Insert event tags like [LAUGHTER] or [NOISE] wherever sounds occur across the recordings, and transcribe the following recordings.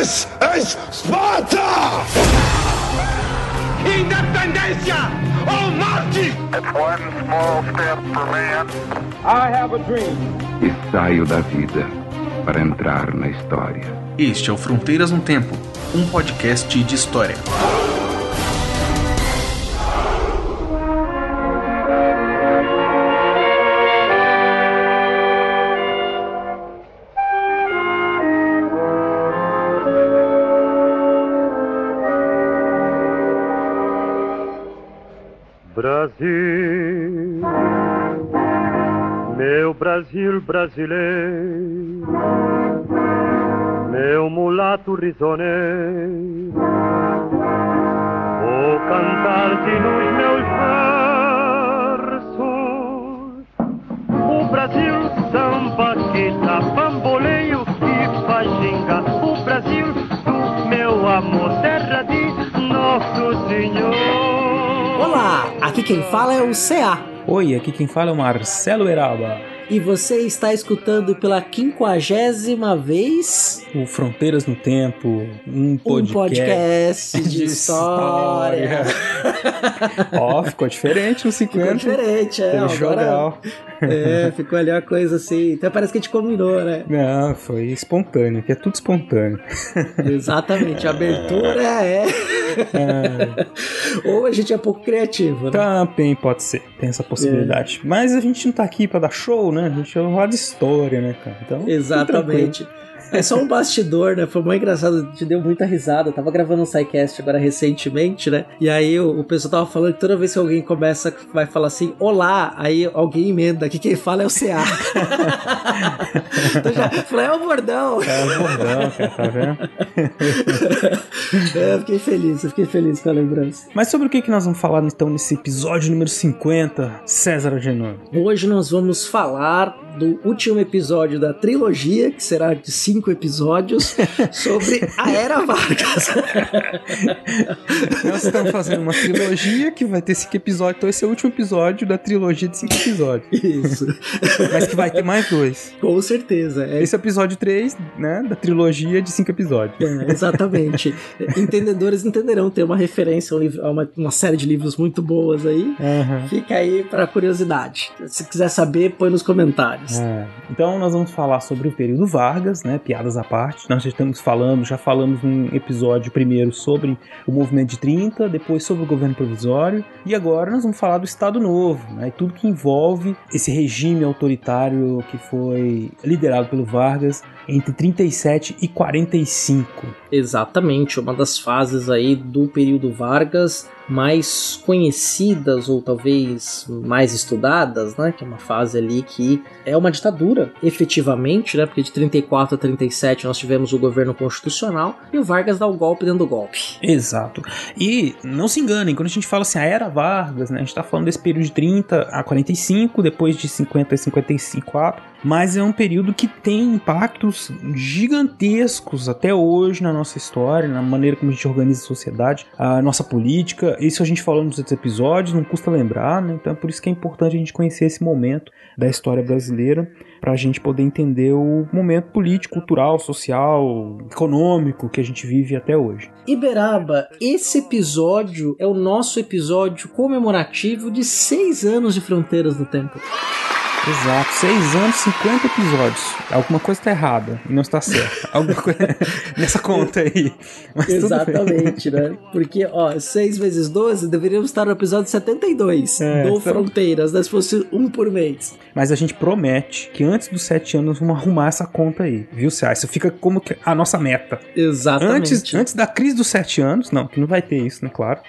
Das ist Sparta! Independência ou morte! It's one small step for man. I have a dream. E saio da vida para entrar na história. Este é o Fronteiras no Tempo, um podcast de história. Brasil brasileiro, meu mulato risoneiro, vou cantar-te nos meus versos. O Brasil samba que dá bamboleio e faz ginga. O Brasil do meu amor, terra de Nosso Senhor. Olá, aqui quem fala é o CA. Oi, aqui quem fala é o Marcelo Eraba. E você está escutando pela quinquagésima vez O Fronteiras no Tempo, um podcast, um podcast [LAUGHS] de, história. Ó, ficou diferente no 50. Ficou diferente, é. Teve agora-. É, ficou ali uma coisa assim. Até parece que a gente combinou, né? Não, foi espontâneo, que é tudo espontâneo. Exatamente, a abertura é. Ou a gente é pouco criativo, né? Também pode ser, tem essa possibilidade. Mas a gente não tá aqui pra dar show, né? A gente vai falar história, né, cara? Então, Exatamente. É só um bastidor, né? Foi muito engraçado, gente deu muita risada. Eu tava gravando um SciCast agora recentemente, né? E aí o, o pessoal tava falando que toda vez que alguém começa, vai falar assim, olá, aí alguém emenda, que quem fala é o CA. [LAUGHS] então já falei, é o bordão. É um bordão, cara, tá vendo? É, eu fiquei feliz, eu fiquei feliz com a lembrança. Mas sobre o que, que nós vamos falar então nesse episódio número 50, César Agenor? Hoje nós vamos falar do último episódio da trilogia, que será de cinco episódios, sobre a Era Vargas. Nós estamos fazendo uma trilogia que vai ter cinco episódios, então esse é o último episódio da trilogia de cinco episódios. Isso, Mas que vai ter mais dois. com certeza. É Esse é o episódio 3, né, da trilogia de cinco episódios. É, exatamente. Entendedores entenderão, tem uma referência a um uma, uma série de livros muito boas aí. Aham. Fica aí pra curiosidade. Se quiser saber, põe nos comentários. É. Então nós vamos falar sobre o período Vargas, né? Piadas à parte. Nós já estamos falando, já falamos num episódio primeiro sobre o movimento de 30, depois sobre o governo provisório, e agora nós vamos falar do Estado Novo, né? E tudo que envolve esse regime autoritário que foi liderado pelo Vargas entre 37 e 45. Exatamente, uma das fases aí do período Vargas mais conhecidas ou talvez mais estudadas, né? Que é uma fase ali que é uma ditadura, efetivamente, né? Porque de 34 a 37 nós tivemos o governo constitucional e o Vargas dá o golpe dentro do golpe. Exato. E não se enganem, quando a gente fala assim, a era Vargas, né, a gente tá falando desse período de 30 a 45, depois de 50 a 54, mas é um período que tem impactos gigantescos até hoje na nossa história, na maneira como a gente organiza a sociedade, a nossa política. Isso a gente falou nos outros episódios, não custa lembrar, né? Então é por isso que é importante a gente conhecer esse momento da história brasileira para a gente poder entender o momento político, cultural, social, econômico que a gente vive até hoje. Iberaba, esse episódio é o nosso episódio comemorativo de seis anos de Fronteiras no Tempo. Exato, seis anos, 50 episódios. Alguma coisa tá errada e não está certa. [LAUGHS] Alguma coisa nessa conta aí. Mas. Exatamente, né? Porque, ó, 6 vezes 12, deveríamos estar no episódio 72 É, do então- Fronteiras, né? Se fosse um por mês. Mas a gente promete que antes dos sete anos vamos arrumar essa conta aí, viu, Cia? Isso fica como que a nossa meta. Exatamente. Antes, antes da crise dos sete anos, não, que não vai ter isso, né? Claro.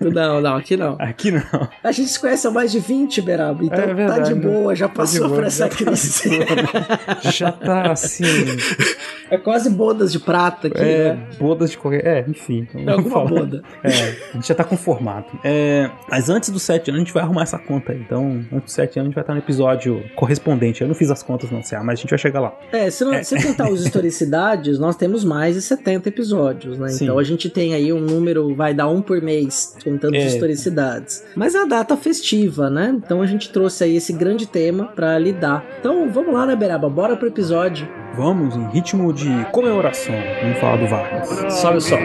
Não, não, aqui não. [LAUGHS] Aqui não. A gente se conhece há mais de 20, Beraba, então É tá verdade, de né? boa, já Tá de passou por essa já crise. Já tá assim. é quase bodas de prata aqui, É, né? bodas de qualquer. É, enfim. É vamos alguma boda. É, a gente já tá conformado. É, mas antes dos sete anos a gente vai arrumar essa conta aí. Então, antes dos sete anos a gente vai estar no episódio correspondente. Eu não fiz as contas não, CA, mas a gente vai chegar lá. É, se, não, É. se contar os [LAUGHS] historicidades, nós temos mais de 70 episódios, né? Sim. Então a gente tem aí um número, vai dar um por mês, contando É. as historicidades. Mas é a data festiva, né? Então a gente trouxe aí esse grande tema problema para lidar. Então vamos lá, né, Beraba? Bora pro episódio. Vamos em ritmo de comemoração. Vamos falar do Vargas. Sobe o som.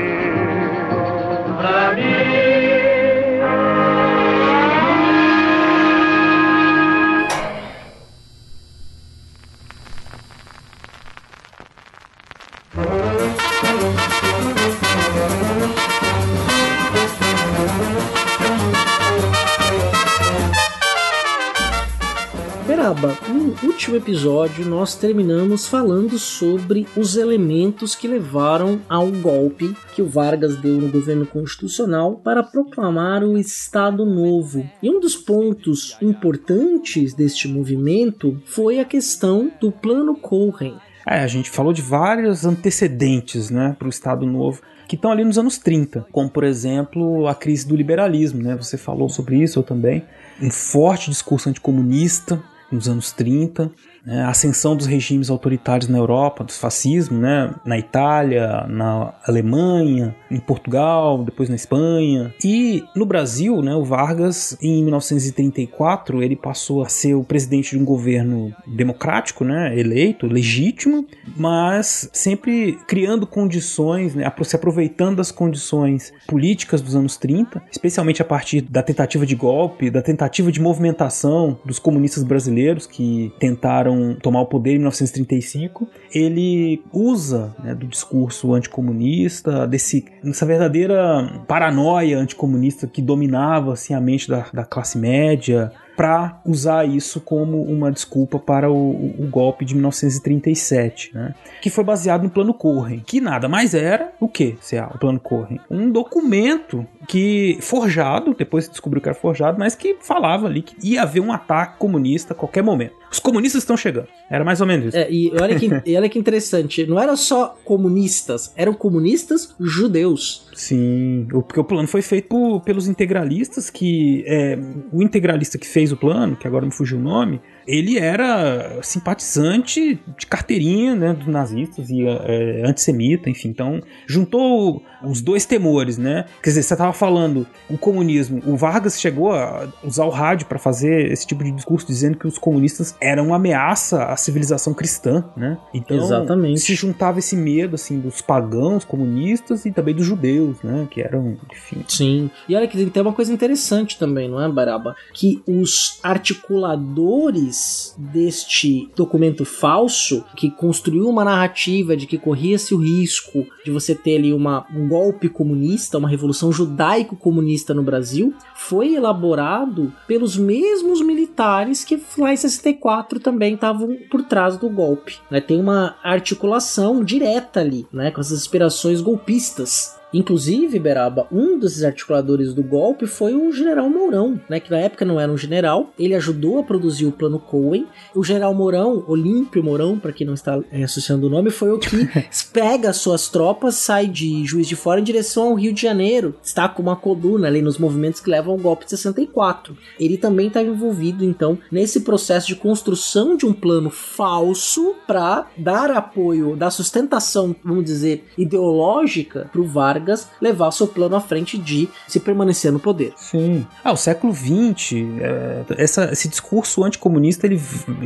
No último episódio nós terminamos falando sobre os elementos que levaram ao golpe que o Vargas deu no governo constitucional para proclamar o Estado Novo. E um dos pontos importantes deste movimento foi a questão do Plano Cohen. É, a gente falou de vários antecedentes, né, para o Estado Novo que estão ali nos anos 30, como por exemplo a crise do liberalismo, né? Você falou sobre isso eu também. Um forte discurso anticomunista nos anos 30, né, a ascensão dos regimes autoritários na Europa, do fascismo, né, na Itália, na Alemanha, em Portugal, depois na Espanha. E no Brasil, né, o Vargas, em 1934, ele passou a ser o presidente de um governo democrático, né, eleito, legítimo, mas sempre criando condições, né, se aproveitando das condições políticas dos anos 30, especialmente a partir da tentativa de golpe, da tentativa de movimentação dos comunistas brasileiros que tentaram tomar o poder em 1935, ele usa né, do discurso anticomunista, desse, dessa verdadeira paranoia anticomunista que dominava assim, a mente da, da classe média, para usar isso como uma desculpa para o, o, golpe de 1937, né? que foi baseado no Plano Corren, que nada mais era o que, CA, o Plano Corren? Um documento que forjado, depois se descobriu que era forjado, mas que falava ali que ia haver um ataque comunista a qualquer momento. Os comunistas estão chegando. Era mais ou menos isso. É, e olha que, e olha que interessante, não era só comunistas, eram comunistas judeus. Sim, porque o plano foi feito por, pelos integralistas que é, o integralista que fez o plano, que agora me fugiu o nome, ele era simpatizante de carteirinha né, dos nazistas e é, antissemita, enfim. Então, juntou os dois temores, né? Quer dizer, você estava falando o comunismo. O Vargas chegou a usar o rádio para fazer esse tipo de discurso dizendo que os comunistas eram uma ameaça à civilização cristã, né? Então, Exatamente. se juntava esse medo assim dos pagãos comunistas e também dos judeus, né? Que eram, enfim. Sim. E olha que tem uma coisa interessante também, não é, Baraba? Que os articuladores deste documento falso, que construiu uma narrativa de que corria-se o risco de você ter ali uma, um golpe comunista, uma revolução judaico-comunista no Brasil, foi elaborado pelos mesmos militares que lá em 64 também estavam por trás do golpe. Né? Tem uma articulação direta ali, né? com essas inspirações golpistas. Inclusive, Beraba, um desses articuladores do golpe foi o general Mourão, né, que na época não era um general. Ele ajudou a produzir o plano Cohen. O general Mourão, Olímpio Mourão, para quem não está é, associando o nome, foi o que [LAUGHS] pega suas tropas, sai de Juiz de Fora em direção ao Rio de Janeiro. Está com uma coluna ali nos movimentos que levam ao golpe de 64. Ele também está envolvido, então, nesse processo de construção de um plano falso para dar apoio, dar sustentação, vamos dizer, ideológica para o Vargas Vargas levar seu plano à frente de se permanecer no poder. Sim. Ah, o século XX, é, essa, esse discurso anticomunista ele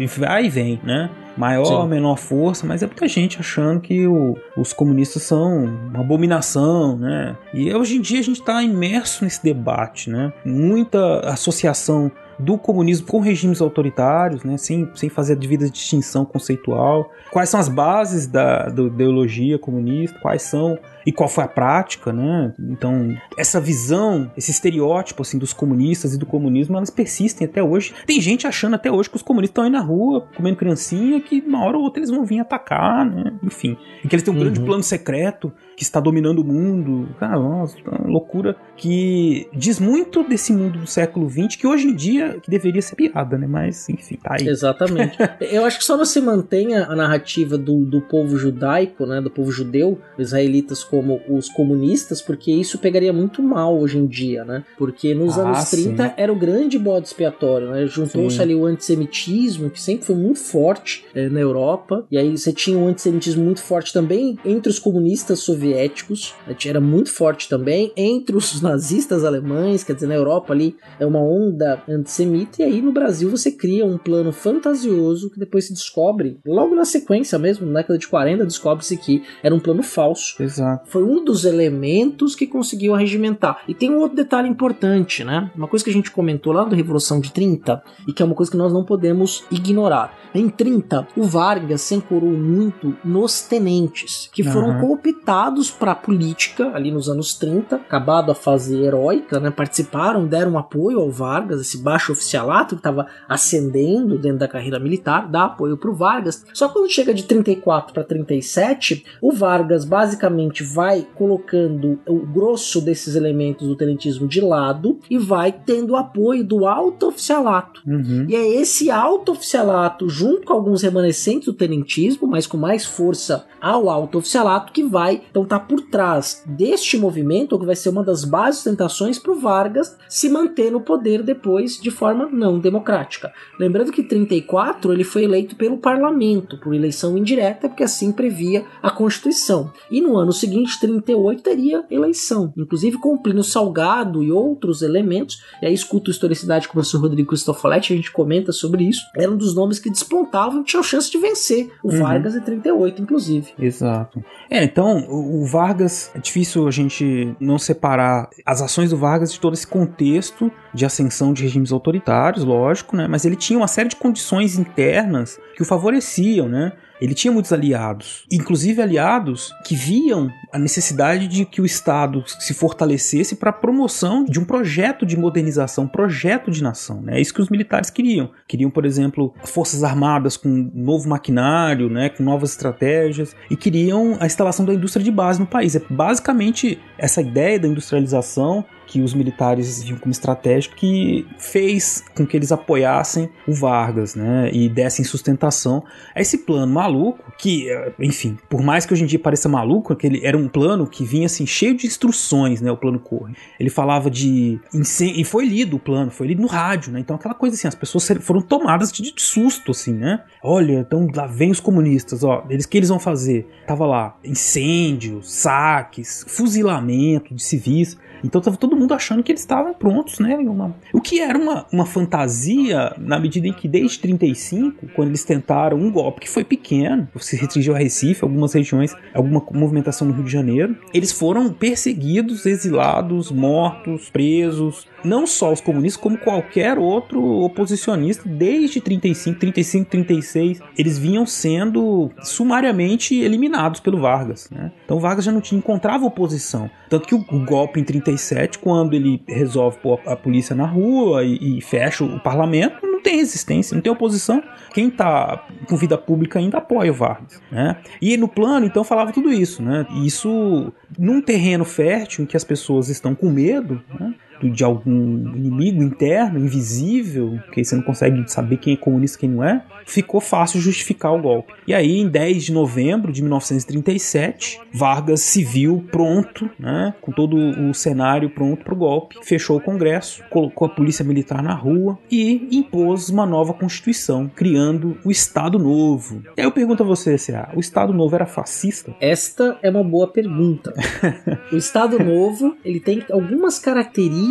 vai e vem, né? Maior ou menor força, mas é muita gente achando que o, os comunistas são uma abominação, né? E hoje em dia a gente está imerso nesse debate, né? Muita associação do comunismo com regimes autoritários, né, sem, sem fazer a devida distinção conceitual. Quais são as bases da, da ideologia comunista, quais são e qual foi a prática, né? Então, essa visão, esse estereótipo assim dos comunistas e do comunismo, elas persistem até hoje. Tem gente achando até hoje que os comunistas estão aí na rua comendo criancinha, que uma hora ou outra eles vão vir atacar, né? Enfim, e que eles têm um uhum. grande plano secreto que está dominando o mundo. Cara, nossa, uma loucura que diz muito desse mundo do século XX, que hoje em dia que deveria ser piada, né? Mas, enfim, tá aí. Exatamente. [LAUGHS] Eu acho que só você mantenha a narrativa do, do povo judaico, né? Do povo judeu, israelitas como os comunistas, porque isso pegaria muito mal hoje em dia, né? Porque nos ah, anos 30 sim. era o grande bode expiatório, né? Juntou-se ali o antissemitismo, que sempre foi muito forte é, na Europa, e aí você tinha um antissemitismo muito forte também entre os comunistas soviéticos soviéticos, era muito forte também, entre os nazistas alemães, quer dizer, na Europa ali é uma onda antissemita, e aí no Brasil você cria um plano fantasioso que depois se descobre, logo na sequência mesmo, na década de 40, descobre-se que era um plano falso. Exato. Foi um dos elementos que conseguiu arregimentar. E tem um outro detalhe importante, né? Uma coisa que a gente comentou lá da Revolução de 30 e que é uma coisa que nós não podemos ignorar. Em 30, o Vargas se ancorou muito nos tenentes, que foram Aham. cooptados para a política ali nos anos 30, acabado a fase heróica, né? Participaram, deram apoio ao Vargas, esse baixo oficialato que estava ascendendo dentro da carreira militar, dá apoio para o Vargas. Só que quando chega de 34 para 37, o Vargas basicamente vai colocando o grosso desses elementos do tenentismo de lado e vai tendo apoio do alto oficialato. Uhum. E é esse alto oficialato, junto com alguns remanescentes do tenentismo, mas com mais força ao alto oficialato, que vai então estar por trás deste movimento, que vai ser uma das bases tentações para o Vargas se manter no poder depois de forma não democrática. Lembrando que em 34 ele foi eleito pelo parlamento, por eleição indireta, porque assim previa a Constituição. E no ano seguinte, 38, teria eleição, inclusive com o Plínio Salgado e outros elementos. E aí escuta a historicidade com o professor Rodrigo Cristofoletti, a gente comenta sobre isso. Era um dos nomes que despontavam e tinham chance de vencer o Uhum. Vargas em 38, inclusive. Exato. É, então, o o Vargas, é difícil a gente não separar as ações do Vargas de todo esse contexto de ascensão de regimes autoritários, lógico, né? Mas ele tinha uma série de condições internas que o favoreciam, né? Ele tinha muitos aliados, inclusive aliados que viam a necessidade de que o Estado se fortalecesse para a promoção de um projeto de modernização, um projeto de nação. Né? É isso que os militares queriam. Queriam, por exemplo, forças armadas com novo maquinário, né, com novas estratégias, e queriam a instalação da indústria de base no país. É basicamente essa ideia da industrialização que os militares viam como estratégico que fez com que eles apoiassem o Vargas, né, e dessem sustentação a esse plano maluco que, eh, enfim, por mais que hoje em dia pareça maluco, aquele era um plano que vinha assim cheio de instruções, né, o plano Corre. Ele falava de e foi lido o plano, foi lido no rádio, né? Então aquela coisa assim, as pessoas foram tomadas de de susto assim, né? Olha, então lá vem os comunistas, ó, eles que eles vão fazer? Tava lá incêndios, saques, fuzilamento de civis. Então tava todo mundo achando que eles estavam prontos, né? Uma- O que era uma, uma fantasia na medida em que desde 35, quando eles tentaram um golpe que foi pequeno, se restringiu a Recife, algumas regiões, alguma movimentação no Rio de Janeiro, eles foram perseguidos, exilados, mortos, presos, não só os comunistas, como qualquer outro oposicionista, desde 35, 35, 36, eles vinham sendo sumariamente eliminados pelo Vargas. Né? Então Vargas já não tinha, encontrava oposição. Tanto que o, golpe em 37, quando ele resolve pôr a, a polícia na rua e, e fecha o parlamento, não tem resistência, não tem oposição. Quem tá com vida pública ainda apoia o Vargas. Né? E no plano, então, falava tudo isso. Né? Isso num terreno fértil em que as pessoas estão com medo, né? De algum inimigo interno, invisível, que você não consegue saber quem é comunista e quem não é, ficou fácil justificar o golpe. E aí, em 10 de novembro de 1937, Vargas se viu pronto, né, com todo o cenário pronto para o golpe, fechou o Congresso, colocou a polícia militar na rua e impôs uma nova Constituição, criando o Estado Novo. E aí eu pergunto a você, C.A., o Estado Novo era fascista? Esta é uma boa pergunta. [LAUGHS] o Estado Novo ele tem algumas características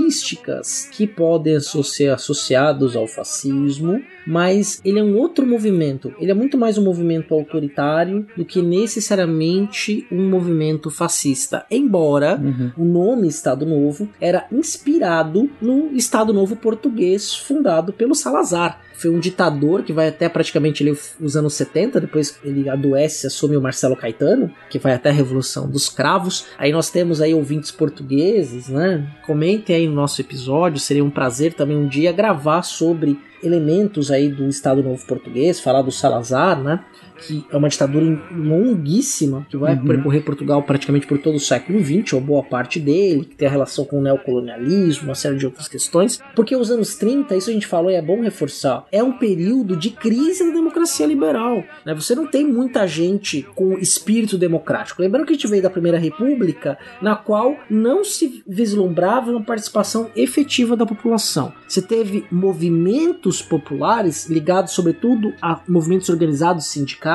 que podem ser associados ao fascismo, mas ele é um outro movimento. Ele é muito mais um movimento autoritário do que necessariamente um movimento fascista. Embora Uhum. o nome Estado Novo era inspirado no Estado Novo português fundado pelo Salazar. Foi um ditador que vai até praticamente ali os anos 70, depois ele adoece, assume o Marcelo Caetano, que vai até a Revolução dos Cravos. Aí nós temos aí ouvintes portugueses, né? Comentem aí no nosso episódio, seria um prazer também um dia gravar sobre elementos aí do Estado Novo português, falar do Salazar, né? Que é uma ditadura longuíssima, que vai Uhum. percorrer Portugal praticamente por todo o século XX, ou boa parte dele, que tem a relação com o neocolonialismo, uma série de outras questões. Porque os anos 30, isso a gente falou e é bom reforçar, é um período de crise da democracia liberal. Né? Você não tem muita gente com espírito democrático. Lembrando que a gente veio da Primeira República, na qual não se vislumbrava uma participação efetiva da população. Você teve movimentos populares ligados, sobretudo, a movimentos organizados sindicais,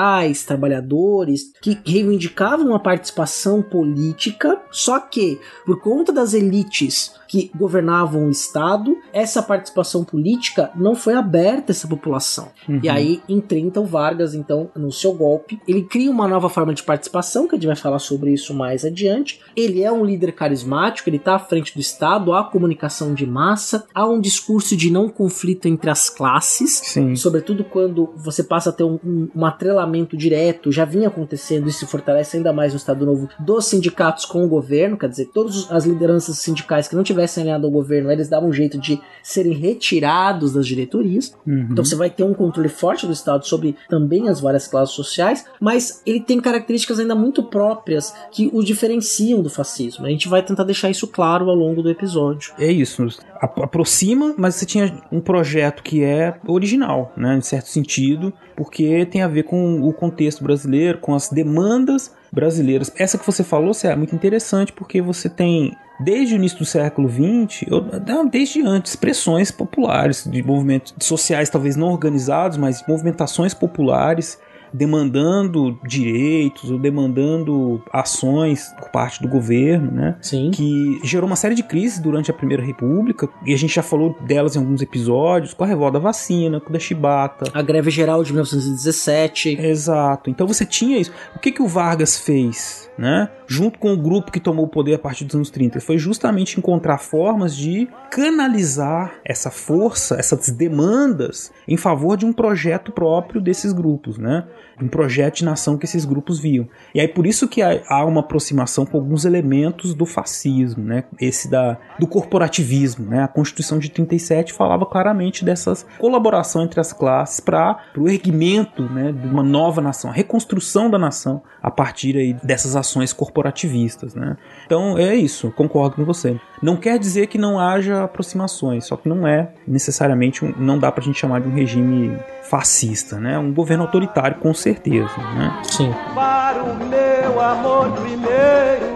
trabalhadores, que reivindicavam uma participação política, só que, por conta das elites que governavam o Estado, essa participação política não foi aberta a essa população. Uhum. E aí, em 30, o Vargas, então, no seu golpe, ele cria uma nova forma de participação, que a gente vai falar sobre isso mais adiante. Ele é um líder carismático, ele está à frente do Estado, há comunicação de massa, há um discurso de não conflito entre as classes, Sim. sobretudo quando você passa a ter um, um, um atrelamento direto, já vinha acontecendo e se fortalece ainda mais no Estado Novo, dos sindicatos com o governo, quer dizer, todas as lideranças sindicais que não tivessem alinhado ao governo, eles davam um jeito de serem retirados das diretorias. Uhum. Então você vai ter um controle forte do Estado sobre também as várias classes sociais, mas ele tem características ainda muito próprias que o diferenciam do fascismo. A gente vai tentar deixar isso claro ao longo do episódio. É isso. Aproxima, mas você tinha um projeto que é original, né, em certo sentido, porque tem a ver com o contexto brasileiro, com as demandas brasileiras. Essa que você falou, Cé, é muito interessante porque você tem desde o início do século XX, ou desde antes, pressões populares de movimentos sociais talvez não organizados, mas movimentações populares demandando direitos ou demandando ações por parte do governo, né? Sim. que gerou uma série de crises durante a Primeira República, e a gente já falou delas em alguns episódios, com a revolta da vacina, com a da chibata. A greve geral de 1917. Exato. Então você tinha isso. O que, que o Vargas fez? Né? Junto com o grupo que tomou o poder a partir dos anos 30, foi justamente encontrar formas de canalizar essa força, essas demandas em favor de um projeto próprio desses grupos, né? Um projeto de nação que esses grupos viam. E aí por isso que há uma aproximação com alguns elementos do fascismo, né? Esse da do corporativismo, né? A Constituição de 37 falava claramente dessas colaboração entre as classes para o erguimento, né, de uma nova nação, a reconstrução da nação a partir aí dessas ações corporativistas, né? Então é isso, concordo com você. Não quer dizer que não haja aproximações, só que não é necessariamente, um- não dá pra gente chamar de um regime fascista, né? Um governo autoritário com certeza, né? Sim. Para o meu amor primeiro,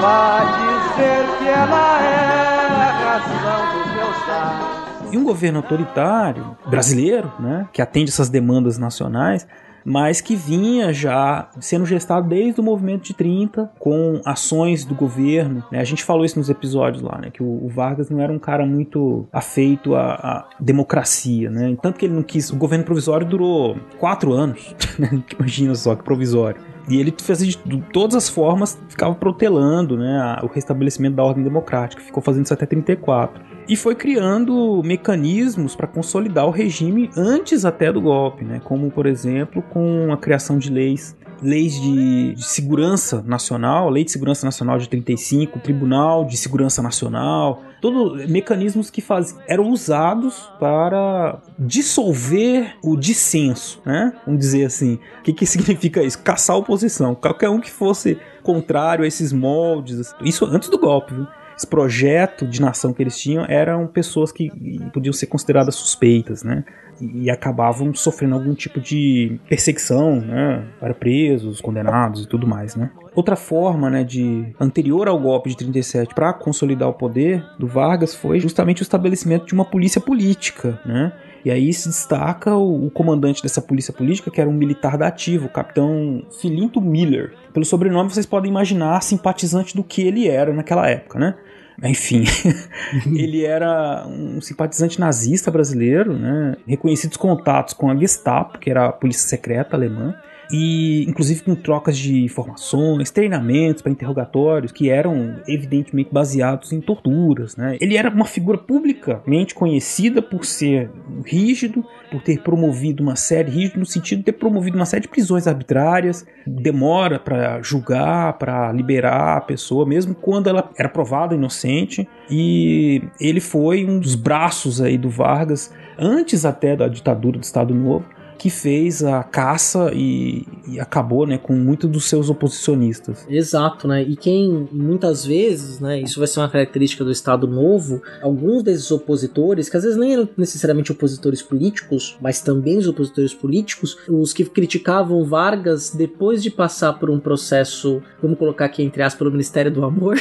vai dizer que ela é a razão dos meus dar. E um governo autoritário brasileiro, né, que atende essas demandas nacionais, mas que vinha já sendo gestado desde o movimento de 30, com ações do governo. né? A gente falou isso nos episódios lá, né, que o, o Vargas não era um cara muito afeito à, à democracia, né? Tanto que ele não quis. O governo provisório durou quatro anos, [LAUGHS] né? Imagina só que provisório. E ele fez de todas as formas, ficava protelando né, o restabelecimento da ordem democrática, ficou fazendo isso até 34. E foi criando mecanismos para consolidar o regime antes até do golpe, né, como por exemplo com a criação de leis leis de, de segurança nacional, lei de segurança nacional de 35, tribunal de segurança nacional, todos mecanismos que faz, eram usados para dissolver o dissenso, né? Vamos dizer assim. O que, que [LAUGHS] significa isso? Caçar a oposição. Qualquer um que fosse contrário a esses moldes. Isso antes do golpe, viu? Esse projeto de nação que eles tinham eram pessoas que podiam ser consideradas suspeitas, né? E, acabavam sofrendo algum tipo de perseguição, né? Para presos, condenados e tudo mais, né? Outra forma, né, de anterior ao golpe de 37 para consolidar o poder do Vargas foi justamente o estabelecimento de uma polícia política, né? E aí se destaca o, o comandante dessa polícia política, que era um militar da ativa, o capitão Filinto Miller. Pelo sobrenome vocês podem imaginar simpatizante do que ele era naquela época, né? Enfim, [LAUGHS] ele era um simpatizante nazista brasileiro, né? Reconhecidos contatos com a Gestapo, que era a polícia secreta alemã, e inclusive com trocas de informações, treinamentos para interrogatórios que eram evidentemente baseados em torturas, né? Ele era uma figura publicamente conhecida por ser rígido, por ter promovido uma série rígido no sentido de ter promovido uma série de prisões arbitrárias, demora para julgar, para liberar a pessoa, mesmo quando ela era provada inocente, e ele foi um dos braços aí do Vargas antes até da ditadura do Estado Novo que fez a caça e, e acabou né, com muitos dos seus oposicionistas. Exato, né? E quem muitas vezes, né? Isso vai ser uma característica do Estado Novo. Alguns desses opositores, que às vezes nem eram necessariamente opositores políticos, mas também os opositores políticos, os que criticavam Vargas depois de passar por um processo, vamos colocar aqui entre aspas, pelo Ministério do Amor,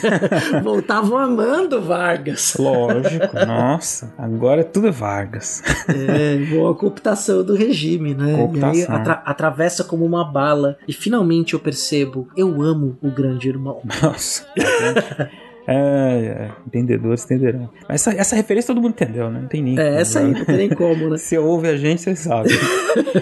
[LAUGHS] voltavam amando Vargas. Lógico, nossa, agora tudo é Vargas. É, boa [LAUGHS] cooptação do regime, né? E aí atra- atravessa como uma bala. E finalmente eu percebo, eu amo o grande irmão. Nossa. [LAUGHS] É, é, entendedores entenderão. Essa, essa referência todo mundo entendeu, né? Não tem nem. É, como, essa aí né? não tem nem como, né? [LAUGHS] Você ouve a gente, você sabe.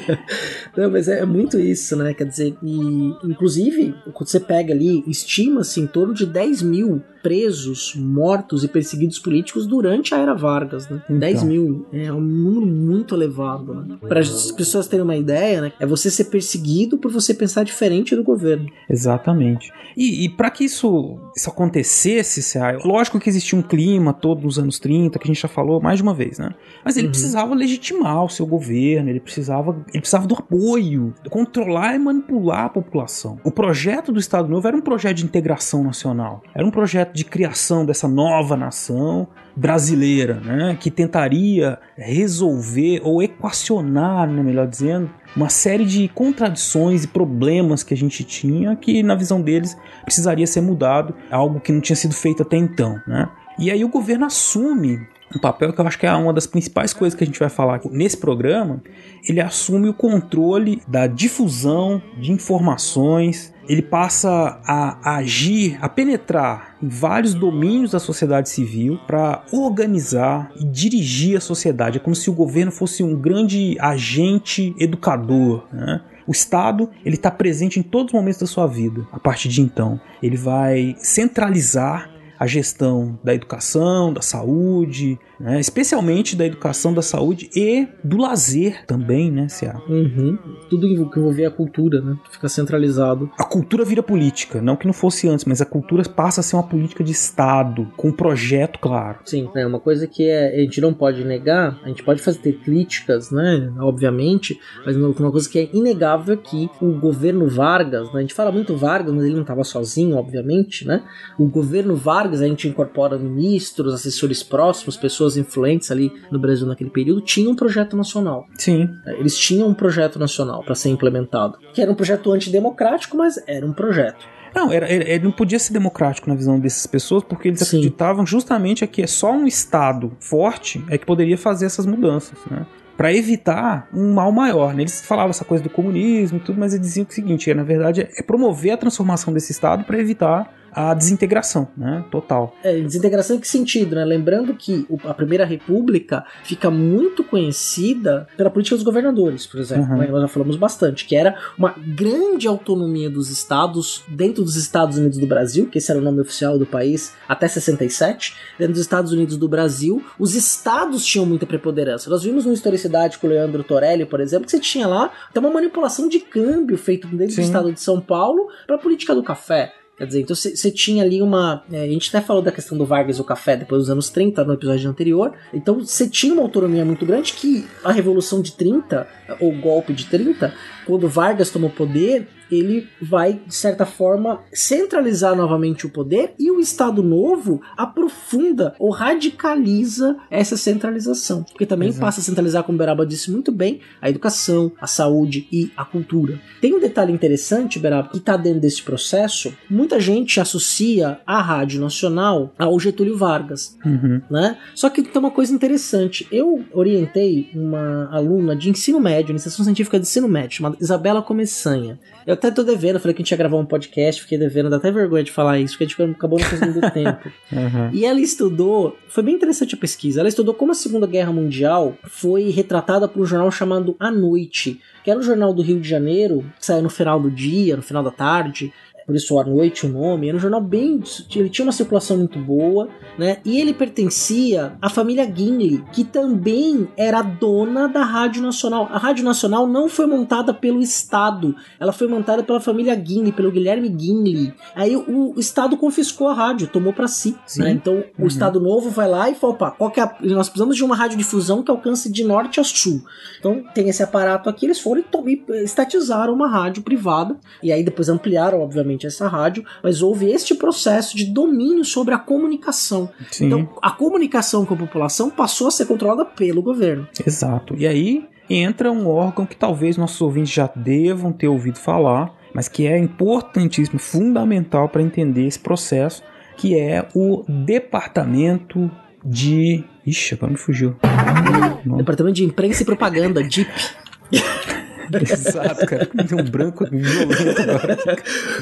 [LAUGHS] Não, mas é muito isso, né? Quer dizer, e inclusive, quando você pega ali, estima-se em torno de 10 mil presos, mortos e perseguidos políticos durante a era Vargas, né? Então. 10 mil é um número muito elevado, né? Para as pessoas terem uma ideia, né? É você ser perseguido por você pensar diferente do governo. Exatamente. E, e para que isso, isso acontecesse, Cé, lógico que existia um clima todo nos anos 30, que a gente já falou mais de uma vez, né? Mas ele Uhum. precisava legitimar o seu governo, ele precisava, ele precisava do apoio, controlar e manipular a população. O projeto do Estado Novo era um projeto de integração nacional, era um projeto de criação dessa nova nação brasileira, né? Que tentaria resolver ou equacionar, né, melhor dizendo, uma série de contradições e problemas que a gente tinha que, na visão deles, precisaria ser mudado, algo que não tinha sido feito até então, né? E aí o governo assume um papel que eu acho que é uma das principais coisas que a gente vai falar nesse programa, ele assume o controle da difusão de informações, ele passa a agir, a penetrar em vários domínios da sociedade civil para organizar e dirigir a sociedade. É como se o governo fosse um grande agente educador, né? O Estado ele está presente em todos os momentos da sua vida. A partir de então, ele vai centralizar a gestão da educação, da saúde, né? especialmente da educação, da saúde e do lazer também, né, Cia? Uhum. Tudo que envolver a cultura, né? Fica centralizado. A cultura vira política, não que não fosse antes, mas a cultura passa a ser uma política de Estado, com um projeto claro. Sim, é uma coisa que é- a gente não pode negar, a gente pode fazer ter críticas, né, obviamente, mas uma uma coisa que é inegável é que o governo Vargas, né, a gente fala muito Vargas, mas ele não estava sozinho, obviamente, né, o governo Vargas, a gente incorpora ministros, assessores próximos, pessoas influentes ali no Brasil naquele período, tinha um projeto nacional. Sim, né, Eles tinham um projeto nacional para ser implementado, que era um projeto antidemocrático, mas era um projeto. Não, era, ele, não podia ser democrático na visão dessas pessoas, porque eles Sim. acreditavam justamente que é só um Estado forte é que poderia fazer essas mudanças, né? Para evitar um mal maior. Né? Eles falavam essa coisa do comunismo e tudo, mas eles diziam que é o seguinte: é, na verdade, é promover a transformação desse Estado para evitar a desintegração, né? Total. É, desintegração em que sentido, né? Lembrando que a Primeira República fica muito conhecida pela política dos governadores, por exemplo. Uhum. né? Nós já falamos bastante, que era uma grande autonomia dos estados dentro dos Estados Unidos do Brasil, que esse era o nome oficial do país até 67. Dentro dos Estados Unidos do Brasil, os estados tinham muita preponderância. Nós vimos no Historicidade com o Leandro Torelli, por exemplo, que você tinha lá até uma manipulação de câmbio feito dentro Sim. do estado de São Paulo para a política do café. Quer dizer, então você tinha ali uma. é, a gente até falou da questão do Vargas e o café depois dos anos 30, no episódio anterior. Então você tinha uma autonomia muito grande que a Revolução de 30, ou o golpe de 30, quando Vargas tomou poder, ele vai, de certa forma, centralizar novamente o poder e o Estado Novo aprofunda ou radicaliza essa centralização. Porque também Exato. passa a centralizar, como o Beraba disse muito bem, a educação, a saúde e a cultura. Tem um detalhe interessante, Beraba, que está dentro desse processo. Muita gente associa a Rádio Nacional ao Getúlio Vargas Uhum. né? Só que tem uma coisa interessante. Eu orientei uma aluna de ensino médio, iniciação científica de ensino médio, chamada Isabela Começanha. Eu até tô devendo, falei que a gente ia gravar um podcast, fiquei devendo, dá até vergonha de falar isso, porque a gente acabou não fazendo tempo. [LAUGHS] Uhum. E ela estudou, foi bem interessante a pesquisa, ela estudou como a Segunda Guerra Mundial foi retratada por um jornal chamado A Noite, que era um jornal do Rio de Janeiro, que saía no final do dia, no final da tarde, por isso a noite o nome, era um jornal bem. Ele tinha uma circulação muito boa, né? E ele pertencia à família Gimli, que também era dona da Rádio Nacional. A Rádio Nacional não foi montada pelo Estado, ela foi montada pela família Gimli, pelo Guilherme Gimli. Aí o, o Estado confiscou a rádio, tomou pra si. Né? Então o Uhum. Estado Novo vai lá e fala: opa, qual que é a- nós precisamos de uma radiodifusão que alcance de norte a sul. Então tem esse aparato aqui, eles foram e, e estatizaram uma rádio privada, e aí depois ampliaram, obviamente, essa rádio, mas houve este processo de domínio sobre a comunicação. Sim. Então a comunicação com a população passou a ser controlada pelo governo. Exato. E aí entra um órgão que talvez nossos ouvintes já devam ter ouvido falar, mas que é importantíssimo, fundamental para entender esse processo, que é o Departamento de. Ixi, agora me fugiu. Departamento de Imprensa e Propaganda, DIP. [LAUGHS] [LAUGHS] Exato, cara. Um branco [LAUGHS] violento agora.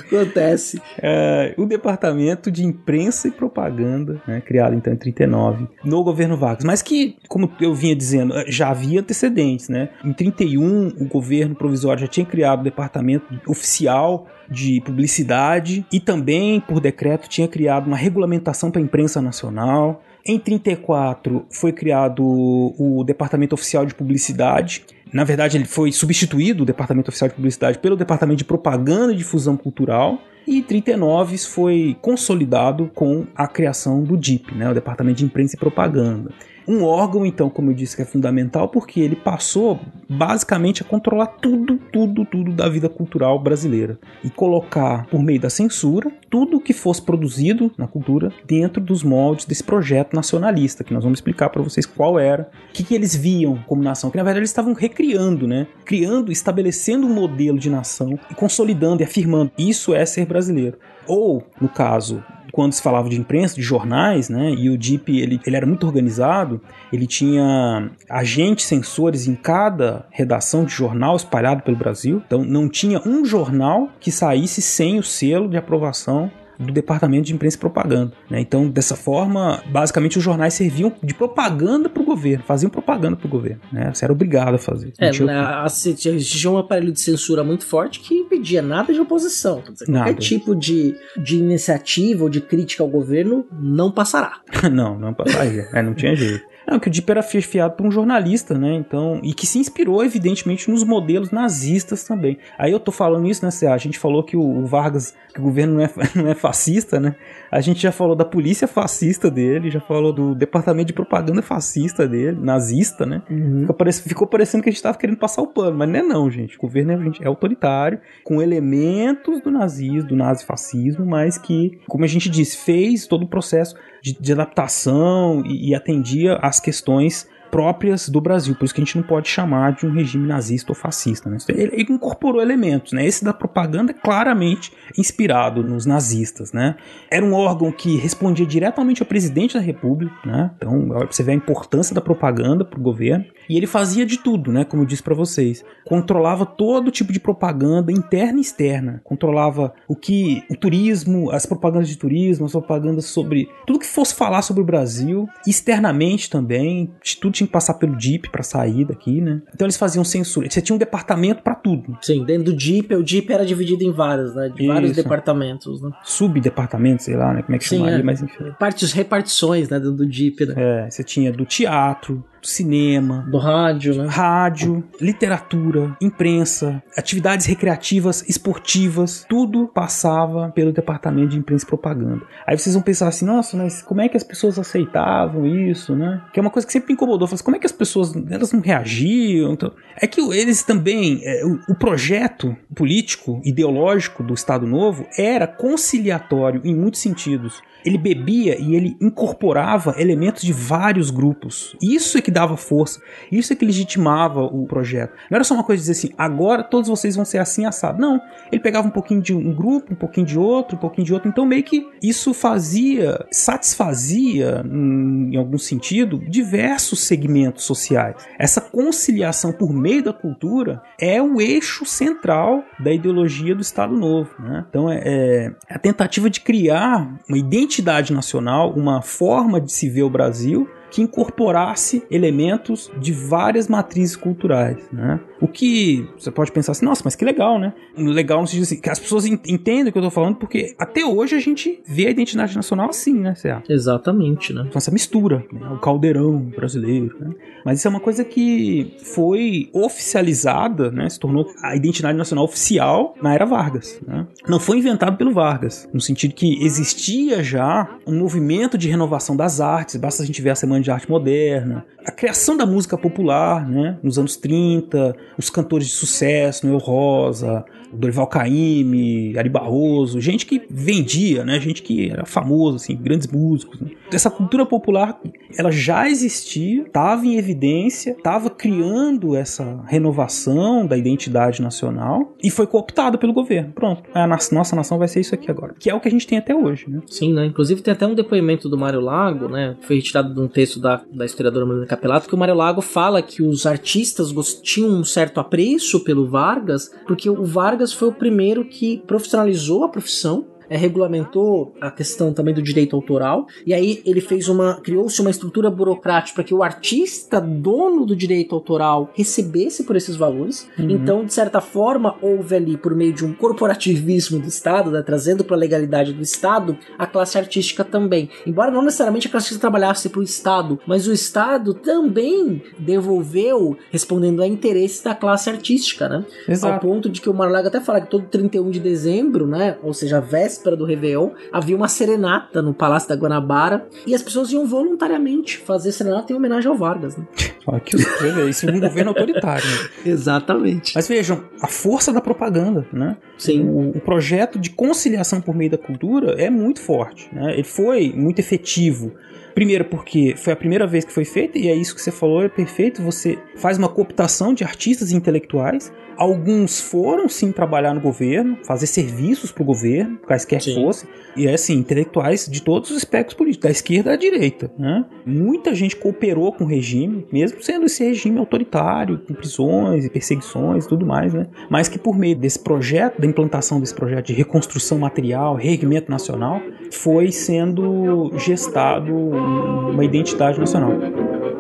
Acontece. É, o Departamento de Imprensa e Propaganda, né, criado então em 39, no governo Vargas. Mas que, como eu vinha dizendo, já havia antecedentes, né? Em 31, o governo provisório já tinha criado o Departamento Oficial de Publicidade e também, por decreto, tinha criado uma regulamentação para a imprensa nacional. Em 34 foi criado o Departamento Oficial de Publicidade. Na verdade, ele foi substituído, o Departamento Oficial de Publicidade, pelo Departamento de Propaganda e Difusão Cultural. E em 39 isso foi consolidado com a criação do DIP, né, o Departamento de Imprensa e Propaganda. Um órgão, então, como eu disse, que é fundamental porque ele passou basicamente a controlar tudo, tudo, tudo da vida cultural brasileira e colocar, por meio da censura, tudo que fosse produzido na cultura dentro dos moldes desse projeto nacionalista, que nós vamos explicar para vocês qual era, o que, que eles viam como nação, que na verdade eles estavam recriando, né? Criando, estabelecendo um modelo de nação e consolidando e afirmando isso é ser brasileiro. Ou, no caso quando se falava de imprensa, de jornais, né, e o DIP ele, ele era muito organizado, ele tinha agentes censores em cada redação de jornal espalhado pelo Brasil, então não tinha um jornal que saísse sem o selo de aprovação do Departamento de Imprensa e Propaganda. Né? Então, dessa forma, basicamente os jornais serviam de propaganda para o governo, faziam propaganda para o governo. Né? Você era obrigado a fazer. É, tinha... existia um aparelho de censura muito forte que impedia nada de oposição. Dizer, nada. Qualquer tipo de, de iniciativa ou de crítica ao governo não passará. [LAUGHS] não, não passaria. é, não tinha jeito. Não, que o Dip era fiado por um jornalista, né? Então, e que se inspirou, evidentemente, nos modelos nazistas também. Aí eu tô falando isso, né? A gente falou que o Vargas, que o governo não é, [LAUGHS] não é fascista, né? A gente já falou da polícia fascista dele, já falou do departamento de propaganda fascista dele, nazista, né? Uhum. Ficou, ficou, parecendo que a gente tava querendo passar o pano, mas não é não, gente. O governo é, é autoritário, com elementos do nazismo, do nazifascismo, mas que, como a gente disse, fez todo o processo de, de adaptação e, e atendia às questões próprias do Brasil, por isso que a gente não pode chamar de um regime nazista ou fascista. Né? Ele, incorporou elementos, né? Esse da propaganda é claramente inspirado nos nazistas, né? Era um órgão que respondia diretamente ao presidente da República, né? Então você vê a importância da propaganda para o governo. E ele fazia de tudo, né? Como eu disse para vocês, controlava todo tipo de propaganda interna e externa, controlava o que o turismo, as propagandas de turismo, as propagandas sobre tudo que fosse falar sobre o Brasil, externamente também, tudo tinha que passar pelo DIP para sair daqui, né? Então eles faziam censura. Você tinha um departamento para tudo. Sim, dentro do DIP, o DIP era dividido em vários, né? De vários departamentos, né? Subdepartamentos, sei lá, né? Como é que Sim, chamaria, é. mas enfim. Partes, repartições, né? Dentro do DIP, né? É, você tinha do teatro, cinema, do rádio, né? Rádio, literatura, imprensa, atividades recreativas, esportivas, tudo passava pelo departamento de imprensa e propaganda. Aí vocês vão pensar assim, nossa, mas como é que as pessoas aceitavam isso, né? Que é uma coisa que sempre me incomodou. Assim, como é que as pessoas elas não reagiam? Então, é que eles também, é, o, o projeto político, ideológico do Estado Novo era conciliatório em muitos sentidos ele bebia e ele incorporava elementos de vários grupos. Isso é que dava força, isso é que legitimava o projeto. Não era só uma coisa de dizer assim, agora todos vocês vão ser assim assado. Não, ele pegava um pouquinho de um grupo, um pouquinho de outro, um pouquinho de outro. Então meio que isso fazia, satisfazia, em algum sentido, diversos segmentos sociais. Essa conciliação por meio da cultura é o eixo central da ideologia do Estado Novo. Né? Então é, é a tentativa de criar uma identidade nacional, uma forma de se ver o Brasil que incorporasse elementos de várias matrizes culturais, né? O que você pode pensar assim, nossa, mas que legal, né? Legal no sentido assim, que as pessoas entendem o que eu tô falando, porque até hoje a gente vê a identidade nacional assim, né, Cé? Exatamente, né? Com essa mistura, né? o caldeirão brasileiro, né? Mas isso é uma coisa que foi oficializada, né? Se tornou a identidade nacional oficial na era Vargas, né? Não foi inventado pelo Vargas, no sentido que existia já um movimento de renovação das artes, basta a gente ver a Semana de arte moderna, a criação da música popular, né, nos anos 30, os cantores de sucesso, Noel Rosa, Dorival Caymmi, Ari Barroso, gente que vendia, né? Gente que era famoso, assim, grandes músicos. Né? Essa cultura popular, ela já existia, estava em evidência, estava criando essa renovação da identidade nacional e foi cooptada pelo governo. Pronto, a nossa nação vai ser isso aqui agora, que é o que a gente tem até hoje, né? Sim, né? Inclusive tem até um depoimento do Mário Lago, né? Foi retirado de um texto da, da historiadora Marina Capelato, que o Mário Lago fala que os artistas tinham um certo apreço pelo Vargas, porque o Vargas foi o primeiro que profissionalizou a profissão é, regulamentou a questão também do direito autoral, e aí ele fez uma. criou-se uma estrutura burocrática para que o artista, dono do direito autoral, recebesse por esses valores. Uhum. Então, de certa forma, houve ali, por meio de um corporativismo do Estado, né, trazendo para a legalidade do Estado, a classe artística também. Embora não necessariamente a classe artística trabalhasse para o Estado, mas o Estado também devolveu, respondendo a interesses da classe artística, né? Exato. Ao ponto de que o Marlaga até fala que todo 31 de dezembro, né, ou seja, a véspera véspera do Réveillon, havia uma serenata no Palácio da Guanabara e as pessoas iam voluntariamente fazer serenata em homenagem ao Vargas. Né? [LAUGHS] Olha que isso é um governo autoritário. Né? Exatamente. Mas vejam, a força da propaganda, né? Sim. O, o, projeto de conciliação por meio da cultura é muito forte, né? Ele foi muito efetivo. Primeiro porque foi a primeira vez que foi feito, e é isso que você falou, é perfeito. Você faz uma cooptação de artistas e intelectuais Alguns foram sim trabalhar no governo, fazer serviços para o governo, quaisquer que fosse, e é assim, intelectuais de todos os espectros políticos, da esquerda à direita. Né? Muita gente cooperou com o regime, mesmo sendo esse regime autoritário, com prisões e perseguições e tudo mais, né? mas que por meio desse projeto, da implantação desse projeto de reconstrução material, reerguimento nacional, foi sendo gestado uma identidade nacional.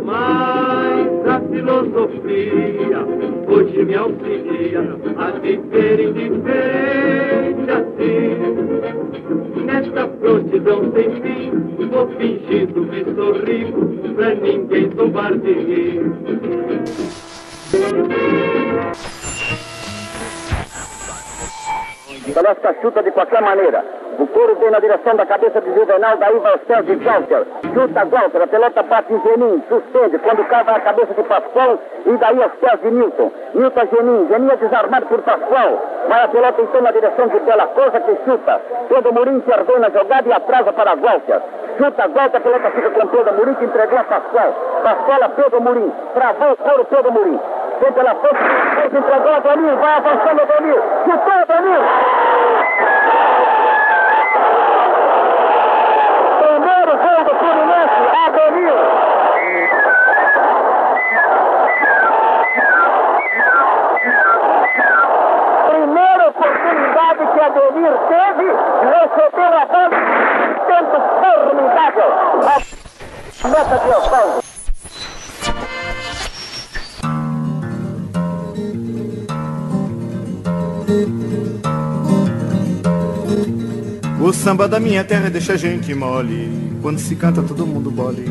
Mas filosofia hoje me auxilia a viver indiferente assim. Nesta prontidão sem fim, vou fingindo que sou rico, pra ninguém zombar de mim. Celeste chuta de qualquer maneira. O couro vem na direção da cabeça de Juvenal, daí vai os pés de Walter. Chuta Walter, a pelota bate em Genin, suspende, quando cava a cabeça de Pascoal e daí aos pés de Newton. Newton Genin, Genin é desarmado por Pascoal. Vai a pelota então na direção de Bela Coisa que chuta. Pedro Murim se ordena a jogada e atrasa para Walter. Chuta Walter, a pelota fica com Pedro Murim que entregou a Pascoal. Pascoal a Pedro Murim, travou o couro Pedro Murim. Vem pela frente, entregou a Danil, vai avançando a Danil. Chutou a Danil. Do Fluminense. Primeira oportunidade que Ademir teve, recebeu a bola, tempo formidável. A meta de Osvaldo. Samba da minha terra deixa a gente mole. Quando se canta, todo mundo bole.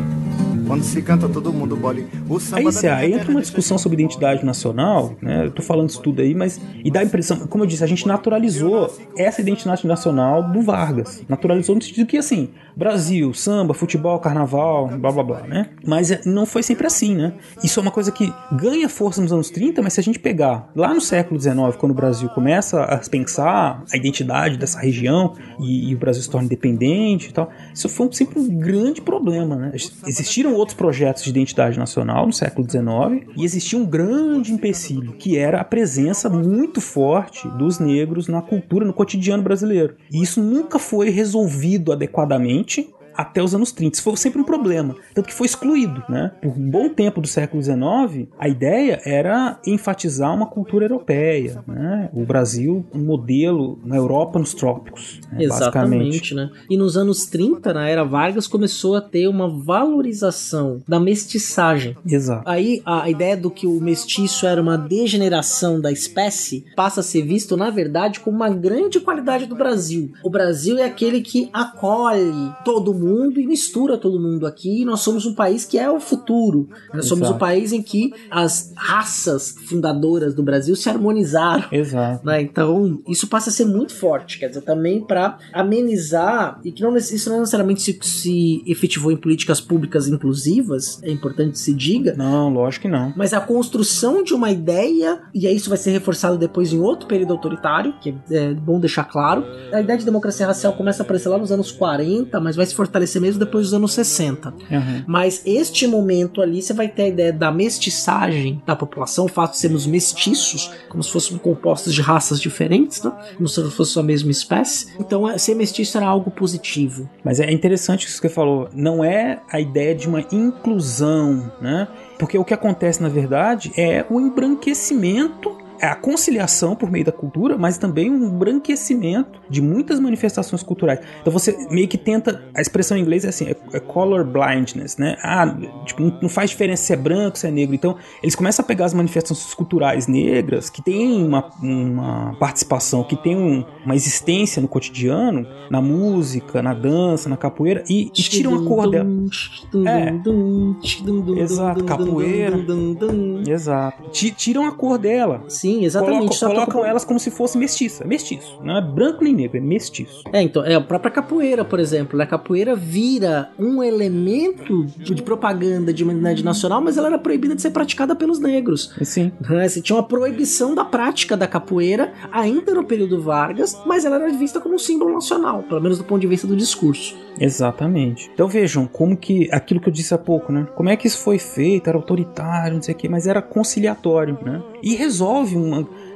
Quando se canta, todo mundo bole. O samba aí, Cê, aí entra uma discussão sobre identidade nacional, né? Eu tô falando isso tudo aí, mas. E dá a impressão, como eu disse, a gente naturalizou essa identidade nacional do Vargas. Naturalizou no sentido que, assim, Brasil, samba, futebol, carnaval, blá blá blá, né? Mas é, não foi sempre assim, né? Isso é uma coisa que ganha força nos anos 30, mas se a gente pegar lá no século XIX, quando o Brasil começa a pensar a identidade dessa região e, e o Brasil se torna independente e tal, isso foi sempre um grande problema, né? Existiram outros projetos de identidade nacional no século XIX e existia um grande empecilho, que era a presença muito forte dos negros na cultura, no cotidiano brasileiro. E isso nunca foi resolvido adequadamente até os anos 30. Isso foi sempre um problema. Tanto que foi excluído, né? Por um bom tempo do século XIX, a ideia era enfatizar uma cultura europeia, né? O Brasil, um modelo na Europa nos trópicos. Né? Exatamente, né? E nos anos 30, na era Vargas, começou a ter uma valorização da mestiçagem. Exato. Aí a ideia do que o mestiço era uma degeneração da espécie passa a ser visto, na verdade, como uma grande qualidade do Brasil. O Brasil é aquele que acolhe todo mundo e mistura todo mundo aqui. E nós somos um país que é o futuro. Nós somos Exato. um país em que as raças fundadoras do Brasil se harmonizaram. Exato. né? Então, isso passa a ser muito forte, quer dizer, também para amenizar, e que não, isso não necessariamente se, se efetivou em políticas públicas inclusivas, é importante que se diga, Não, lógico que não. mas a construção de uma ideia, e aí isso vai ser reforçado depois em outro período autoritário, que é bom deixar claro. A ideia de democracia racial começa a aparecer lá nos anos 40, mas vai se fortalecer mesmo depois dos anos 60. Uhum. Mas este momento ali, você vai ter a ideia da mestiçagem da população, o fato de sermos mestiços, como se fôssemos compostos de raças diferentes, né? como se fosse a mesma espécie. Então, é- ser mestiço era algo positivo. Mas é interessante isso que você falou. Não é a ideia de uma inclusão, né? Porque o que acontece, na verdade, é o embranquecimento, a conciliação por meio da cultura, mas também um embranquecimento de muitas manifestações culturais. Então você meio que tenta. A expressão em inglês é assim: é, é color blindness, né? Ah, tipo, não- faz diferença se é branco, se é negro. Então eles começam a pegar as manifestações culturais negras, que têm uma, uma participação, que têm um- uma existência no cotidiano, na música, na dança, na capoeira, e, e tiram a cor dela. É. Exato, capoeira. Exato. Ti- Tiram a cor dela. Sim, exatamente. Colocam, colocam elas como se fosse mestiça. Mestiço. Não é branco nem negro, é mestiço. É, então, é a própria capoeira, por exemplo. A capoeira vira um elemento de, propaganda de uma unidade nacional, mas ela era proibida de ser praticada pelos negros. Sim. Né? Você tinha uma proibição da prática da capoeira ainda no período Vargas, mas ela era vista como um símbolo nacional, pelo menos do ponto de vista do discurso. Exatamente. Então vejam como que aquilo que eu disse há pouco, né? Como é que isso foi feito? Era autoritário, não sei o quê, mas era conciliatório, né? E resolve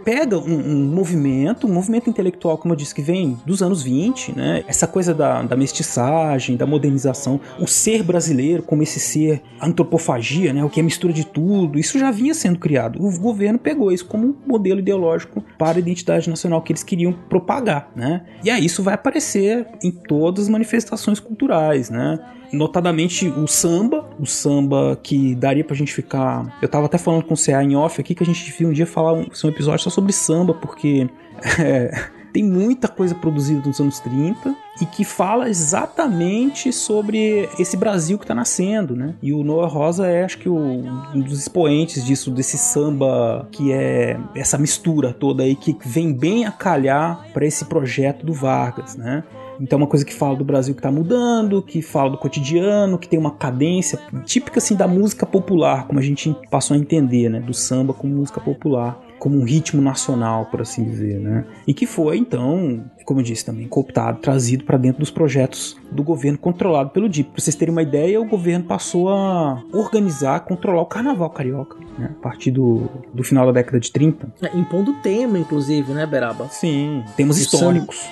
pega um, um movimento, um movimento intelectual, como eu disse, que vem dos anos 20, né? Essa coisa da, da mestiçagem, da modernização, o ser brasileiro como esse ser antropofagia, né? O que é mistura de tudo, isso já vinha sendo criado. O governo pegou isso como um modelo ideológico para a identidade nacional que eles queriam propagar, né? E aí isso vai aparecer em todas as manifestações culturais, né? Notadamente o samba, o samba que daria pra gente ficar. Eu tava até falando com o CA em off aqui que a gente devia um dia falar um, um episódio só sobre samba, porque [LAUGHS] é, tem muita coisa produzida nos anos 30 e que fala exatamente sobre esse Brasil que tá nascendo, né? E o Noah Rosa é, acho que, o, um dos expoentes disso, desse samba que é essa mistura toda aí que vem bem a calhar para esse projeto do Vargas, né? Então é uma coisa que fala do Brasil que tá mudando, que fala do cotidiano, que tem uma cadência típica assim da música popular, como a gente passou a entender, né, do samba como música popular, como um ritmo nacional, por assim dizer, né? E que foi então, como eu disse também, cooptado, trazido para dentro dos projetos do governo controlado pelo DIP. Para vocês terem uma ideia, o governo passou a organizar, controlar o carnaval carioca, né, a partir do, do final da década de 30. É, impondo tema, inclusive, né, Beraba? Sim, temos O históricos.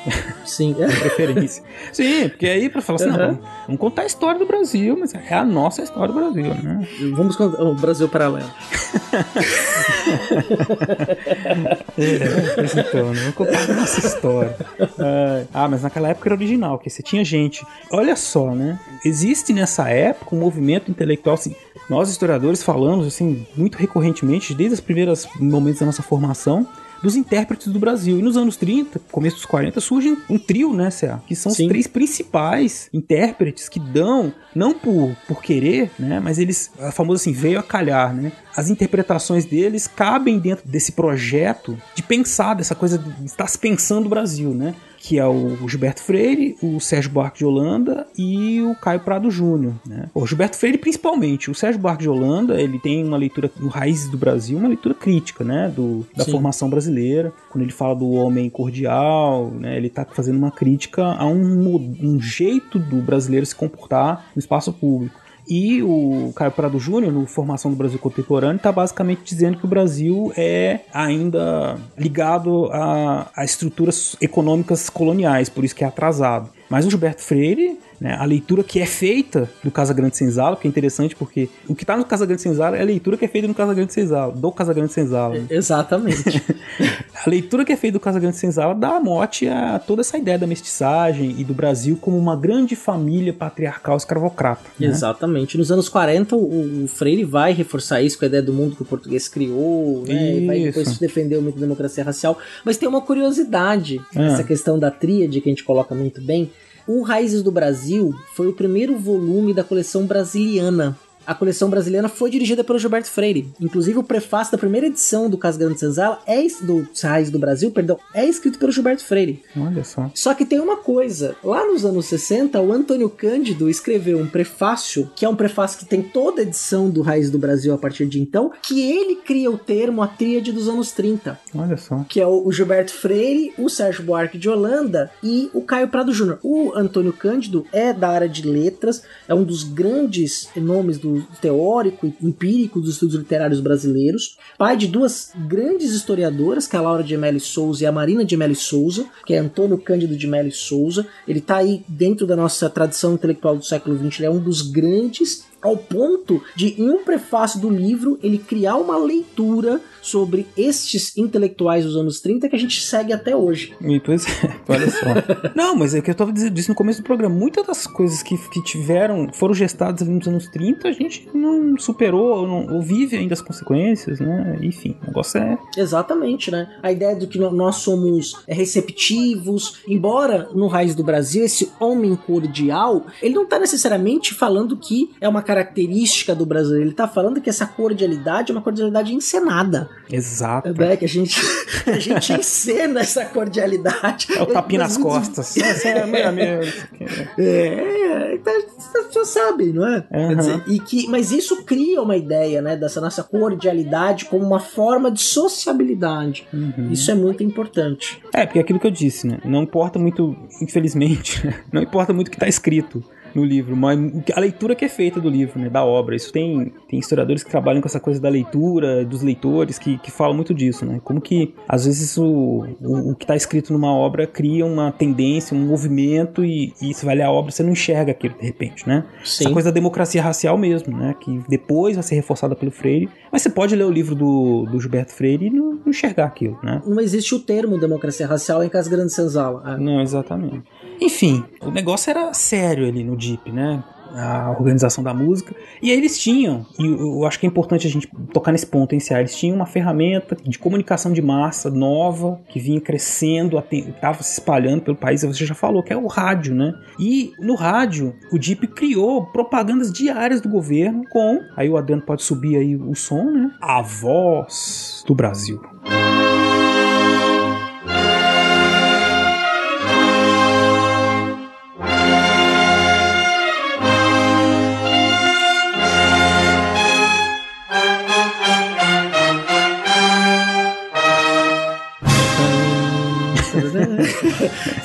Sim, [LAUGHS] de preferência. Sim, porque aí para falar assim, não, Uhum. vamos, vamos contar a história do Brasil, mas é a nossa história do Brasil, né? Vamos contar o Brasil Paralelo. [LAUGHS] [LAUGHS] É, então, né? Vamos contar nossa história. É, ah, mas naquela época era original, porque você tinha gente. Olha só, né? Existe nessa época um movimento intelectual, assim, nós historiadores falamos, assim, muito recorrentemente, desde os primeiros momentos da nossa formação, dos intérpretes do Brasil. E nos anos 30, começo dos 40, surge um trio, né, Cé? Que são Sim. os três principais intérpretes que dão, não por, por querer, né? Mas eles, a famosa assim, veio a calhar, né? As interpretações deles cabem dentro desse projeto de pensar, dessa coisa de estar se pensando o Brasil, né? Que é o Gilberto Freire, o Sérgio Buarque de Holanda e o Caio Prado Júnior. Né? O Gilberto Freire principalmente. O Sérgio Buarque de Holanda ele tem uma leitura no Raízes do Brasil, uma leitura crítica, né, do, da Sim. formação brasileira. Quando ele fala do homem cordial, né, ele está fazendo uma crítica a um, um jeito do brasileiro se comportar no espaço público. E o Caio Prado Júnior, no Formação do Brasil Contemporâneo, está basicamente dizendo que o Brasil é ainda ligado a, a estruturas econômicas coloniais, por isso que é atrasado. Mas o Gilberto Freire, né, a leitura que é feita do Casa Grande Senzala, que é interessante porque o que está no Casa Grande Senzala é a leitura que é feita no Casa Grande Senzala, do Casa Grande Senzala. né? Exatamente. [LAUGHS] A leitura que é feita do Casa Grande Senzala dá mote a toda essa ideia da mestiçagem e do Brasil como uma grande família patriarcal escravocrata. né? Exatamente. Nos anos 40, o, o Freire vai reforçar isso com a ideia do mundo que o português criou, né? E vai depois Isso. defender o mito da democracia racial. Mas tem uma curiosidade Ah. essa questão da tríade que a gente coloca muito bem. O Raízes do Brasil foi o primeiro volume da coleção brasiliana a coleção brasileira foi dirigida pelo Gilberto Freire. Inclusive, o prefácio da primeira edição do Casa Grande Senzala é do Raiz do Brasil, perdão, é escrito pelo Gilberto Freire. Olha só. Só que tem uma coisa. Lá nos anos 60, o Antônio Cândido escreveu um prefácio, que é um prefácio que tem toda a edição do Raiz do Brasil a partir de então, que ele cria o termo a tríade dos anos 30. Olha só. Que é o Gilberto Freire, o Sérgio Buarque de Holanda e o Caio Prado Júnior. O Antônio Cândido é da área de letras, é um dos grandes nomes do teórico e empírico dos estudos literários brasileiros, pai de duas grandes historiadoras, que é a Laura de Mello Souza e a Marina de Mello Souza, que é Antônio Cândido de Mello Souza. Ele está aí dentro da nossa tradição intelectual do século XX, ele é um dos grandes ao ponto de, em um prefácio do livro, ele criar uma leitura sobre estes intelectuais dos anos 30 que a gente segue até hoje. E, pois é, [LAUGHS] olha só. não, mas é que eu estava dizendo no começo do programa. Muitas das coisas que, que tiveram, foram gestadas ali nos anos 30, a gente não superou ou, não, ou vive ainda as consequências, né? Enfim, o negócio é. Exatamente, né? A ideia de que nós somos receptivos, embora no Raiz do Brasil, esse homem cordial, ele não está necessariamente falando que é uma característica do brasileiro. Ele tá falando que essa cordialidade é uma cordialidade encenada. Exato. É, que a gente, [LAUGHS] a gente encena essa cordialidade. É o tapinha nas costas. [LAUGHS] Essa é a minha, minha... É, então, as pessoas sabem, não é? Uhum. Dizer, e que, mas isso cria uma ideia, né, dessa nossa cordialidade como uma forma de sociabilidade. Uhum. Isso é muito importante. É, porque é aquilo que eu disse, né? Não importa muito, infelizmente, [LAUGHS] não importa muito o que está escrito no livro, mas a leitura que é feita do livro, né, da obra. Isso tem, tem historiadores que trabalham com essa coisa da leitura, dos leitores, que, que falam muito disso, né? Como que, às vezes, o, o, o que está escrito numa obra cria uma tendência, um movimento, e, e você vai ler a obra você não enxerga aquilo de repente, né? Sim. Essa coisa da democracia racial mesmo, né? Que depois vai ser reforçada pelo Freire, mas você pode ler o livro do, do Gilberto Freire e não, não enxergar aquilo, né? Não existe o termo democracia racial em Casa Grande Senzala. Não, exatamente. Enfim, o negócio era sério ali no Deep, né? A organização da música. E aí eles tinham, e eu acho que é importante a gente tocar nesse ponto inicial, eles tinham uma ferramenta de comunicação de massa nova, que vinha crescendo, estava se espalhando pelo país, você já falou, que é o rádio, né? E no rádio, o Deep criou propagandas diárias do governo com, aí o Adriano pode subir aí o som, né? A voz do Brasil. Isso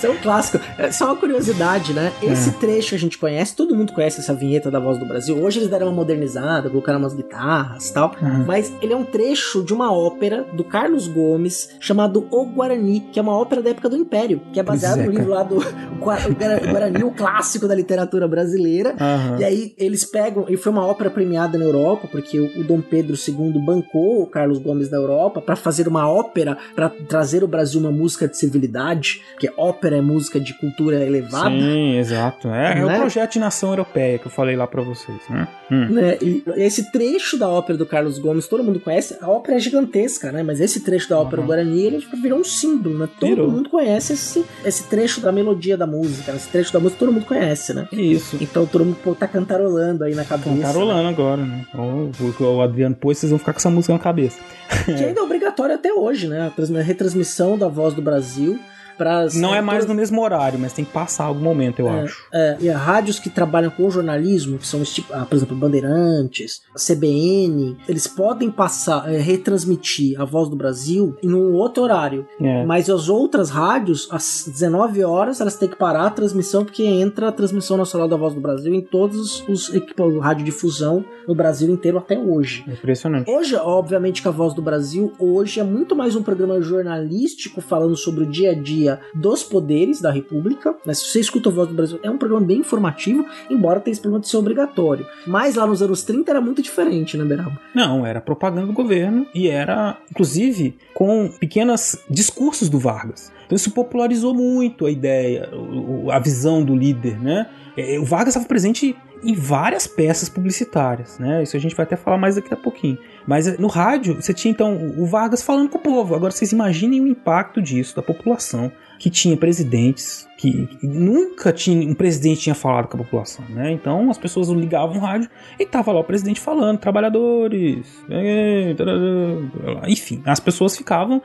é um clássico. É só uma curiosidade, né? Esse é. trecho a gente conhece, todo mundo conhece essa vinheta da voz do Brasil. Hoje eles deram uma modernizada, colocaram umas guitarras e tal. Uhum. Mas ele é um trecho de uma ópera do Carlos Gomes chamado O Guarani, que é uma ópera da época do Império, que é baseado é, no livro lá do [LAUGHS] Guarani, o clássico da literatura brasileira. Uhum. E aí eles pegam, e foi uma ópera premiada na Europa, porque o, o Dom Pedro II bancou o Carlos Gomes da Europa para fazer uma ópera para trazer o Brasil uma música de civilidade, porque ópera é música de cultura elevada. Sim, exato. É, né? é o né? projeto de nação europeia que eu falei lá para vocês, né? Hum. né? E esse trecho da ópera do Carlos Gomes, todo mundo conhece. A ópera é gigantesca, né? Mas esse trecho da ópera uhum. Guarani, ele virou um símbolo, né? Todo virou. mundo conhece esse, esse trecho da melodia da música, né? esse trecho da música todo mundo conhece, né? Isso. Então todo mundo pô, tá cantarolando aí na cabeça. Cantarolando né? agora, né? O, o Adriano pôs, vocês vão ficar com essa música na cabeça. Que ainda é obrigatório até hoje, né? A retransmissão da voz do Brasil pras. Não é mais no mesmo horário, mas tem que passar algum momento, eu é, acho. É, e rádios que trabalham com jornalismo, que são, tipo, ah, por exemplo, Bandeirantes, CBN, eles podem passar, é, retransmitir a voz do Brasil em um outro horário. É. Mas as outras rádios, às 19 horas, elas têm que parar a transmissão, porque entra a transmissão nacional da voz do Brasil em todos os equipamentos de radiodifusão no Brasil inteiro até hoje. Impressionante. Hoje, obviamente, que a voz do Brasil hoje é muito mais um programa jornalístico falando sobre o dia a dia dos poderes da República. Né? Se você escuta a Voz do Brasil, é um programa bem informativo, embora tenha esse problema de ser obrigatório. Mas lá nos anos 30 era muito diferente, né, Beraba? Não, era propaganda do governo e era, inclusive, com pequenos discursos do Vargas. Então isso popularizou muito a ideia, a visão do líder, né? É, o Vargas estava presente em várias peças publicitárias, né? Isso a gente vai até falar mais daqui a pouquinho. Mas eh, no rádio, você tinha então o Vargas falando com o povo. Agora vocês imaginem o impacto disso, da população, que tinha presidentes, que nunca tinha, um presidente tinha falado com a população, né? Então as pessoas ligavam o rádio e tava lá o presidente falando, trabalhadores, enfim, as pessoas ficavam,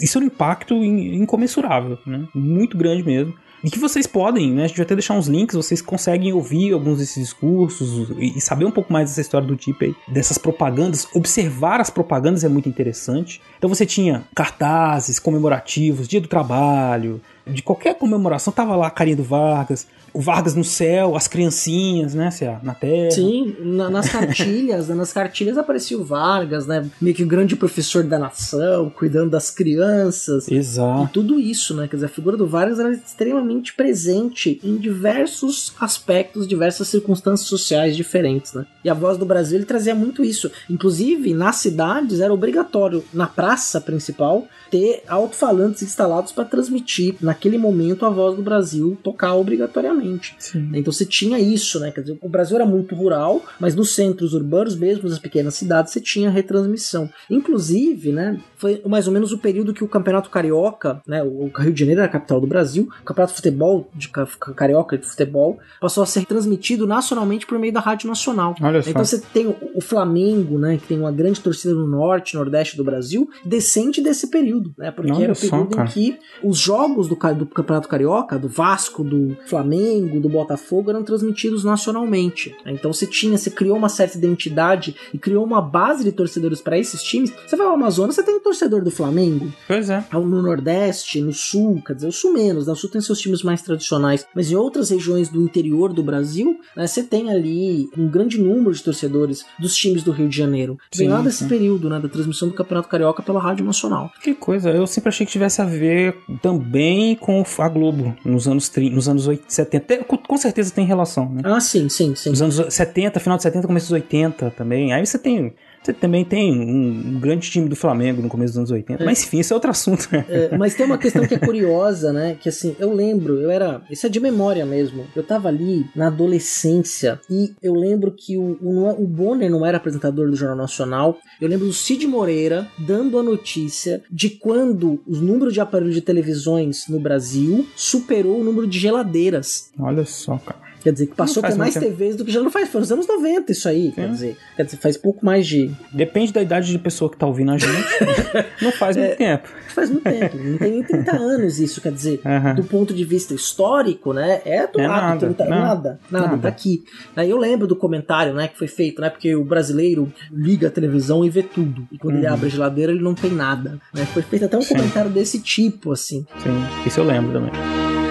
isso é um impacto incomensurável, né? Muito grande mesmo. E que vocês podem, né? A gente vai até deixar uns links, vocês conseguem ouvir alguns desses discursos e saber um pouco mais dessa história do tipo aí, dessas propagandas. Observar as propagandas é muito interessante. Então você tinha cartazes comemorativos, dia do trabalho, de qualquer comemoração, tava lá a carinha do Vargas, o Vargas no céu, as criancinhas, né, na terra. Sim, na, nas cartilhas, [LAUGHS] né, nas cartilhas aparecia o Vargas, né, meio que o grande professor da nação, cuidando das crianças. Exato. E tudo isso, né, quer dizer, a figura do Vargas era extremamente presente em diversos aspectos, diversas circunstâncias sociais diferentes, né. E a Voz do Brasil, ele trazia muito isso. Inclusive, nas cidades era obrigatório, na praça principal, ter alto-falantes instalados para transmitir, naquele momento, a Voz do Brasil tocar obrigatoriamente. Sim. Então você tinha isso, né? Quer dizer, o Brasil era muito rural, mas nos centros urbanos, mesmo nas pequenas cidades, você tinha retransmissão. Inclusive, né? Foi mais ou menos o período que o Campeonato Carioca, né? O Rio de Janeiro era a capital do Brasil, o Campeonato de Futebol de Carioca de futebol passou a ser transmitido nacionalmente por meio da Rádio Nacional. Olha só. Então você tem o Flamengo, né? Que tem uma grande torcida no norte, nordeste do Brasil, descente desse período, né? Porque Olha era o só, período cara. em que os jogos do, do Campeonato Carioca, do Vasco, do Flamengo, do Botafogo eram transmitidos nacionalmente. Então você tinha, você criou uma certa identidade e criou uma base de torcedores para esses times. Você vai ao Amazonas, você tem um torcedor do Flamengo. Pois é. No Nordeste, no Sul, quer dizer, o Sul menos, né? o Sul tem seus times mais tradicionais, mas em outras regiões do interior do Brasil, né, você tem ali um grande número de torcedores dos times do Rio de Janeiro. Vem lá desse período, né, da transmissão do Campeonato Carioca pela Rádio Nacional. Que coisa, eu sempre achei que tivesse a ver também com a Globo nos anos 30, nos anos 80, 70. Com- Com certeza tem relação, né? Ah, sim, sim, sim. Nos anos 70, final de 70, começo dos 80 também. Aí você tem. Você também tem um, um grande time do Flamengo no começo dos anos 80. Mas enfim, esse é outro assunto. né? [LAUGHS] É, mas tem uma questão que é curiosa, né? Que assim, eu lembro, eu era. Isso é de memória mesmo. Eu tava ali na adolescência e eu lembro que o, o, é- o Bonner não era apresentador do Jornal Nacional. Eu lembro do Cid Moreira dando a notícia de quando o número de aparelhos de televisões no Brasil superou o número de geladeiras. Olha só, cara. Quer dizer, que passou ter mais tempo. TVs do que já não faz. Foi nos anos 90 isso aí. Quer Sim. dizer, quer dizer, faz pouco mais de. Depende da idade de pessoa que tá ouvindo a gente. [LAUGHS] não faz É. muito tempo. Faz muito tempo. Não tem nem 30 anos isso. Quer dizer, Aham. do ponto de vista histórico, né? É do É lado, nada, 30, não. nada, nada, Nada. tá aqui. Aí eu lembro do comentário, né, que foi feito, né? Porque o brasileiro liga a televisão e vê tudo. E quando ele Uhum. abre a geladeira, ele não tem nada. Né? Foi feito até um Sim. comentário desse tipo, assim. Sim, isso eu lembro também.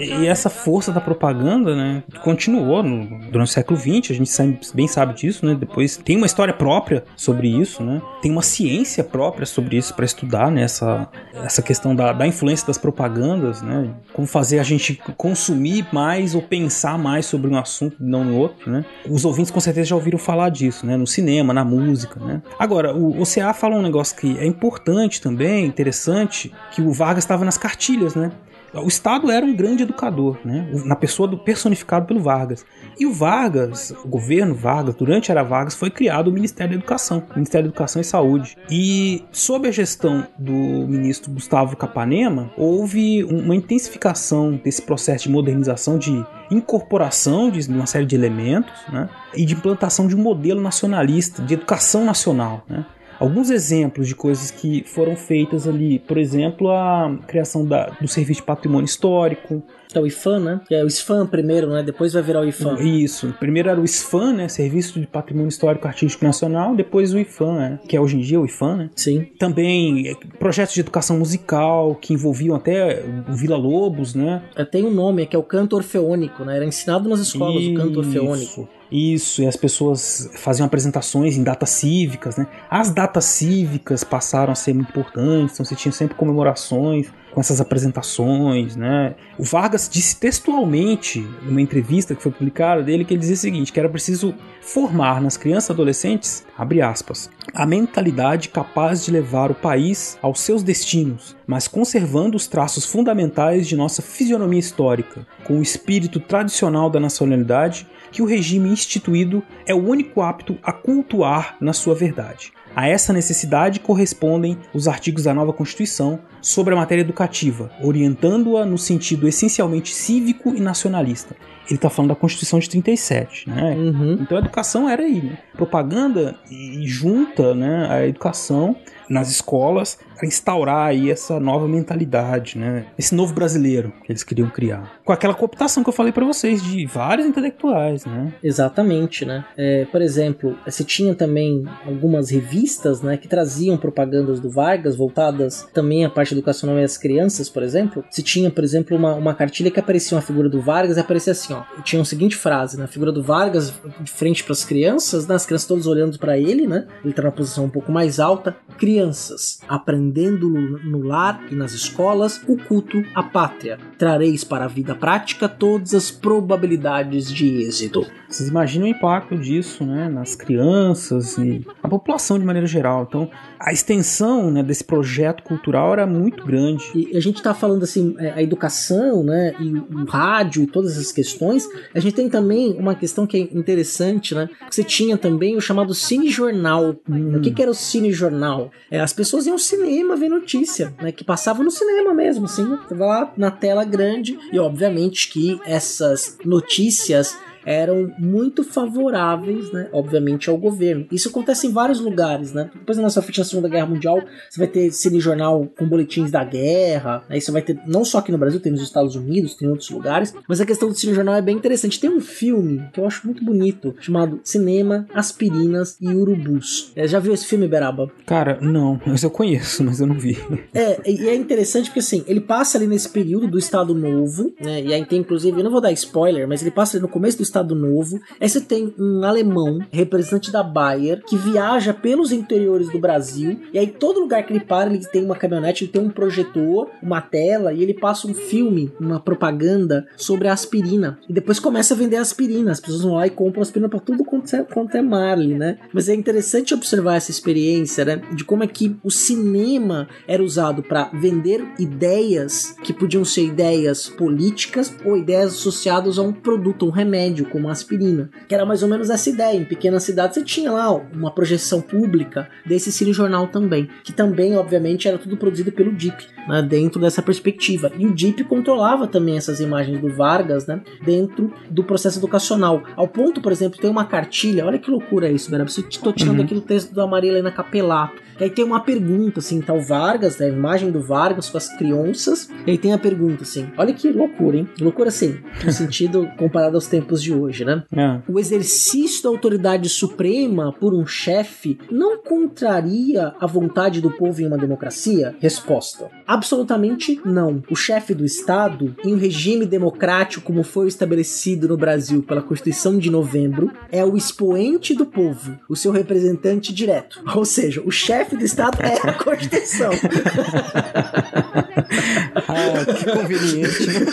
E essa força da propaganda, né, continuou no- durante o século XX, a gente bem sabe disso, né, depois tem uma história própria sobre isso, né, tem uma ciência própria sobre isso para estudar, né, essa, essa questão da, da influência das propagandas, né, como fazer a gente consumir mais ou pensar mais sobre um assunto e não no outro, né. Os ouvintes com certeza já ouviram falar disso, né, no cinema, na música, né. Agora, o OCA fala um negócio que é importante também, interessante, que o Vargas estava nas cartilhas, né, o Estado era um grande educador, né? na pessoa do personificado pelo Vargas. E o Vargas, o governo Vargas, durante a era Vargas, foi criado o Ministério da Educação, Ministério da Educação e Saúde. E sob a gestão do ministro Gustavo Capanema, houve um- uma intensificação desse processo de modernização, de incorporação de uma série de elementos, né? e de implantação de um modelo nacionalista, de educação nacional. Né? Alguns exemplos de coisas que foram feitas ali, por exemplo, a criação da- do Serviço de Patrimônio Histórico. É o IFAM, né? Que é o SFAM primeiro, né? Depois vai virar o IFAM. Isso. Primeiro era o SFAM, né? Serviço de Patrimônio Histórico Artístico Nacional. Depois o IFAM, né? que é hoje em dia o IFAM, né? Sim. Também eh, projetos de educação musical que envolviam até o Vila Lobos, né? É, Tem um nome, que é o canto orfeônico, né? Era ensinado nas escolas o canto orfeônico. Isso, e as pessoas faziam apresentações em datas cívicas, né? As datas cívicas passaram a ser muito importantes, então você tinha sempre comemorações. com essas apresentações, né? O Vargas disse textualmente, numa entrevista que foi publicada dele, que ele dizia o seguinte, que era preciso formar nas crianças e adolescentes, abre aspas, a mentalidade capaz de levar o país aos seus destinos, mas conservando os traços fundamentais de nossa fisionomia histórica, com o espírito tradicional da nacionalidade que o regime instituído é o único apto a cultuar na sua verdade. A essa necessidade correspondem os artigos da nova Constituição sobre a matéria educativa, orientando-a no sentido essencialmente cívico e nacionalista. Ele está falando da Constituição de 37, né? Uhum. Então a educação era aí, né? Propaganda e junta, né, a educação nas escolas para instaurar aí essa nova mentalidade, né? Esse novo brasileiro que eles queriam criar. Com aquela cooptação que eu falei para vocês de vários intelectuais, né? Exatamente, né? É, por exemplo, você tinha também algumas revistas, né, que traziam propagandas do Vargas voltadas também à parte educacional e às crianças, por exemplo. Você tinha, por exemplo, uma, uma cartilha que aparecia uma figura do Vargas e aparecia assim, ó. Tinha a seguinte frase, né? A figura do Vargas de frente para as crianças, né? As crianças todas olhando para ele, né? Ele tá na posição um pouco mais alta. Crianças, aprendendo no lar e nas escolas o culto à pátria. Trareis para a vida prática todas as probabilidades de êxito. Vocês imaginam o impacto disso, né, nas crianças e na população de maneira geral. Então, a extensão né, desse projeto cultural era muito grande. E a gente está falando assim, é, a educação, né, e o rádio e todas essas questões. A gente tem também uma questão que é interessante, né? Você tinha também o chamado cinejornal. Hum. O que, que era o cinejornal? É, as pessoas iam ao cinema ver notícia, né? Que passava no cinema mesmo, assim, lá na tela grande e obviamente que essas notícias eram muito favoráveis, né, obviamente, ao governo. Isso acontece em vários lugares, né? Depois da nossa frente na Segunda Guerra Mundial, você vai ter cinejornal com boletins da guerra, aí você vai ter, não só aqui no Brasil, tem nos Estados Unidos, tem em outros lugares, mas a questão do cinejornal é bem interessante. Tem um filme que eu acho muito bonito, chamado Cinema, Aspirinas e Urubus. É, já viu esse filme, Beraba? Cara, não, mas eu conheço, mas eu não vi. É, e é interessante porque assim, ele passa ali nesse período do Estado Novo, né? E aí tem, inclusive, eu não vou dar spoiler, mas ele passa ali no começo do Estado Novo. Aí você tem um alemão, representante da Bayer, que viaja pelos interiores do Brasil. E aí, todo lugar que ele para, ele tem uma caminhonete, ele tem um projetor, uma tela, e ele passa um filme, uma propaganda sobre a aspirina. E depois começa a vender aspirina. As pessoas vão lá e compram aspirina pra tudo quanto é, quanto é Marley, né? Mas é interessante observar essa experiência, né? De como é que o cinema era usado para vender ideias que podiam ser ideias políticas ou ideias associadas a um produto, um remédio, como a aspirina. Que era mais ou menos essa ideia. Em pequenas cidades você tinha lá uma projeção pública desse cinejornal também. Que também, obviamente, era tudo produzido pelo DIP, né, dentro dessa perspectiva. E o DIP controlava também essas imagens do Vargas, né, dentro do processo educacional. Ao ponto, por exemplo, tem uma cartilha, olha que loucura isso, Vera. Estou tirando Uhum. aqui do texto da Maria Helena Capelato. E aí tem uma pergunta, assim, tá o Vargas, né, a imagem do Vargas com as crianças. E aí tem a pergunta, assim, olha que loucura, hein? Loucura, assim, no [LAUGHS] sentido comparado aos tempos de hoje, né? É. O exercício da autoridade suprema por um chefe não contraria a vontade do povo em uma democracia? Resposta: absolutamente não. O chefe do Estado, em um regime democrático como foi estabelecido no Brasil pela Constituição de novembro, é o expoente do povo, o seu representante direto. Ou seja, o chefe do Estado é a Constituição. [LAUGHS] [LAUGHS] Ah, que conveniente. né?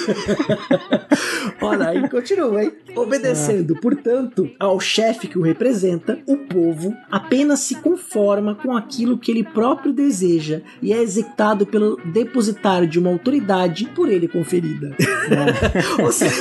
Olha, aí continua, hein? Obedecendo, portanto, ao chefe que o representa, o povo apenas se conforma com aquilo que ele próprio deseja e é executado pelo depositário de uma autoridade por ele conferida. [LAUGHS] Ou seja,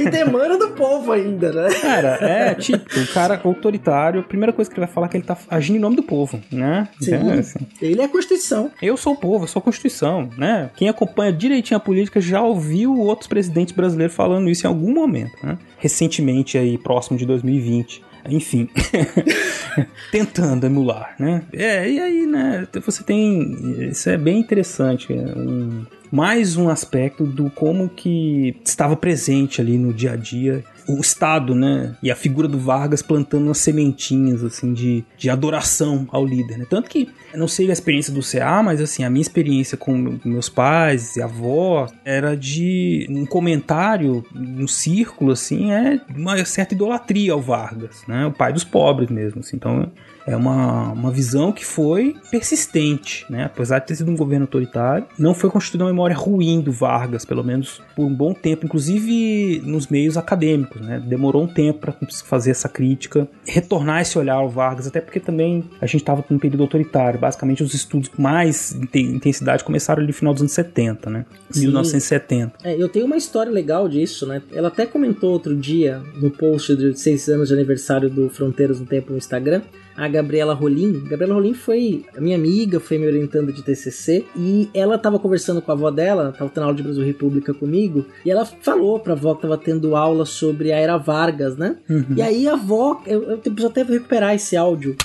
e demanda do povo ainda, né? Cara, é tipo, o cara autoritário, a primeira coisa que ele vai falar é que ele tá agindo em nome do povo, né? Sim. É, assim. Ele é a Constituição. Eu sou o povo, eu sou a Constituição, né? Quem acompanha direitinho a política já ouviu outros presidentes brasileiros falando isso em algum momento, né? Recentemente aí, próximo de 2020. Enfim, [LAUGHS] tentando emular, né? É, e aí, né? Você tem. Isso é bem interessante. é um- mais um aspecto do como que estava presente ali no dia a dia o Estado, né? E a figura do Vargas plantando umas sementinhas, assim, de, de adoração ao líder, né? Tanto que, não sei a experiência do CA, mas, assim, a minha experiência com meus pais e avó era de um comentário no círculo, assim, é uma certa idolatria ao Vargas, né? O pai dos pobres mesmo, assim. Então, é uma, uma visão que foi persistente, né? Apesar de ter sido um governo autoritário, não foi constituída uma memória ruim do Vargas, pelo menos por um bom tempo, inclusive nos meios acadêmicos, né? Demorou um tempo para fazer essa crítica, retornar esse olhar ao Vargas, até porque também a gente estava num período autoritário. Basicamente, os estudos com mais intensidade começaram ali no final dos anos 70, né? Sim. 1970. É, eu tenho uma história legal disso, né? Ela até comentou outro dia no post de seis anos de aniversário do Fronteiras no Tempo no Instagram a Gabriela Rolim. Gabriela Rolim foi minha amiga, foi me orientando de TCC e ela estava conversando com a avó dela, estava tendo aula de Brasil República comigo, e ela falou pra avó que estava tendo aula sobre a Era Vargas, né? Uhum. E aí a avó, eu, eu preciso até recuperar esse áudio.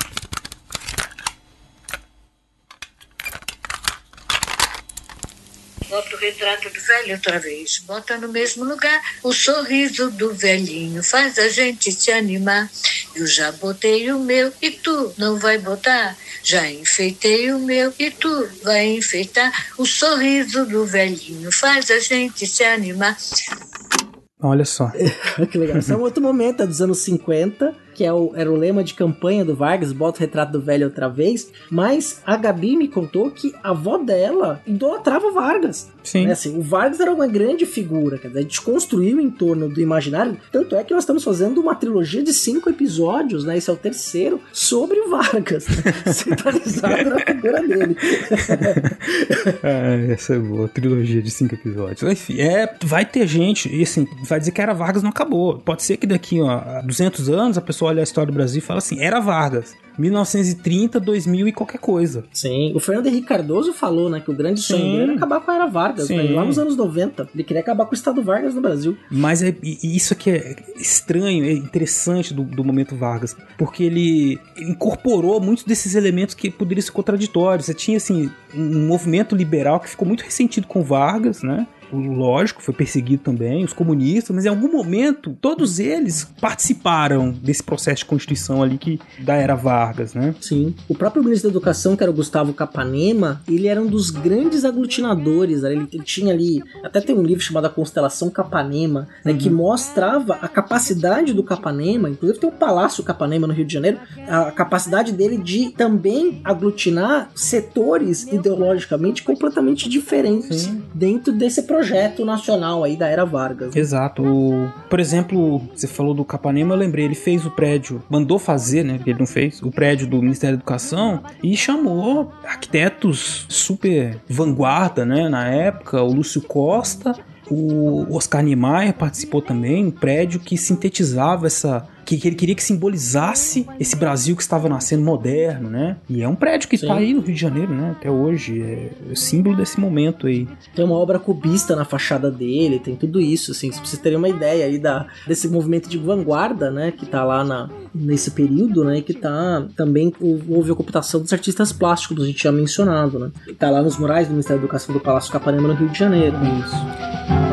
O retrato do velho outra vez. Bota no mesmo lugar o sorriso do velhinho. Faz a gente se animar. Eu já botei o meu e tu não vai botar? Já enfeitei o meu e tu vai enfeitar? O sorriso do velhinho faz a gente se animar. Olha só. [LAUGHS] que legal. Esse é um outro momento, é dos anos 50 que é o, era o lema de campanha do Vargas, bota o retrato do velho outra vez, mas a Gabi me contou que a avó dela idolatrava o Vargas. Sim. Né? Assim, o Vargas era uma grande figura, quer dizer, a gente construiu em torno do imaginário, tanto é que nós estamos fazendo uma trilogia de cinco episódios, né? Esse é o terceiro, sobre o Vargas, né? [LAUGHS] centralizado na figura dele. [LAUGHS] ah, essa é boa, trilogia de cinco episódios. Enfim, é, vai ter gente, e assim, vai dizer que era Vargas não acabou. Pode ser que daqui ó, a 200 anos a pessoa olha a história do Brasil e fala assim: era Vargas. 1930, 2000 e qualquer coisa. Sim, o Fernando Henrique Cardoso falou, né, que o grande sonho Sim. dele era acabar com a Era Vargas, né, lá nos anos 90. Ele queria acabar com o Estado Vargas no Brasil. Mas é, isso aqui é estranho, é interessante do, do momento Vargas, porque ele incorporou muitos desses elementos que poderiam ser contraditórios. Você tinha, assim, um movimento liberal que ficou muito ressentido com Vargas, né? Lógico, foi perseguido também, os comunistas, mas em algum momento todos eles participaram desse processo de constituição ali que da era Vargas, né? Sim. O próprio ministro da Educação, que era o Gustavo Capanema, ele era um dos grandes aglutinadores, né? ele, ele tinha ali, até tem um livro chamado A Constelação Capanema, né, uhum. que mostrava a capacidade do Capanema, inclusive tem o Palácio Capanema no Rio de Janeiro, a capacidade dele de também aglutinar setores ideologicamente completamente diferentes Sim. dentro desse processo projeto nacional aí da era Vargas. Né? Exato. O, por exemplo, você falou do Capanema, eu lembrei, ele fez o prédio, mandou fazer, né? Ele não fez, o prédio do Ministério da Educação e chamou arquitetos super vanguarda, né? Na época, o Lúcio Costa. O Oscar Niemeyer participou também, um prédio que sintetizava essa que, que ele queria que simbolizasse esse Brasil que estava nascendo moderno, né? E é um prédio que está aí no Rio de Janeiro, né? Até hoje. É o símbolo desse momento aí. Tem uma obra cubista na fachada dele, tem tudo isso, assim. Se vocês terem uma ideia aí da, desse movimento de vanguarda, né? Que tá lá na, nesse período, né? Que tá também houve ocupação dos artistas plásticos, que a gente tinha mencionado, né? Que tá lá nos murais do Ministério da Educação do Palácio Capanema no Rio de Janeiro. Isso.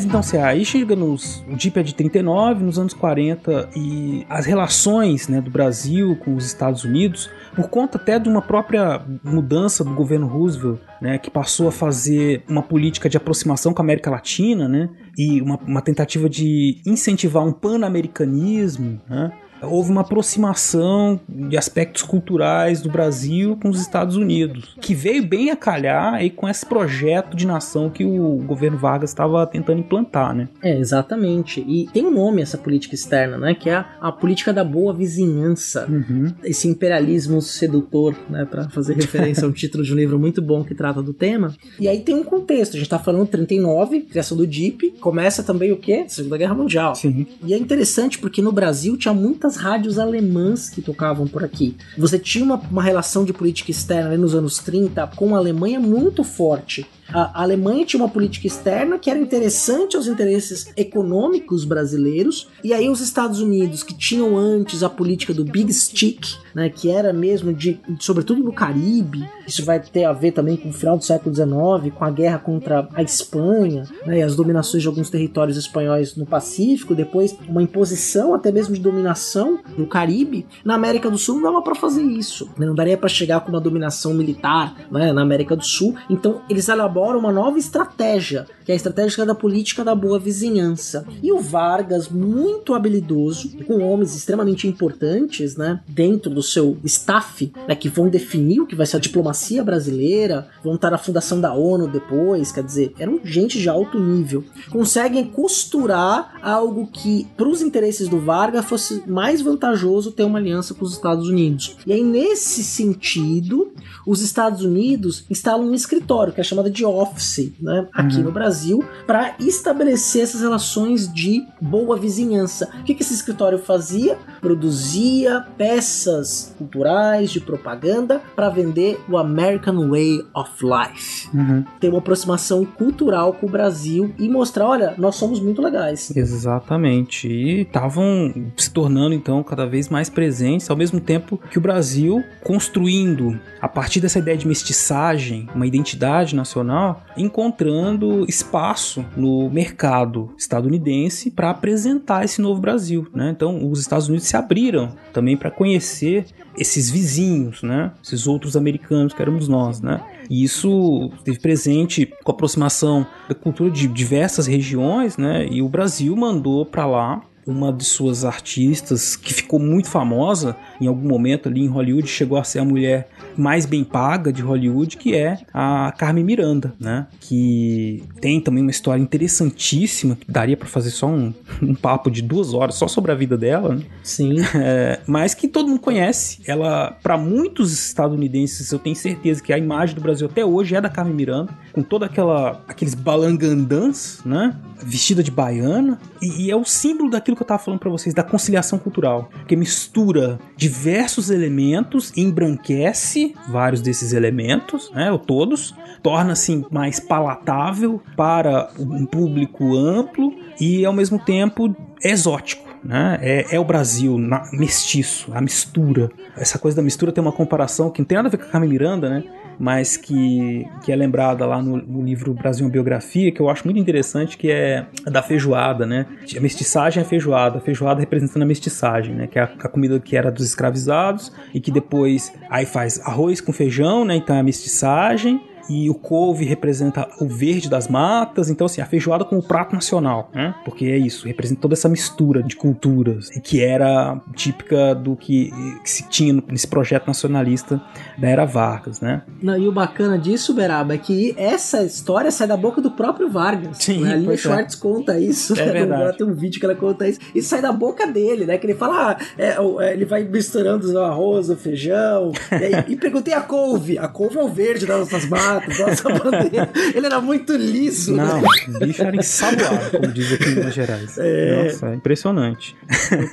Mas então, você aí chega nos. O DIP é de 39, nos anos 40, e as relações né, do Brasil com os Estados Unidos, por conta até de uma própria mudança do governo Roosevelt, né, que passou a fazer uma política de aproximação com a América Latina, né, e uma, uma tentativa de incentivar um pan-americanismo, né, houve uma aproximação de aspectos culturais do Brasil com os Estados Unidos, que veio bem a calhar aí com esse projeto de nação que o governo Vargas estava tentando implantar, né? É, exatamente. E tem um nome essa política externa, né? Que é a, a política da boa vizinhança. Uhum. Esse imperialismo sedutor, né? Para fazer referência ao [LAUGHS] título de um livro muito bom que trata do tema. E aí tem um contexto. A gente tá falando 39, criação do DIP. Começa também o quê? Segunda Guerra Mundial. Sim. E é interessante porque no Brasil tinha muitas muitas rádios alemãs que tocavam por aqui. Você tinha uma, uma relação de política externa nos anos 30 com a Alemanha muito forte. A Alemanha tinha uma política externa que era interessante aos interesses econômicos brasileiros, e aí os Estados Unidos, que tinham antes a política do Big Stick, né, que era mesmo de, sobretudo no Caribe, isso vai ter a ver também com o final do século XIX, com a guerra contra a Espanha, né, e as dominações de alguns territórios espanhóis no Pacífico, depois uma imposição até mesmo de dominação no Caribe. Na América do Sul não dava para fazer isso, né, não daria para chegar com uma dominação militar né, na América do Sul. Então eles elaboram uma nova estratégia, que é a estratégia da política da boa vizinhança. E o Vargas, muito habilidoso, com homens extremamente importantes, né, dentro do seu staff, né, que vão definir o que vai ser a diplomacia brasileira, vão estar na fundação da ONU depois, quer dizer, eram gente de alto nível. Conseguem costurar algo que, para os interesses do Vargas, fosse mais vantajoso ter uma aliança com os Estados Unidos. E aí, nesse sentido, os Estados Unidos instalam um escritório que é chamado de office, né, aqui Uhum. no Brasil, para estabelecer essas relações de boa vizinhança. O que, que esse escritório fazia? Produzia peças culturais de propaganda para vender o American Way of Life. Uhum. Ter uma aproximação cultural com o Brasil e mostrar, olha, nós somos muito legais. Exatamente. E estavam se tornando então cada vez mais presentes, ao mesmo tempo que o Brasil construindo a partir dessa ideia de mestiçagem, uma identidade nacional, encontrando espaço no mercado estadunidense para apresentar esse novo Brasil, né? Então, os Estados Unidos se abriram também para conhecer esses vizinhos, né? Esses outros americanos que éramos nós, né? E isso esteve presente com a aproximação da cultura de diversas regiões, né? E o Brasil mandou para lá uma de suas artistas que ficou muito famosa em algum momento ali em Hollywood, chegou a ser a mulher mais bem paga de Hollywood, que é a Carmen Miranda, né? Que tem também uma história interessantíssima, que daria para fazer só um, [LAUGHS] um papo de duas horas só sobre a vida dela, né? Sim. [LAUGHS] É, mas que todo mundo conhece. Ela, para muitos estadunidenses, eu tenho certeza que a imagem do Brasil até hoje é da Carmen Miranda, com toda aquela aqueles balangandãs, né? Vestida de baiana, e, e é o símbolo daquilo que eu tava falando para vocês, da conciliação cultural, que mistura diversos elementos, embranquece vários desses elementos, né? Ou todos, torna assim mais palatável para um público amplo e ao mesmo tempo exótico. Né? É, é o Brasil na- mestiço, a mistura. Essa coisa da mistura tem uma comparação que não tem nada a ver com a Carmen Miranda, né? Mas que, que é lembrada lá no, no livro Brasil uma Biografia, que eu acho muito interessante, que é da feijoada, né? A mestiçagem é feijoada, a feijoada representando a mestiçagem, né? Que é a, a comida que era dos escravizados e que depois aí faz arroz com feijão, né? Então é a mestiçagem. E o couve representa o verde das matas, então assim, a feijoada como prato nacional, né? Porque é isso, representa toda essa mistura de culturas, e que era típica do que, que se tinha nesse projeto nacionalista da era Vargas, né? Não, e o bacana disso, Beraba, é que essa história sai da boca do próprio Vargas. Sim, né? A Lina é. Schwartz conta isso. É [LAUGHS] né? verdade. Ela tem um vídeo que ela conta isso. E sai da boca dele, né? Que ele fala, ah, é, o- é, ele vai misturando o arroz, o feijão. [LAUGHS] e, aí- e perguntei a couve. A couve é o verde das nossas matas, da nossa bandeira. [LAUGHS] Ele era muito liso, Não, né? o bicho era ensaboado, como diz aqui em Minas Gerais. É. Nossa, é impressionante.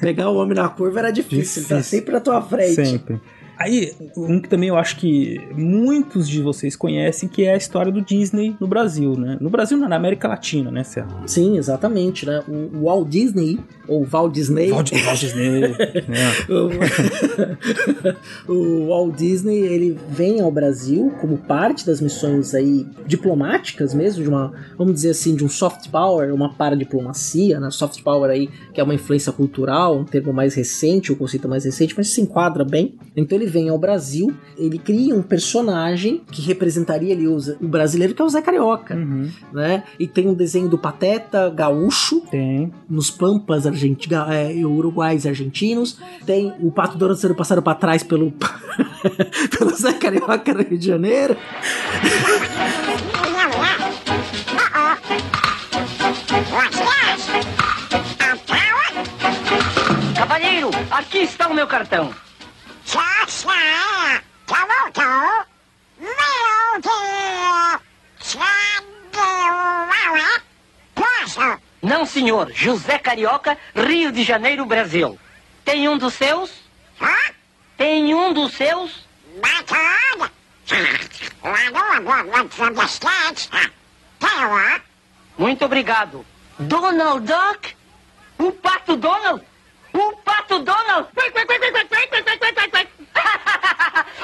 Pegar o homem na curva era difícil. Ele tá Difícil. sempre na tua frente. Sempre. Aí, um que também eu acho que muitos de vocês conhecem, que é a história do Disney no Brasil, né? No Brasil, não, na América Latina, né, Céu? Sim, exatamente, né? O, Walt Disney, ou Walt Disney. Walt, Walt Disney, [LAUGHS] né? o, [LAUGHS] o Walt Disney ele vem ao Brasil como parte das missões aí diplomáticas mesmo de uma vamos dizer assim de um soft power uma paradiplomacia né soft power aí que é uma influência cultural um termo mais recente o um conceito mais recente mas se enquadra bem então ele vem ao Brasil ele cria um personagem que representaria ali o, o brasileiro que é o Zé Carioca Uhum. né e tem um desenho do Pateta gaúcho tem nos pampas argenti é, uruguais e argentinos. Tem o Pato Dono sendo passado pra trás pelo, [LAUGHS] pelo Zé Carioca no Rio de Janeiro. Cavalheiro, aqui está o meu cartão. Não, senhor. José Carioca, Rio de Janeiro, Brasil. Tem um dos seus? Tem um dos seus? Muito obrigado. Donald Duck? O pato Donald? O pato Donald? [LAUGHS]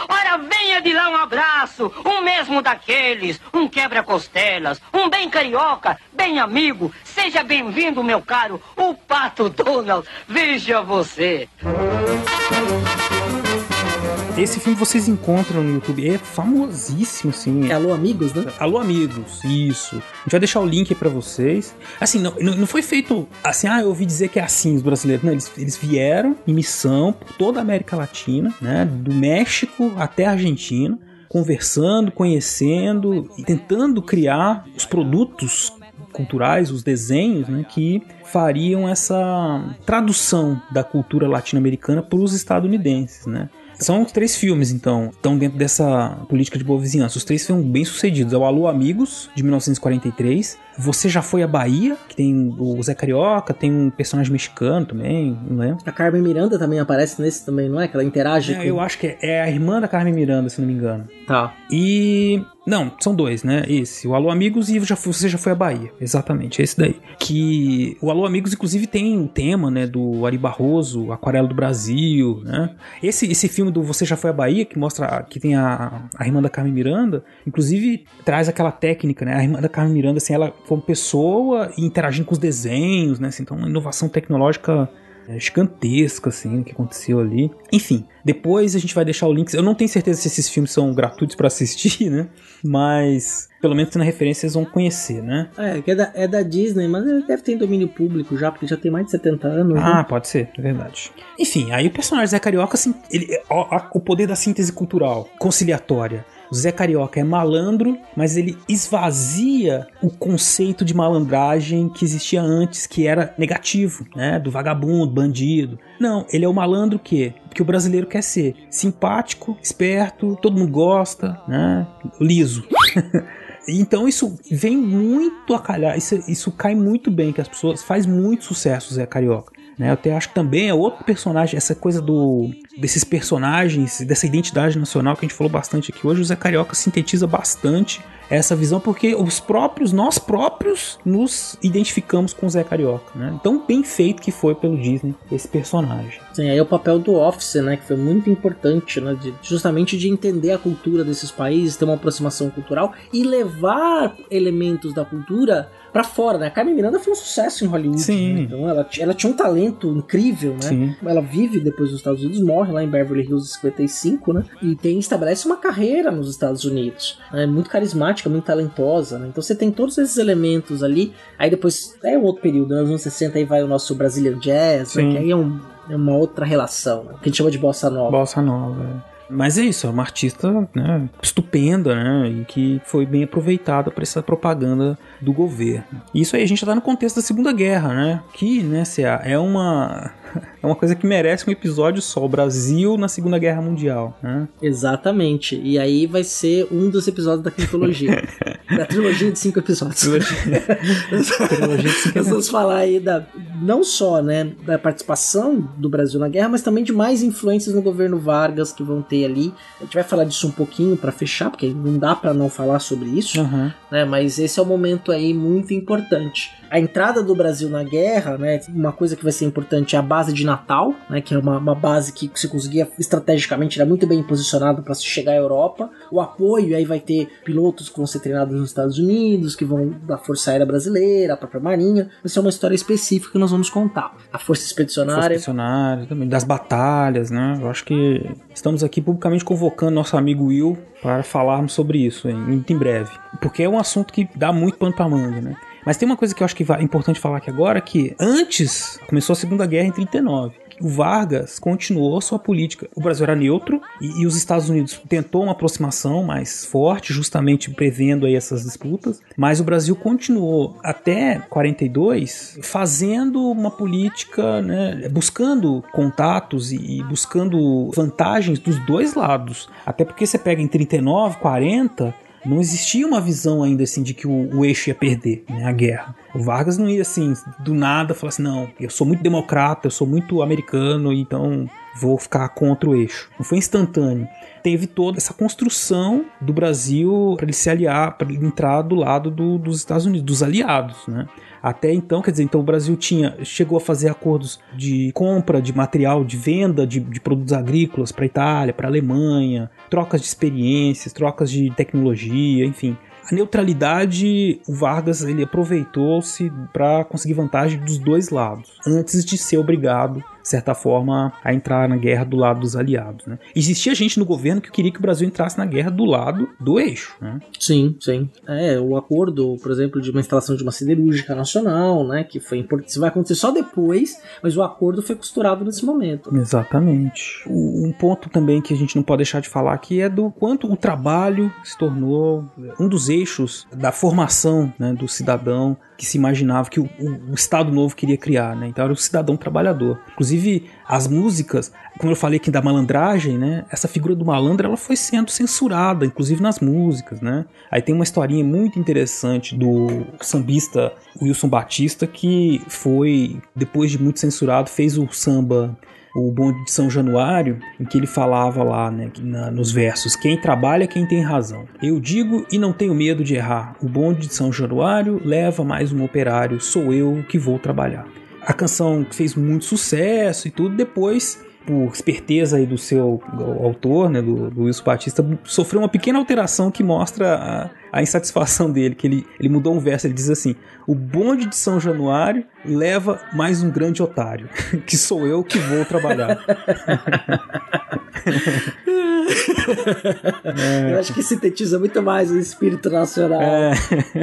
Ora, venha de lá um abraço, um mesmo daqueles, um quebra-costelas, um bem carioca, bem amigo. Seja bem-vindo, meu caro, o pato Donald. Veja você. Esse filme vocês encontram no YouTube, é famosíssimo, assim. É Alô Amigos, né? Alô Amigos, isso. A gente vai deixar o link aí pra vocês. Assim, não, não, foi feito assim, ah, eu ouvi dizer que é assim os brasileiros. Não, eles, eles vieram em missão por toda a América Latina, né? Do México até a Argentina, conversando, conhecendo e tentando criar os produtos culturais, os desenhos, né, que fariam essa tradução da cultura latino-americana para os estadunidenses, né? São três filmes, então, estão dentro dessa política de boa vizinhança. Os três foram bem sucedidos. É o Alô Amigos, de 1943. Você Já Foi à Bahia, que tem o Zé Carioca, tem um personagem mexicano também, não lembro. A Carmen Miranda também aparece nesse também, não é? Que ela interage É, com... Eu acho que é, é a irmã da Carmen Miranda, se não me engano. Tá. E. Não, são dois, né? Esse, o Alô Amigos e já, Você Já Foi à Bahia. Exatamente, esse daí. Que o Alô Amigos, inclusive, tem o tema, né? Do Ari Barroso, Aquarela do Brasil, né? Esse, esse filme do Você Já Foi à Bahia, que mostra que tem a, a irmã da Carmen Miranda, inclusive traz aquela técnica, né? A irmã da Carmen Miranda, assim, ela como pessoa e interagindo com os desenhos, né? Assim, então, uma inovação tecnológica é, gigantesca, assim, o que aconteceu ali. Enfim, depois a gente vai deixar o link. Eu não tenho certeza se esses filmes são gratuitos para assistir, [LAUGHS] né? Mas pelo menos na referência vocês vão conhecer, né? É, que é da, é da Disney, mas ele deve ter domínio público já, porque já tem mais de 70 anos. Ah, né? pode ser, é verdade. Enfim, aí o personagem Zé Carioca, assim, ele, ó, ó, o poder da síntese cultural, conciliatória. O Zé Carioca é malandro, mas ele esvazia o conceito de malandragem que existia antes, que era negativo, né? Do vagabundo, bandido. Não, ele é o malandro que que o brasileiro quer ser simpático, esperto, todo mundo gosta, né? Liso. [LAUGHS] Então isso vem muito a calhar, isso, isso cai muito bem, que as pessoas faz muito sucesso Zé Carioca. Né? Eu até acho que também é outro personagem, essa coisa do desses personagens, dessa identidade nacional que a gente falou bastante aqui hoje, o Zé Carioca sintetiza bastante essa visão porque os próprios, nós próprios, nos identificamos com o Zé Carioca, né? Tão bem feito que foi pelo Disney esse personagem. Sim, aí é o papel do Office, né, que foi muito importante, né, de, justamente de entender a cultura desses países, ter uma aproximação cultural e levar elementos da cultura para fora, né? A Carmen Miranda foi um sucesso em Hollywood. Sim. Né? Então ela, ela tinha um talento incrível, né? Sim. Ela vive depois dos Estados Unidos, morre lá em Beverly Hills em 55, né? E tem estabelece uma carreira nos Estados Unidos. É muito carismática, muito talentosa, né? Então você tem todos esses elementos ali. Aí depois é um outro período, né? nos anos 60 aí vai o nosso Brazilian Jazz, né? Que aí é, um- é uma outra relação, né? que a gente chama de bossa nova. Bossa Nova. é. Mas é isso, é uma artista né, estupenda, né? E que foi bem aproveitada para essa propaganda do governo. E isso aí a gente já tá no contexto da Segunda Guerra, né? Que, né, é uma. [LAUGHS] É uma coisa que merece um episódio só, o Brasil na Segunda Guerra Mundial, né? Exatamente. E aí vai ser um dos episódios da trilogia. [LAUGHS] da trilogia de cinco episódios. Trilogia [LAUGHS] de cinco Nós vamos falar aí da, não só né, da participação do Brasil na guerra, mas também de mais influências no governo Vargas que vão ter ali. A gente vai falar disso um pouquinho para fechar, porque não dá para não falar sobre isso, Uhum. né? Mas esse é um momento aí muito importante. A entrada do Brasil na guerra, né? Uma coisa que vai ser importante é a base de Natal, né? Que é uma, uma base que se conseguia estrategicamente era muito bem posicionada para se chegar à Europa. O apoio aí vai ter pilotos que vão ser treinados nos Estados Unidos, que vão da Força Aérea Brasileira, a própria Marinha. Vai ser uma história específica que nós vamos contar. A Força Força Expedicionária. Expedicionária também, das batalhas, né? Eu acho que estamos aqui publicamente convocando nosso amigo Will para falarmos sobre isso muito em breve. Porque é um assunto que dá muito pano pra manga, né? Mas tem uma coisa que eu acho que é importante falar aqui agora, que antes começou a Segunda Guerra em 39. O Vargas continuou sua política. O Brasil era neutro e, e os Estados Unidos tentou uma aproximação mais forte, justamente prevendo aí essas disputas. Mas o Brasil continuou até 42 fazendo uma política, né, buscando contatos e, e buscando vantagens dos dois lados. Até porque você pega em 39, 40, não existia uma visão ainda assim de que o, o eixo ia perder né, a guerra. O Vargas não ia assim, do nada, falar assim: não, eu sou muito democrata, eu sou muito americano, então vou ficar contra o eixo. Não foi instantâneo. Teve toda essa construção do Brasil para ele se aliar, para ele entrar do lado do, dos Estados Unidos, dos aliados, né? Até então, quer dizer, então o Brasil tinha chegou a fazer acordos de compra de material, de venda de, de produtos agrícolas para Itália, para Alemanha, trocas de experiências, trocas de tecnologia, enfim. A neutralidade, o Vargas ele aproveitou-se para conseguir vantagem dos dois lados, antes de ser obrigado de certa forma, a entrar na guerra do lado dos aliados. Né? Existia gente no governo que queria que o Brasil entrasse na guerra do lado do eixo. Né? Sim, sim. É, o acordo, por exemplo, de uma instalação de uma siderúrgica nacional, né, que foi importante, isso vai acontecer só depois, mas o acordo foi costurado nesse momento. Exatamente. Um ponto também que a gente não pode deixar de falar aqui é do quanto o trabalho se tornou um dos eixos da formação né, do cidadão que se imaginava que o, o, o, Estado Novo queria criar, né? Então era o cidadão trabalhador. Inclusive as músicas, como eu falei aqui da malandragem, né? Essa figura do malandro ela foi sendo censurada, inclusive nas músicas, né? Aí tem uma historinha muito interessante do sambista Wilson Batista que foi depois de muito censurado fez o samba o bonde de São Januário, em que ele falava lá, né, na, nos versos: Quem trabalha, quem tem razão. Eu digo e não tenho medo de errar. O bonde de São Januário leva mais um operário, sou eu que vou trabalhar. A canção fez muito sucesso e tudo, depois por esperteza aí do seu autor, né, do, do Wilson Batista, sofreu uma pequena alteração que mostra a, a, insatisfação [LAUGHS] dele, que ele, ele mudou um verso, ele diz assim, o bonde de São Januário leva mais um grande otário, [LAUGHS] que sou eu que vou trabalhar. é. [LAUGHS] Eu acho que sintetiza muito mais o espírito nacional. É.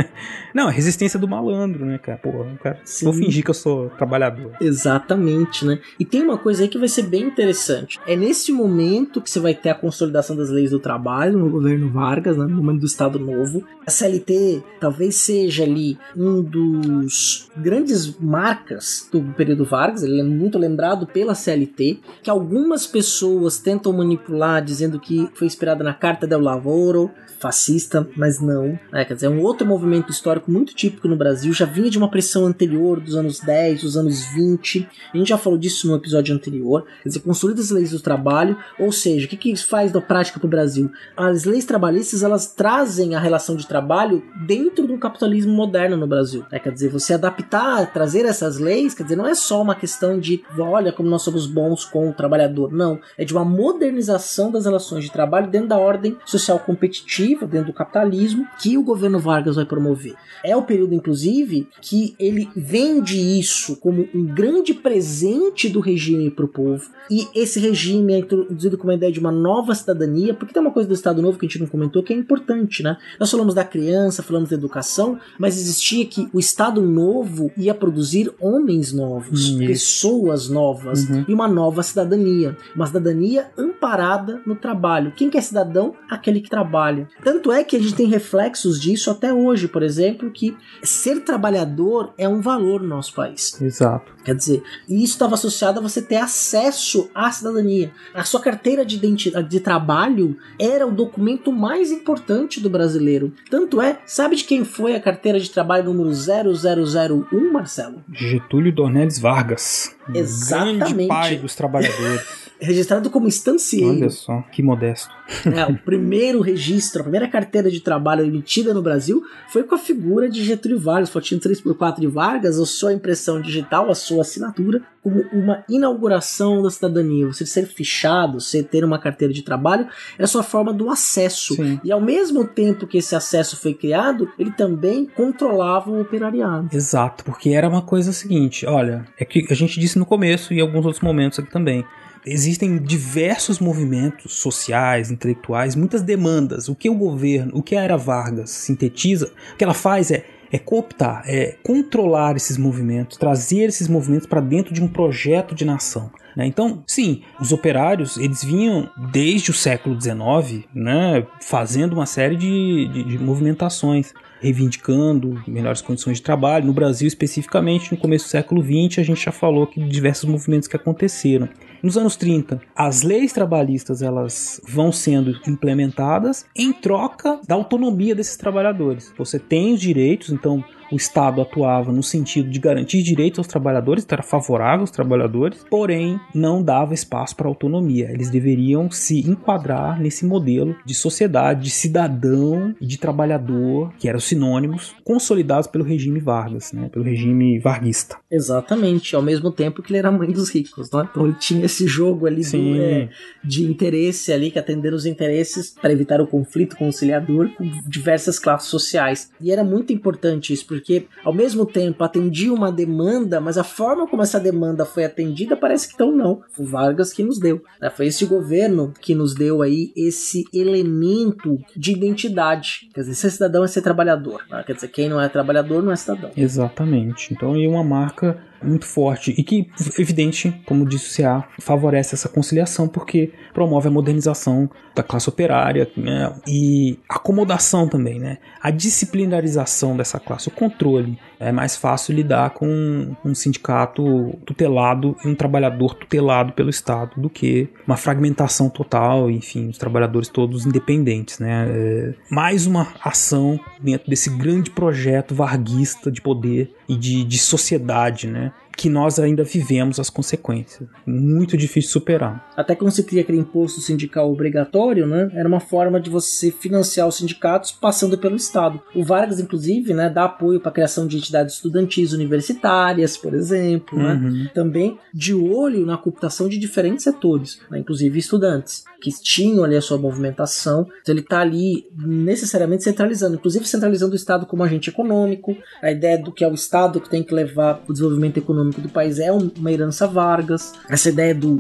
[LAUGHS] Não, a resistência do malandro, né, cara? Pô, cara, vou fingir que eu sou trabalhador. Exatamente, né? E tem uma coisa aí que vai ser bem interessante. É nesse momento que você vai ter a consolidação das leis do trabalho no governo Vargas, né, no momento do Estado Novo. A CLT talvez seja ali um dos grandes marcas do período Vargas, ele é muito lembrado pela CLT, que algumas pessoas tentam manipular dizendo que foi inspirada na Carta del Lavoro, fascista, mas não. Né? Quer dizer, é um outro movimento histórico muito típico no Brasil, já vinha de uma pressão anterior, dos anos 10, dos anos 20. A gente já falou disso no episódio anterior. Quer dizer, consolida as leis do trabalho, ou seja, o que, que faz da prática para o Brasil? As leis trabalhistas elas trazem a relação de trabalho dentro do capitalismo moderno no Brasil. Né? Quer dizer, você adaptar, trazer essas leis, quer dizer, não é só uma questão de olha como nós somos bons com o trabalhador, não. É de uma modernização das relações de trabalho dentro da ordem social competitiva dentro do capitalismo que o governo Vargas vai promover. É o período, inclusive, que ele vende isso como um grande presente do regime para o povo. E esse regime é introduzido com uma ideia de uma nova cidadania, porque tem uma coisa do Estado Novo que a gente não comentou que é importante, né? Nós falamos da criança, falamos da educação, mas existia que o Estado Novo ia produzir homens novos, isso. pessoas novas uhum. e uma nova cidadania. Uma cidadania amparada no trabalho. Quem que é cidadão? Aquele que trabalha. Tanto é que a gente tem reflexos disso até hoje, por exemplo, que ser trabalhador é um valor no nosso país. Exato. Quer dizer, isso estava associado a você ter acesso à cidadania. A sua carteira de identidade de trabalho era o documento mais importante do brasileiro. Tanto é, sabe de quem foi a carteira de trabalho número 0001, Marcelo? Getúlio Dornelles Vargas. Exatamente. Grande pai dos trabalhadores. Registrado como estancieiro. Olha só, que modesto. [LAUGHS] É, o primeiro registro, a primeira carteira de trabalho emitida no Brasil foi com a figura de Getúlio Vargas, fotinho 3x4 de Vargas, a sua impressão digital, a sua assinatura, como uma inauguração da cidadania. Você ser fichado, você ter uma carteira de trabalho, é a sua forma do acesso. Sim. E ao mesmo tempo que esse acesso foi criado, ele também controlava o operariado. Exato, porque era uma coisa seguinte, olha, é que a gente disse no começo e em alguns outros momentos aqui também existem diversos movimentos sociais, intelectuais, muitas demandas. O que o governo, o que a Era Vargas sintetiza, o que ela faz é, é cooptar, é controlar esses movimentos, trazer esses movimentos para dentro de um projeto de nação. Né? Então, sim, os operários eles vinham desde o século XIX, né, fazendo uma série de, de, de movimentações reivindicando melhores condições de trabalho. No Brasil, especificamente, no começo do século XX, a gente já falou que diversos movimentos que aconteceram. Nos anos 30, as leis trabalhistas elas vão sendo implementadas em troca da autonomia desses trabalhadores. Você tem os direitos, então o Estado atuava no sentido de garantir direitos aos trabalhadores, então era favorável aos trabalhadores, porém não dava espaço para autonomia. Eles deveriam se enquadrar nesse modelo de sociedade, de cidadão e de trabalhador, que eram sinônimos, consolidados pelo regime Vargas, né, pelo regime varguista. Exatamente, ao mesmo tempo que ele era mãe dos ricos, né? então ele tinha esse jogo ali do, é, de interesse ali, que atendendo os interesses para evitar o conflito conciliador com diversas classes sociais. E era muito importante isso, porque ao mesmo tempo atendia uma demanda, mas a forma como essa demanda foi atendida parece que então não. Foi Vargas que nos deu. Né? Foi esse governo que nos deu aí esse elemento de identidade. Quer dizer, ser cidadão é ser trabalhador. Né? Quer dizer, quem não é trabalhador não é cidadão. Exatamente. Então, aí uma marca muito forte e que, evidente, como disse o CA, favorece essa conciliação porque promove a modernização da classe operária né, e acomodação também, né? A disciplinarização dessa classe, o controle. É mais fácil lidar com um sindicato tutelado e um trabalhador tutelado pelo Estado do que uma fragmentação total, enfim, os trabalhadores todos independentes, né? É mais uma ação dentro desse grande projeto varguista de poder e de, de sociedade, né? Que nós ainda vivemos as consequências. Muito difícil superar. Até quando se cria aquele imposto sindical obrigatório, né, era uma forma de você financiar os sindicatos passando pelo Estado. O Vargas, inclusive, né, dá apoio para a criação de entidades estudantis universitárias, por exemplo, né? uhum. né, também de olho na cooptação de diferentes setores, né, inclusive estudantes, que tinham ali a sua movimentação. Então ele está ali necessariamente centralizando, inclusive centralizando o Estado como agente econômico, a ideia do que é o Estado que tem que levar o desenvolvimento econômico econômico do país é uma herança Vargas. Essa ideia do,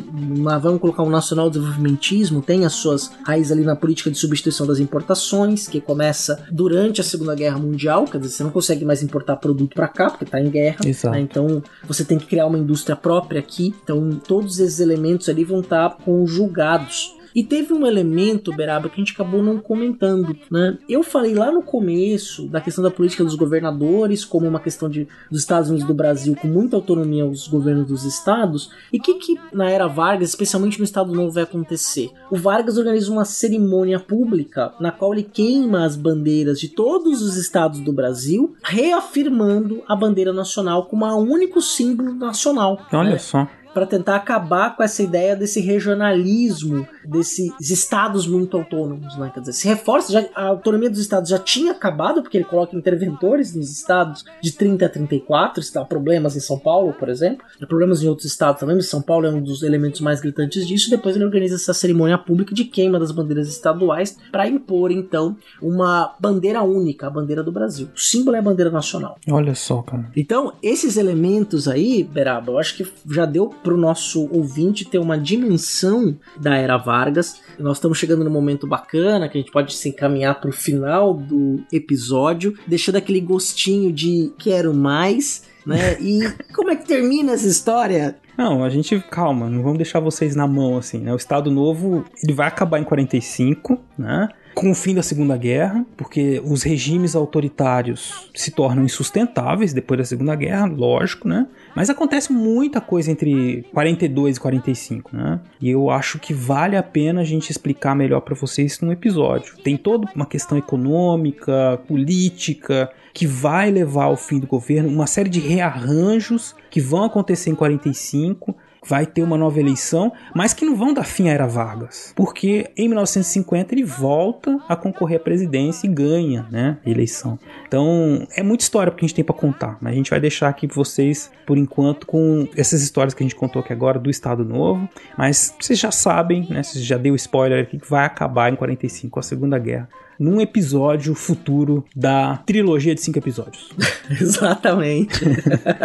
vamos colocar um nacional desenvolvimentismo, tem as suas raízes ali na política de substituição das importações, que começa durante a Segunda Guerra Mundial, quer dizer, você não consegue mais importar produto para cá, porque está em guerra. Né? Então você tem que criar uma indústria própria aqui. Então todos esses elementos ali vão estar tá conjugados e teve um elemento, Beraba, que a gente acabou não comentando, né? Eu falei lá no começo da questão da política dos governadores, como uma questão de, dos Estados Unidos do Brasil com muita autonomia aos governos dos estados. E o que, que na era Vargas, especialmente no Estado Novo, vai acontecer? O Vargas organiza uma cerimônia pública na qual ele queima as bandeiras de todos os estados do Brasil, reafirmando a bandeira nacional como a único símbolo nacional. Olha né? só para tentar acabar com essa ideia desse regionalismo, desses estados muito autônomos, né? Quer dizer, se reforça, já, a autonomia dos estados já tinha acabado, porque ele coloca interventores nos estados de 30 a 34, está problemas em São Paulo, por exemplo, problemas em outros estados também, mas São Paulo é um dos elementos mais gritantes disso, depois ele organiza essa cerimônia pública de queima das bandeiras estaduais para impor, então, uma bandeira única, a bandeira do Brasil. O símbolo é a bandeira nacional. Olha só, cara. Então, esses elementos aí, Beraba, eu acho que já deu para o nosso ouvinte ter uma dimensão da era Vargas. Nós estamos chegando num momento bacana que a gente pode se encaminhar para o final do episódio, deixando aquele gostinho de quero mais. Né? [LAUGHS] E como é que termina essa história? Não, a gente, calma, não vamos deixar vocês na mão assim, né? O Estado Novo, ele vai acabar em 45, né? Com o fim da Segunda Guerra, porque os regimes autoritários se tornam insustentáveis depois da Segunda Guerra, lógico, né? Mas acontece muita coisa entre 42 e 45, né? E eu acho que vale a pena a gente explicar melhor para vocês num episódio. Tem toda uma questão econômica, política, que vai levar ao fim do governo, uma série de rearranjos que vão acontecer em 45 vai ter uma nova eleição, mas que não vão dar fim à era Vargas, porque em 1950 ele volta a concorrer à presidência e ganha, né, a eleição. Então é muita história que a gente tem para contar, mas a gente vai deixar aqui vocês por enquanto com essas histórias que a gente contou aqui agora do Estado Novo, mas vocês já sabem, né, vocês já deu spoiler aqui que vai acabar em 45 a Segunda Guerra num episódio futuro da trilogia de cinco episódios. [LAUGHS] Exatamente.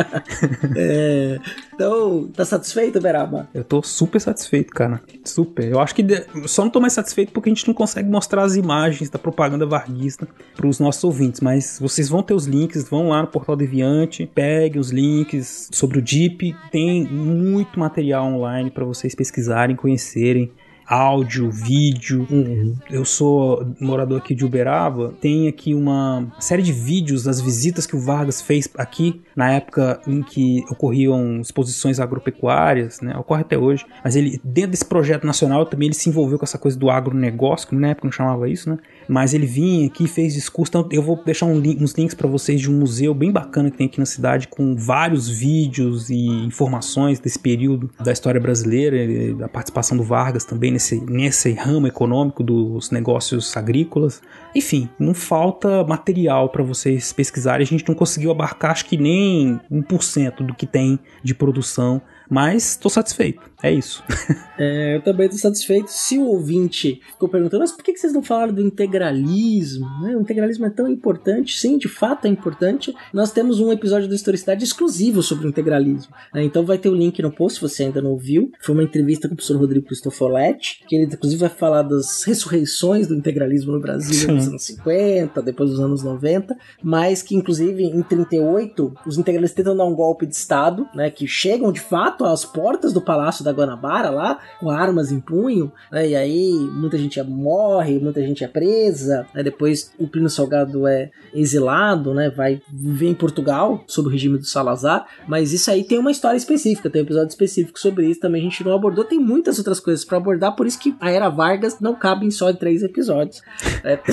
[LAUGHS] é, então, tá satisfeito, Beraba? Eu tô super satisfeito, cara. Super. Eu acho que de... só não tô mais satisfeito porque a gente não consegue mostrar as imagens da propaganda varguista pros nossos ouvintes, mas vocês vão ter os links, vão lá no Portal Deviante, peguem os links sobre o Jeep, tem muito material online para vocês pesquisarem, conhecerem áudio, vídeo. Uhum. Eu sou morador aqui de Uberaba, tem aqui uma série de vídeos das visitas que o Vargas fez aqui na época em que ocorriam exposições agropecuárias, né? Ocorre até hoje. Mas ele, dentro desse projeto nacional, também ele se envolveu com essa coisa do agronegócio, que na época não chamava isso, né? Mas ele vinha aqui, fez discurso. Então eu vou deixar um link, uns links para vocês de um museu bem bacana que tem aqui na cidade, com vários vídeos e informações desse período da história brasileira, da participação do Vargas também nesse, nesse ramo econômico dos negócios agrícolas. Enfim, não falta material para vocês pesquisarem. A gente não conseguiu abarcar, acho que nem 1% do que tem de produção mas estou satisfeito. É isso. [LAUGHS] é, eu também estou satisfeito. Se o ouvinte ficou perguntando, mas por que vocês não falaram do integralismo? Né? O integralismo é tão importante. Sim, de fato é importante. Nós temos um episódio do Historicidade exclusivo sobre o integralismo. Né? Então vai ter o link no post se você ainda não ouviu. Foi uma entrevista com o professor Rodrigo Cristofoletti, que ele inclusive vai falar das ressurreições do integralismo no Brasil nos anos 50, depois dos anos 90, mas que inclusive em 38 os integralistas tentam dar um golpe de Estado, né, que chegam de fato fato às portas do Palácio da Guanabara lá, com armas em punho, né? e aí muita gente morre, muita gente é presa, né? depois o Plínio Salgado é exilado, né? vai viver em Portugal, sob o regime do Salazar, mas isso aí tem uma história específica, tem um episódio específico sobre isso, também a gente não abordou, tem muitas outras coisas para abordar, por isso que a Era Vargas não cabe em só em três episódios. É. [LAUGHS]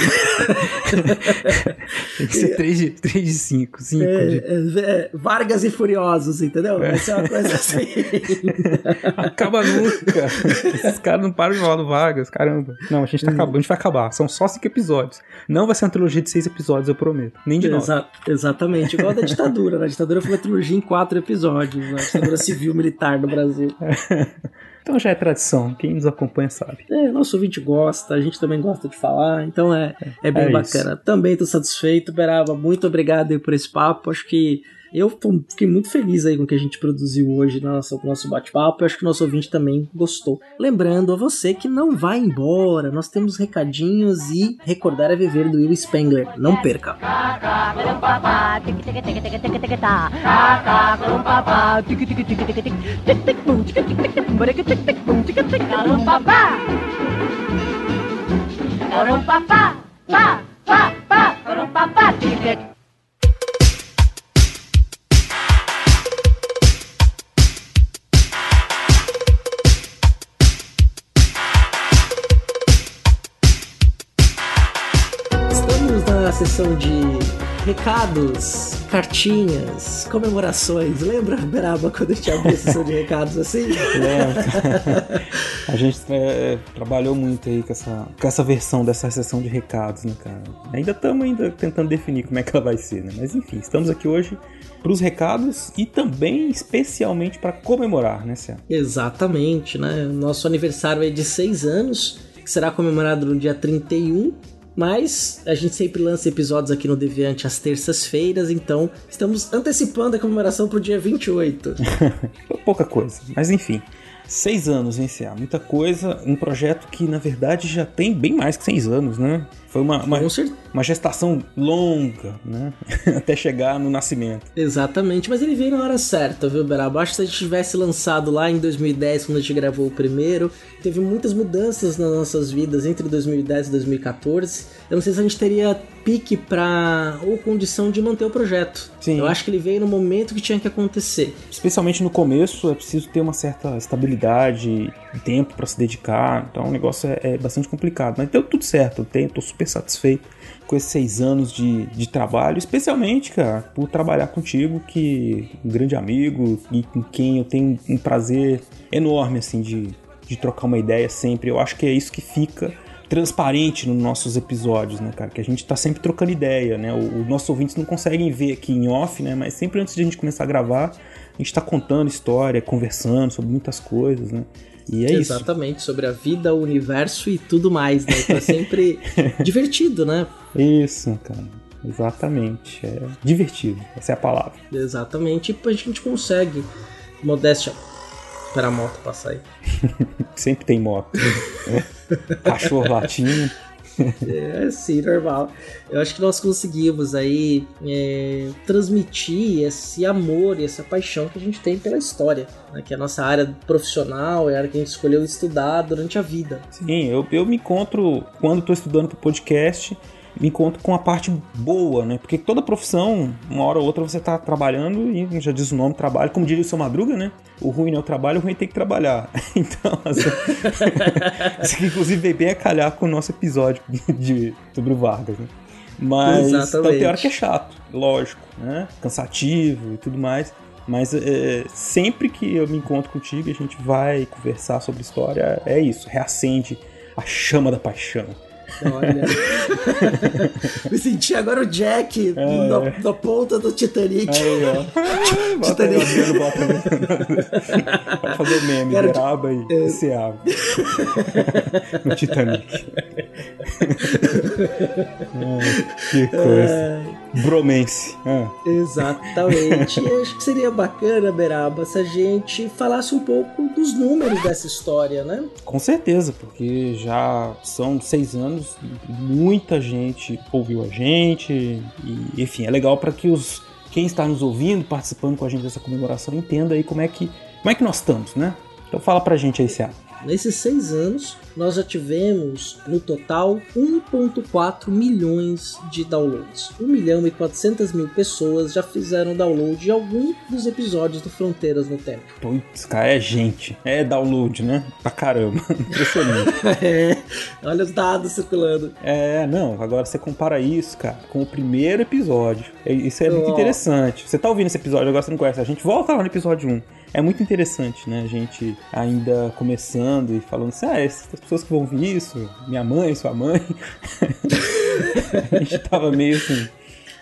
tem que ser três de, três de cinco, cinco é, de... É, é, Vargas e Furiosos, entendeu? É. Essa é uma coisa [LAUGHS] assim. [LAUGHS] Acaba nunca. Esses caras não param de falar do Vargas, caramba. Não, a gente, tá acabando, a gente vai acabar. São só cinco episódios. Não vai ser uma trilogia de seis episódios, eu prometo. Nem de Exa nove. Exatamente. Igual a da ditadura. Né? A ditadura foi uma trilogia em quatro episódios. Né? A ditadura civil-militar no Brasil. [LAUGHS] Então já é tradição, quem nos acompanha sabe. É, nosso ouvinte gosta, a gente também gosta de falar, então é, é bem é bacana. Isso. Também tô satisfeito, Beraba, muito obrigado por esse papo, acho que eu fiquei muito feliz aí com o que a gente produziu hoje no nosso, nosso bate-papo. Acho que o nosso ouvinte também gostou. Lembrando a você que não vai embora, nós temos recadinhos e recordar é viver do Will Spengler. Não perca! Sessão de recados, cartinhas, comemorações. Lembra, Beraba, quando a gente abriu a sessão de recados assim? É. a gente é, trabalhou muito aí com essa, com essa versão dessa sessão de recados, né, cara? Ainda estamos ainda tentando definir como é que ela vai ser, né? Mas enfim, estamos aqui hoje para os recados e também especialmente para comemorar, né, Cé? Exatamente, né? Nosso aniversário é de seis anos, que será comemorado no dia 31 mas a gente sempre lança episódios aqui no Deviante às terças-feiras, então estamos antecipando a comemoração pro dia 28. [LAUGHS] Pouca coisa, mas enfim. Seis anos em CA, muita coisa. Um projeto que, na verdade, já tem bem mais que seis anos, né? Foi uma, uma, uma gestação longa, né? [LAUGHS] Até chegar no nascimento. Exatamente, mas ele veio na hora certa, viu, Beraba? Acho que se a gente tivesse lançado lá em 2010, quando a gente gravou o primeiro, teve muitas mudanças nas nossas vidas entre 2010 e 2014. Eu não sei se a gente teria pique pra. ou condição de manter o projeto. Sim. Eu acho que ele veio no momento que tinha que acontecer. Especialmente no começo, é preciso ter uma certa estabilidade, tempo para se dedicar. Então o negócio é, é, bastante complicado. Mas deu tudo certo, eu tenho, tô super satisfeito com esses seis anos de, de trabalho, especialmente, cara, por trabalhar contigo, que um grande amigo e com quem eu tenho um prazer enorme, assim, de, de trocar uma ideia sempre. Eu acho que é isso que fica transparente nos nossos episódios, né, cara? Que a gente tá sempre trocando ideia, né? Os nossos ouvintes não conseguem ver aqui em off, né? Mas sempre antes de a gente começar a gravar, a gente tá contando história, conversando sobre muitas coisas, né? E é Exatamente, isso. sobre a vida, o universo e tudo mais, né? Então é sempre [LAUGHS] divertido, né? Isso, cara. Exatamente. É divertido. Essa é a palavra. Exatamente. E a gente consegue. Modéstia. Espera a moto passar aí. [LAUGHS] Sempre tem moto. [LAUGHS] Cachorro latindo. [LAUGHS] É, sim, normal. Eu acho que nós conseguimos aí é, transmitir esse amor e essa paixão que a gente tem pela história, né? que é a nossa área profissional, é a área que a gente escolheu estudar durante a vida. Sim, eu, eu me encontro, quando estou estudando para o podcast, me encontro com a parte boa, né? Porque toda profissão, uma hora ou outra você tá trabalhando e já diz o nome trabalho, como diria o seu Madruga, né? O ruim não é o trabalho, o ruim tem que trabalhar. [LAUGHS] Então, assim, [LAUGHS] isso inclusive veio bem a calhar com o nosso episódio de, sobre o Vargas, né? Mas então, tem hora que é chato, lógico, né? Cansativo e tudo mais. Mas é, sempre que eu me encontro contigo e a gente vai conversar sobre história, é isso, reacende a chama da paixão. Olha. [LAUGHS] Me senti agora o Jack é, na, é. na, ponta do Titanic. Aí, ó. [LAUGHS] Titanic. Vai fazer meme, Cara, Beraba e é. Seaba. no Titanic. [LAUGHS] que coisa. Bromance. Ah. Exatamente. e acho que seria bacana, Beraba, se a gente falasse um pouco dos números dessa história, né? Com certeza, porque já são seis anos, muita gente ouviu a gente, e enfim, é legal para que os quem está nos ouvindo, participando com a gente dessa comemoração, entenda aí como é que, como é que nós estamos, né? Então fala pra gente aí, Seara. Nesses seis anos, nós já tivemos no total 1,4 milhões de downloads. 1 milhão e 400 mil pessoas já fizeram download de algum dos episódios do Fronteiras no Tempo. Putz, cara, é gente. É download, né? Pra caramba. [LAUGHS] Impressionante. [LAUGHS] é, olha os dados circulando. É, não, agora você compara isso, cara, com o primeiro episódio. É, isso é muito oh. interessante. Você tá ouvindo esse episódio, agora você não conhece. A gente volta lá no episódio 1. É muito interessante, né? A gente ainda começando e falando assim, ah, essas pessoas que vão ouvir isso, minha mãe, sua mãe. [LAUGHS] a gente tava meio assim,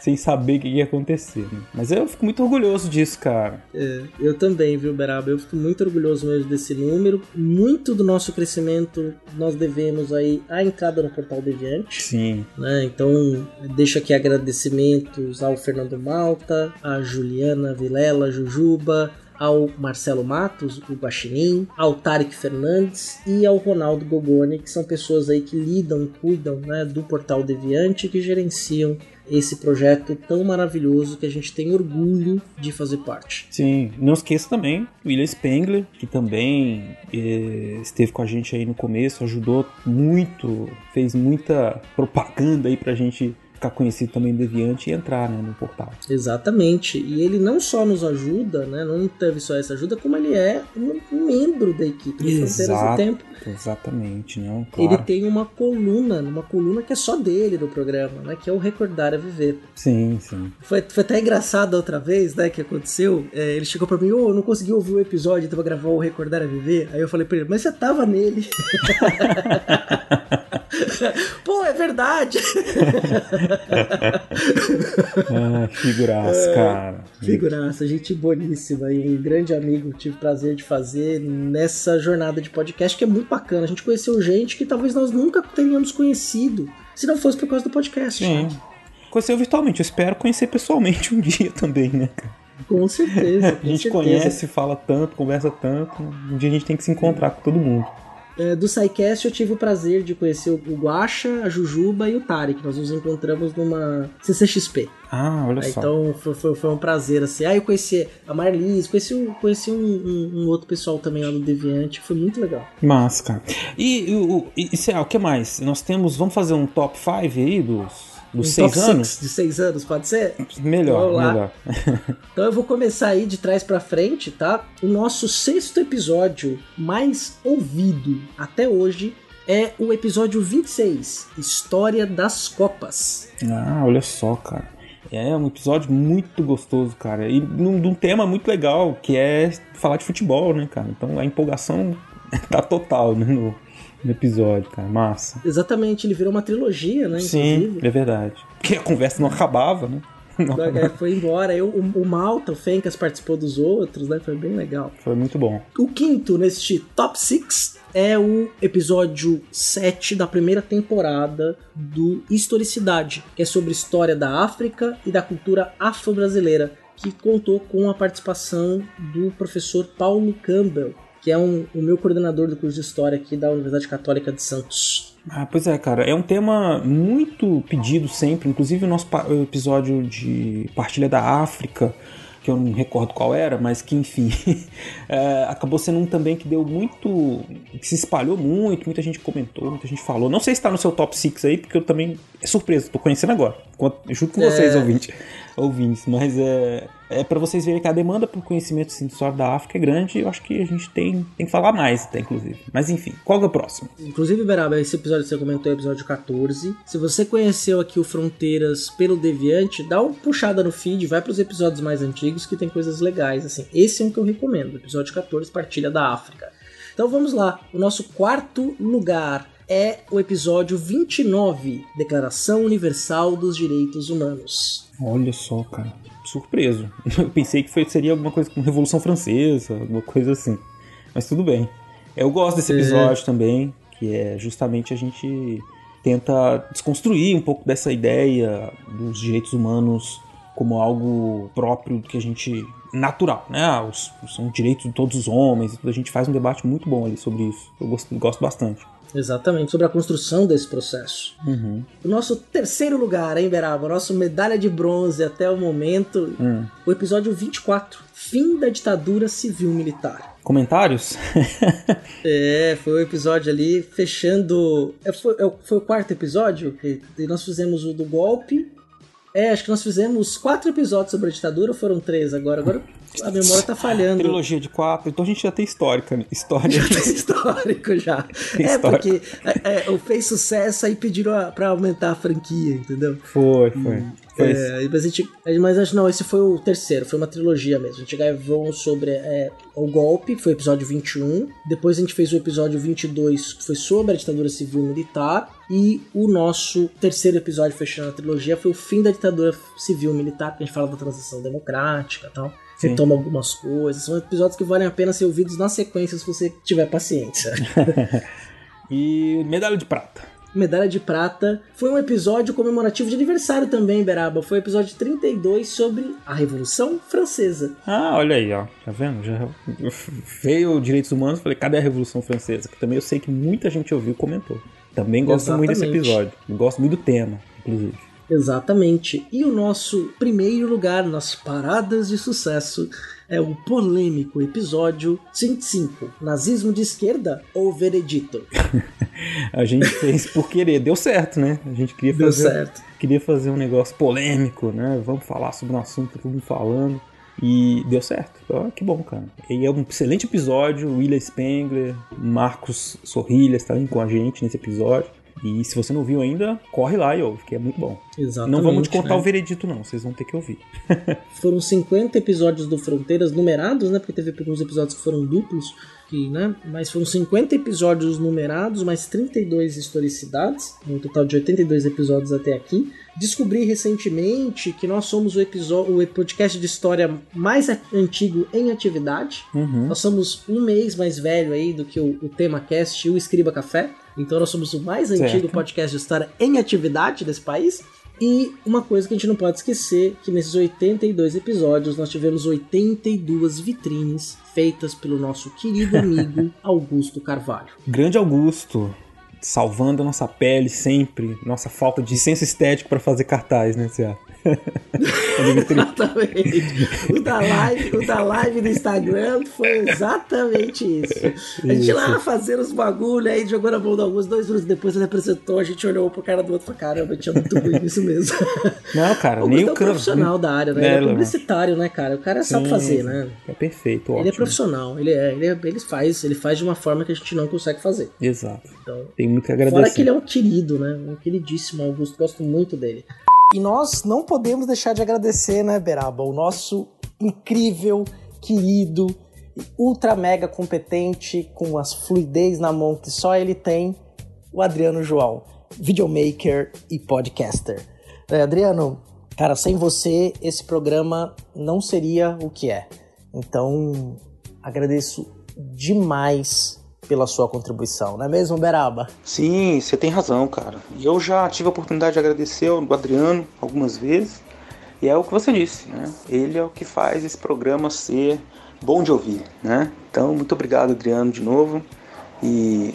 sem saber o que ia acontecer. Né? Mas eu fico muito orgulhoso disso, cara. É, eu também, viu, Beraba? Eu fico muito orgulhoso mesmo desse número. Muito do nosso crescimento nós devemos aí à entrada no Portal Deviante. Sim. Né? Então, deixo aqui agradecimentos ao Fernando Malta, a Juliana Vilela, Jujuba, ao Marcelo Matos, o Guaxinim, ao Tarek Fernandes e ao Ronaldo Gogoni, que são pessoas aí que lidam, cuidam né, do Portal Deviante que gerenciam esse projeto tão maravilhoso que a gente tem orgulho de fazer parte. Sim, não esqueça também William Spengler, que também eh, esteve com a gente aí no começo, ajudou muito, fez muita propaganda aí pra gente ficar conhecido também Deviante e entrar né, no portal. Exatamente. E ele não só nos ajuda, né, não teve só essa ajuda, como ele é um membro da equipe do Fronteiras do Tempo. Exatamente, não, claro. Ele tem uma coluna, uma coluna que é só dele do programa, né, que é o Recordar a Viver. Sim, sim. Foi, foi até engraçado outra vez, né, que aconteceu. É, ele chegou para mim, ô, oh, não consegui ouvir o episódio, vou gravar o Recordar a Viver. Aí eu falei pra ele, mas você tava nele. [LAUGHS] [LAUGHS] Pô, é verdade. ah, figuraça, é, cara. Figuraça, gente boníssima e um grande amigo. Tive prazer de fazer nessa jornada de podcast que é muito bacana. A gente conheceu gente que talvez nós nunca teríamos conhecido se não fosse por causa do podcast. Sim. Conheceu virtualmente. Eu espero conhecer pessoalmente um [LAUGHS] dia também, né, Com certeza. [LAUGHS] Com a gente certeza. conhece, fala tanto, conversa tanto. Um dia a gente tem que se encontrar com todo mundo. É, do SciCast eu tive o prazer de conhecer o Guacha, a Jujuba e o Tarek. Nós nos encontramos numa CCXP. Ah, olha Aí, só. Então foi, foi, foi, um prazer, assim. Aí ah, eu conheci a Marlise, conheci, conheci um, um, um, outro pessoal também lá do Deviante, foi muito legal. Massa, cara. E, o, e, e, o que mais? Nós temos, vamos fazer um top 5 aí dos dos um seis anos? de seis anos, pode ser? Melhor, melhor. [LAUGHS] então eu vou começar aí de trás para frente, tá? O nosso sexto episódio mais ouvido até hoje é o episódio 26, História das Copas. Ah, olha só, cara. É um episódio muito gostoso, cara. E num, num tema muito legal, que é falar de futebol, né, cara? Então a empolgação [LAUGHS] tá total, né, no episódio, cara. Massa. Exatamente, ele virou uma trilogia, né? Sim, inclusive. é verdade. Porque a conversa não acabava, né? [LAUGHS] Não. É, foi embora. Eu, o, o Malta, o Fencas participou dos outros, né? Foi bem legal. Foi muito bom. O quinto neste top 6 é o episódio 7 da primeira temporada do Historicidade, que é sobre história da África e da cultura afro-brasileira, que contou com a participação do professor Paulo Campbell, que é um, o meu coordenador do curso de História aqui da Universidade Católica de Santos. Ah, pois é, cara. É um tema muito pedido sempre. Inclusive o nosso episódio de Partilha da África que eu não recordo qual era, mas que enfim, [LAUGHS] é, acabou sendo um também que deu muito. que se espalhou muito, muita gente comentou, muita gente falou. Não sei se tá no seu top 6 aí, porque eu também. É surpresa, tô conhecendo agora, junto com vocês, é... ouvintes, mas é é para vocês verem que a demanda por conhecimento assim, da África é grande e eu acho que a gente tem, tem que falar mais até, inclusive. Mas enfim, qual é o próximo? Inclusive, Beraba, esse episódio que você comentou é o episódio 14. Se você conheceu aqui o Fronteiras pelo Deviante, dá uma puxada no feed, vai para os episódios mais antigos que tem coisas legais. assim. Esse é um que eu recomendo, episódio 14, Partilha da África. Então vamos lá, o nosso quarto lugar é o episódio 29, Declaração Universal dos Direitos Humanos. Olha só, cara surpreso. [LAUGHS] Eu pensei que foi, seria alguma coisa com Revolução Francesa, alguma coisa assim. Mas tudo bem. Eu gosto desse episódio é. também, que é justamente a gente tenta desconstruir um pouco dessa ideia dos direitos humanos como algo próprio que a gente natural, né? Ah, os, são direitos de todos os homens. A gente faz um debate muito bom ali sobre isso. Eu gosto, gosto bastante. Exatamente, sobre a construção desse processo. Uhum. O nosso terceiro lugar, hein, Beraba? O nosso medalha de bronze até o momento, uhum. o episódio 24, Fim da Ditadura Civil-Militar. Comentários? [LAUGHS] é, foi o episódio ali fechando. É, foi, é foi o quarto episódio? E nós fizemos o do golpe. É, acho que nós fizemos quatro episódios sobre a ditadura, foram três agora? Agora a memória tá falhando. Trilogia de quatro, então a gente já tem histórica, né? História. Já tem histórico já. [LAUGHS] Tem é, histórico. porque é, é, fez sucesso aí pediram a, pra aumentar a franquia, entendeu? Foi, foi. Hum. É, mas, a gente, mas acho não, esse foi o terceiro, foi uma trilogia mesmo. A gente gravou sobre é, o golpe, que foi o episódio 21. Depois a gente fez o episódio 22, que foi sobre a ditadura civil militar. E o nosso terceiro episódio fechando a trilogia foi o fim da ditadura civil militar, que a gente fala da transição democrática e tal. Você Sim. toma algumas coisas. São episódios que valem a pena ser ouvidos na sequência se você tiver paciência. [LAUGHS] e medalha de prata. Medalha de Prata. Foi um episódio comemorativo de aniversário também, Beraba. Foi o episódio 32 sobre a Revolução Francesa. Ah, olha aí, ó. Tá vendo? Já veio Direitos Humanos, falei, cadê a Revolução Francesa? Que também eu sei que muita gente ouviu e comentou. Também gosto Exatamente. muito desse episódio. Gosto muito do tema, inclusive. Exatamente. E o nosso primeiro lugar nas paradas de sucesso é o polêmico episódio 25, Nazismo de Esquerda ou Veredito? [LAUGHS] a gente fez por querer, deu certo, né? A gente queria fazer, deu certo. queria fazer um negócio polêmico, né? Vamos falar sobre um assunto que todo mundo falando. E deu certo. Então, que bom, cara. E é um excelente episódio. William Spengler, Marcos Sorrilhas tá com a gente nesse episódio. E se você não viu ainda, corre lá e ouve, que é muito bom. Exatamente. Não vamos te contar né? o veredito, não, vocês vão ter que ouvir. [LAUGHS] foram 50 episódios do Fronteiras numerados, né? Porque teve alguns episódios que foram duplos, que, né? Mas foram 50 episódios numerados, mais 32 historicidades, um total de 82 episódios até aqui. Descobri recentemente que nós somos o, episódio, o podcast de história mais antigo em atividade. Uhum. Nós somos um mês mais velho aí do que o, o Tema Cast e o Escriba Café. Então nós somos o mais antigo certo. podcast de história em atividade desse país. E uma coisa que a gente não pode esquecer, que nesses 82 episódios nós tivemos 82 vitrines feitas pelo nosso querido amigo [LAUGHS] Augusto Carvalho. Grande Augusto, salvando a nossa pele sempre, nossa falta de senso estético para fazer cartaz, né, Cia? [LAUGHS] exatamente. O da, live, o da live do Instagram foi exatamente isso. A gente isso. lá fazendo os bagulho, aí jogou na mão do Augusto, dois minutos depois ele apresentou, a gente olhou pro cara do outro e falou: caramba, tinha muito ruim isso mesmo. [LAUGHS] Não, cara, nem o é um profissional da área, né? Ele é publicitário, né, cara? O cara Sim, sabe fazer, né? É perfeito, Ele é profissional, ele, é, ele, é, ele, faz, ele faz de uma forma que a gente não consegue fazer. Exato. Então, Tem muito que agradecer. Fora que ele é um querido, né? Um queridíssimo Augusto, gosto muito dele. E nós não podemos deixar de agradecer, né, Beraba, o nosso incrível, querido, ultra mega competente, com as fluidez na mão que só ele tem, o Adriano João, videomaker e podcaster. É, Adriano, cara, sem você esse programa não seria o que é. Então, agradeço demais pela sua contribuição, não é mesmo, Beraba? Sim, você tem razão, cara. Eu já tive a oportunidade de agradecer ao Adriano algumas vezes, e é o que você disse, né? Ele é o que faz esse programa ser bom de ouvir, né? Então, muito obrigado, Adriano, de novo. E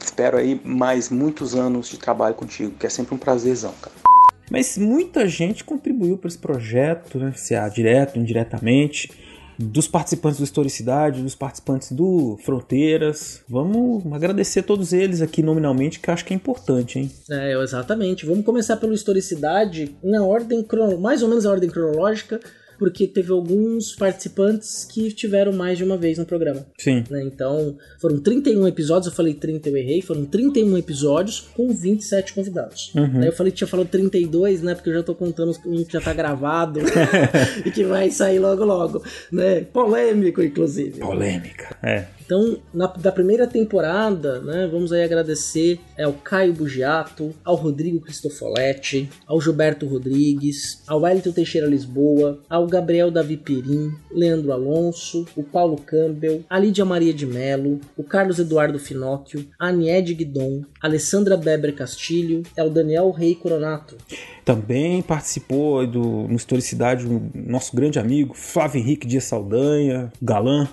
espero aí mais muitos anos de trabalho contigo, que é sempre um prazerzão, cara. Mas muita gente contribuiu para esse projeto, né? Se é direto, indiretamente dos participantes do Historicidade, dos participantes do Fronteiras. Vamos agradecer todos eles aqui nominalmente, que eu acho que é importante, hein? É, exatamente. Vamos começar pelo Historicidade, na ordem, mais ou menos a ordem cronológica porque teve alguns participantes que tiveram mais de uma vez no programa. Sim. Né? Então, foram 31 episódios, eu falei 30, eu errei, foram 31 episódios com 27 convidados. Uhum. Aí eu falei que tinha falado 32, né? Porque eu já tô contando um que já tá gravado [LAUGHS] e que vai sair logo logo, né? Polêmico, inclusive. Polêmica, é. Então, na, da primeira temporada, né, vamos aí agradecer ao Caio Bugiato, ao Rodrigo Cristofoletti, ao Gilberto Rodrigues, ao Wellington Teixeira Lisboa, ao Gabriel Davi Perim, Leandro Alonso, o Paulo Campbell, a Lídia Maria de Melo, o Carlos Eduardo Finóquio, a Aniede Guidon, a Alessandra Beber Castilho, é o Daniel Rei Coronato. Também participou do, no Historicidade o nosso grande amigo Flávio Henrique Dias Saldanha, galã,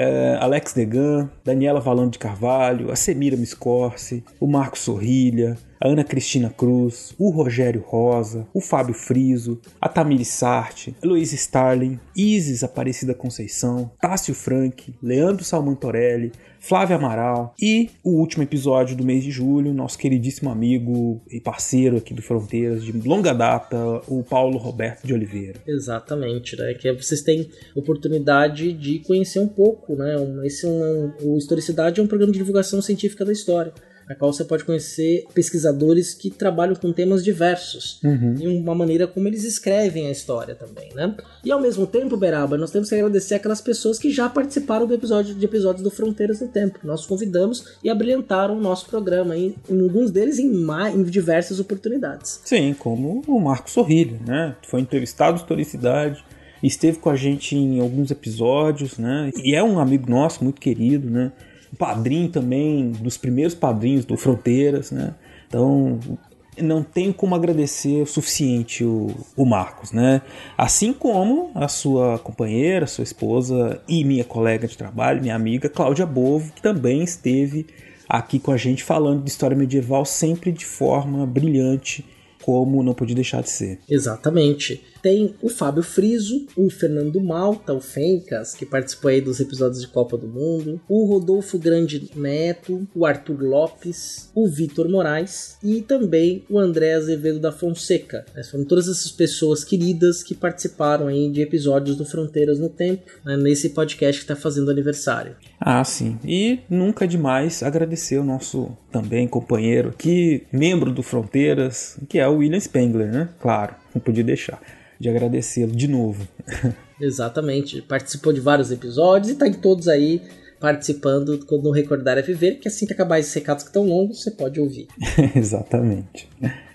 é, Alex Degan, Daniela Valando de Carvalho, a Semira Miscorce, o Marco Sorrilha, a Ana Cristina Cruz, o Rogério Rosa, o Fábio Friso, a Tamiri Sarte, Luiz Starling, Isis Aparecida Conceição, Tássio Frank, Leandro Salmantorelli, Flávia Amaral e o último episódio do mês de julho, nosso queridíssimo amigo e parceiro aqui do Fronteiras de longa data, o Paulo Roberto de Oliveira. Exatamente, né? Que vocês têm oportunidade de conhecer um pouco, né? Esse é um, o Historicidade é um programa de divulgação científica da história na qual você pode conhecer pesquisadores que trabalham com temas diversos uhum. e uma maneira como eles escrevem a história também, né? E ao mesmo tempo, Beraba, nós temos que agradecer aquelas pessoas que já participaram do episódio de episódios do Fronteiras no Tempo. Nós convidamos e abrilhantaram o nosso programa, em, em alguns deles em, em diversas oportunidades. Sim, como o Marco Sorrilha, né? Foi entrevistado historicidade esteve com a gente em alguns episódios, né? E é um amigo nosso, muito querido, né? Padrinho também, dos primeiros padrinhos do Fronteiras, né? Então, não tenho como agradecer o suficiente o, o Marcos, né? Assim como a sua companheira, sua esposa e minha colega de trabalho, minha amiga Cláudia Bovo, que também esteve aqui com a gente falando de história medieval sempre de forma brilhante, como não podia deixar de ser. Exatamente. Tem o Fábio Friso, o Fernando Malta, o Fencas, que participou aí dos episódios de Copa do Mundo, o Rodolfo Grande Neto, o Arthur Lopes, o Vitor Moraes e também o André Azevedo da Fonseca. Essas foram todas essas pessoas queridas que participaram aí de episódios do Fronteiras no Tempo, né, nesse podcast que está fazendo aniversário. Ah, sim. E nunca é demais agradecer o nosso também companheiro aqui, membro do Fronteiras, que é o William Spengler, né? Claro, não podia deixar de agradecê-lo de novo. [LAUGHS] Exatamente. Participou de vários episódios e está em todos aí participando quando Recordar é Viver, que assim que acabar esses recados que estão longos, você pode ouvir. [LAUGHS] Exatamente.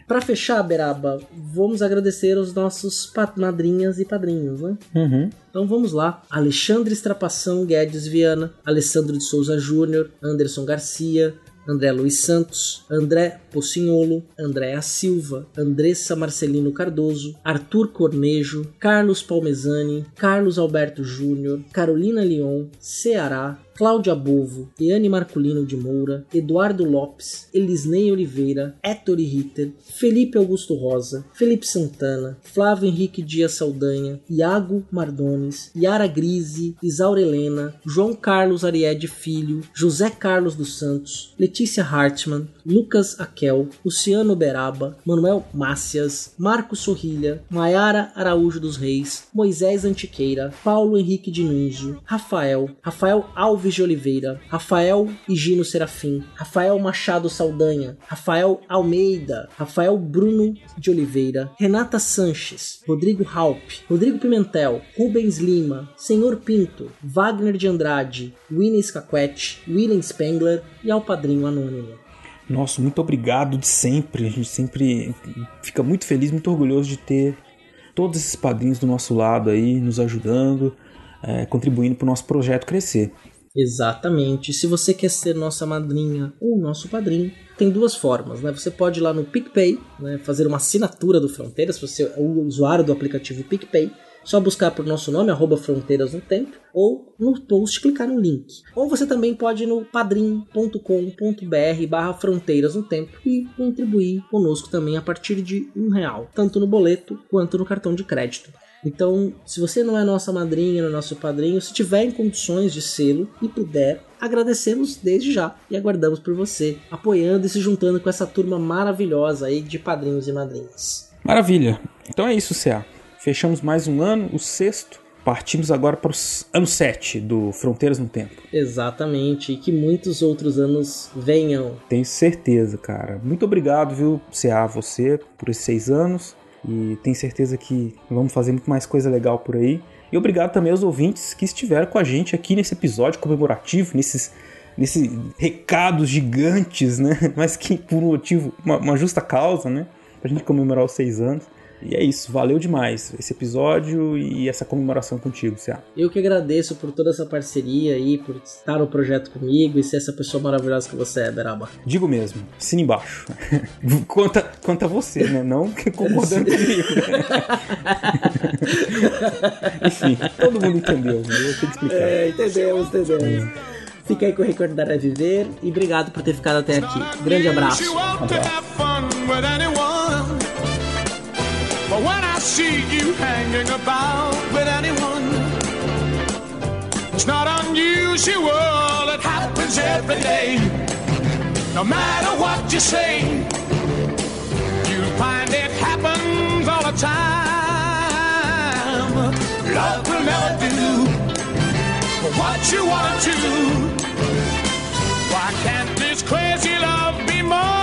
Para fechar, Beraba, vamos agradecer os nossos madrinhas e padrinhos, né? Uhum. Então vamos lá. Alexandre Estrapação Guedes Viana, Alessandro de Souza Júnior, Anderson Garcia, André Luiz Santos, André Pocinholo, Andréa Silva, Andressa Marcelino Cardoso, Arthur Cornejo, Carlos Palmezani, Carlos Alberto Júnior, Carolina Leon, Ceará, Cláudia Bovo, Iane Marculino de Moura, Eduardo Lopes, Elisnei Oliveira, Héctor Ritter, Felipe Augusto Rosa, Felipe Santana, Flávio Henrique Dias Saldanha, Iago Mardones, Yara Grise, Isaura Helena, João Carlos Ariede Filho, José Carlos dos Santos, Letícia Hartmann, Lucas Aquel, Luciano Beraba, Manuel Mácias, Marcos Sorrilha, Maiara Araújo dos Reis, Moisés Antiqueira, Paulo Henrique Dinunzio, Rafael, Rafael Alves Alves de Oliveira, Rafael Higino Serafim, Rafael Machado Saldanha, Rafael Almeida, Rafael Bruno de Oliveira, Renata Sanches, Rodrigo Halp, Rodrigo Pimentel, Rubens Lima, Senhor Pinto, Wagner de Andrade, Winnie Scaquete, William Spengler e ao Padrinho Anônimo. Nossa, muito obrigado de sempre. A gente sempre fica muito feliz, muito orgulhoso de ter todos esses padrinhos do nosso lado aí, nos ajudando, é, contribuindo para o nosso projeto crescer. Exatamente. Se você quer ser nossa madrinha ou nosso padrinho, tem duas formas, né? Você pode ir lá no PicPay, né, fazer uma assinatura do Fronteiras, se você é o usuário do aplicativo PicPay, Só buscar por nosso nome, arroba Fronteiras no Tempo, ou no post clicar no link. Ou você também pode ir no padrim.com.br barra Fronteiras no Tempo e contribuir conosco também a partir de um real, tanto no boleto quanto no cartão de crédito. Então, se você não é nossa madrinha, não é nosso padrinho, se tiver em condições de sê-lo e puder, agradecemos desde já e aguardamos por você, apoiando e se juntando com essa turma maravilhosa aí de padrinhos e madrinhas. Maravilha. Então é isso, CA. Fechamos mais um ano, o sexto. Partimos agora para o ano 7 do Fronteiras no Tempo. Exatamente, e que muitos outros anos venham. Tenho certeza, cara. Muito obrigado, viu, CA, você, por esses seis anos. E tenho certeza que vamos fazer muito mais coisa legal por aí. E obrigado também aos ouvintes que estiveram com a gente aqui nesse episódio comemorativo, nesses, nesses recados gigantes, né? [LAUGHS] Mas que por um motivo, uma, uma justa causa, né? Pra gente comemorar os seis anos. E é isso, valeu demais esse episódio e essa comemoração contigo, Cia. Eu que agradeço por toda essa parceria aí, por estar no projeto comigo e ser essa pessoa maravilhosa que você é, Beraba. Digo mesmo, assina embaixo. [LAUGHS] conta, conta você, né? Não concordando comigo. [LAUGHS] Enfim, todo mundo entendeu, né? Eu tenho que explicar. É, entendemos, entendemos. Fica aí com o Recordar a Viver e obrigado por ter ficado até aqui. Grande abraço. But when I see you hanging about with anyone, it's not unusual, it happens every day. No matter what you say, you find it happens all the time. Love will never do what you want to. Why can't this crazy love be more?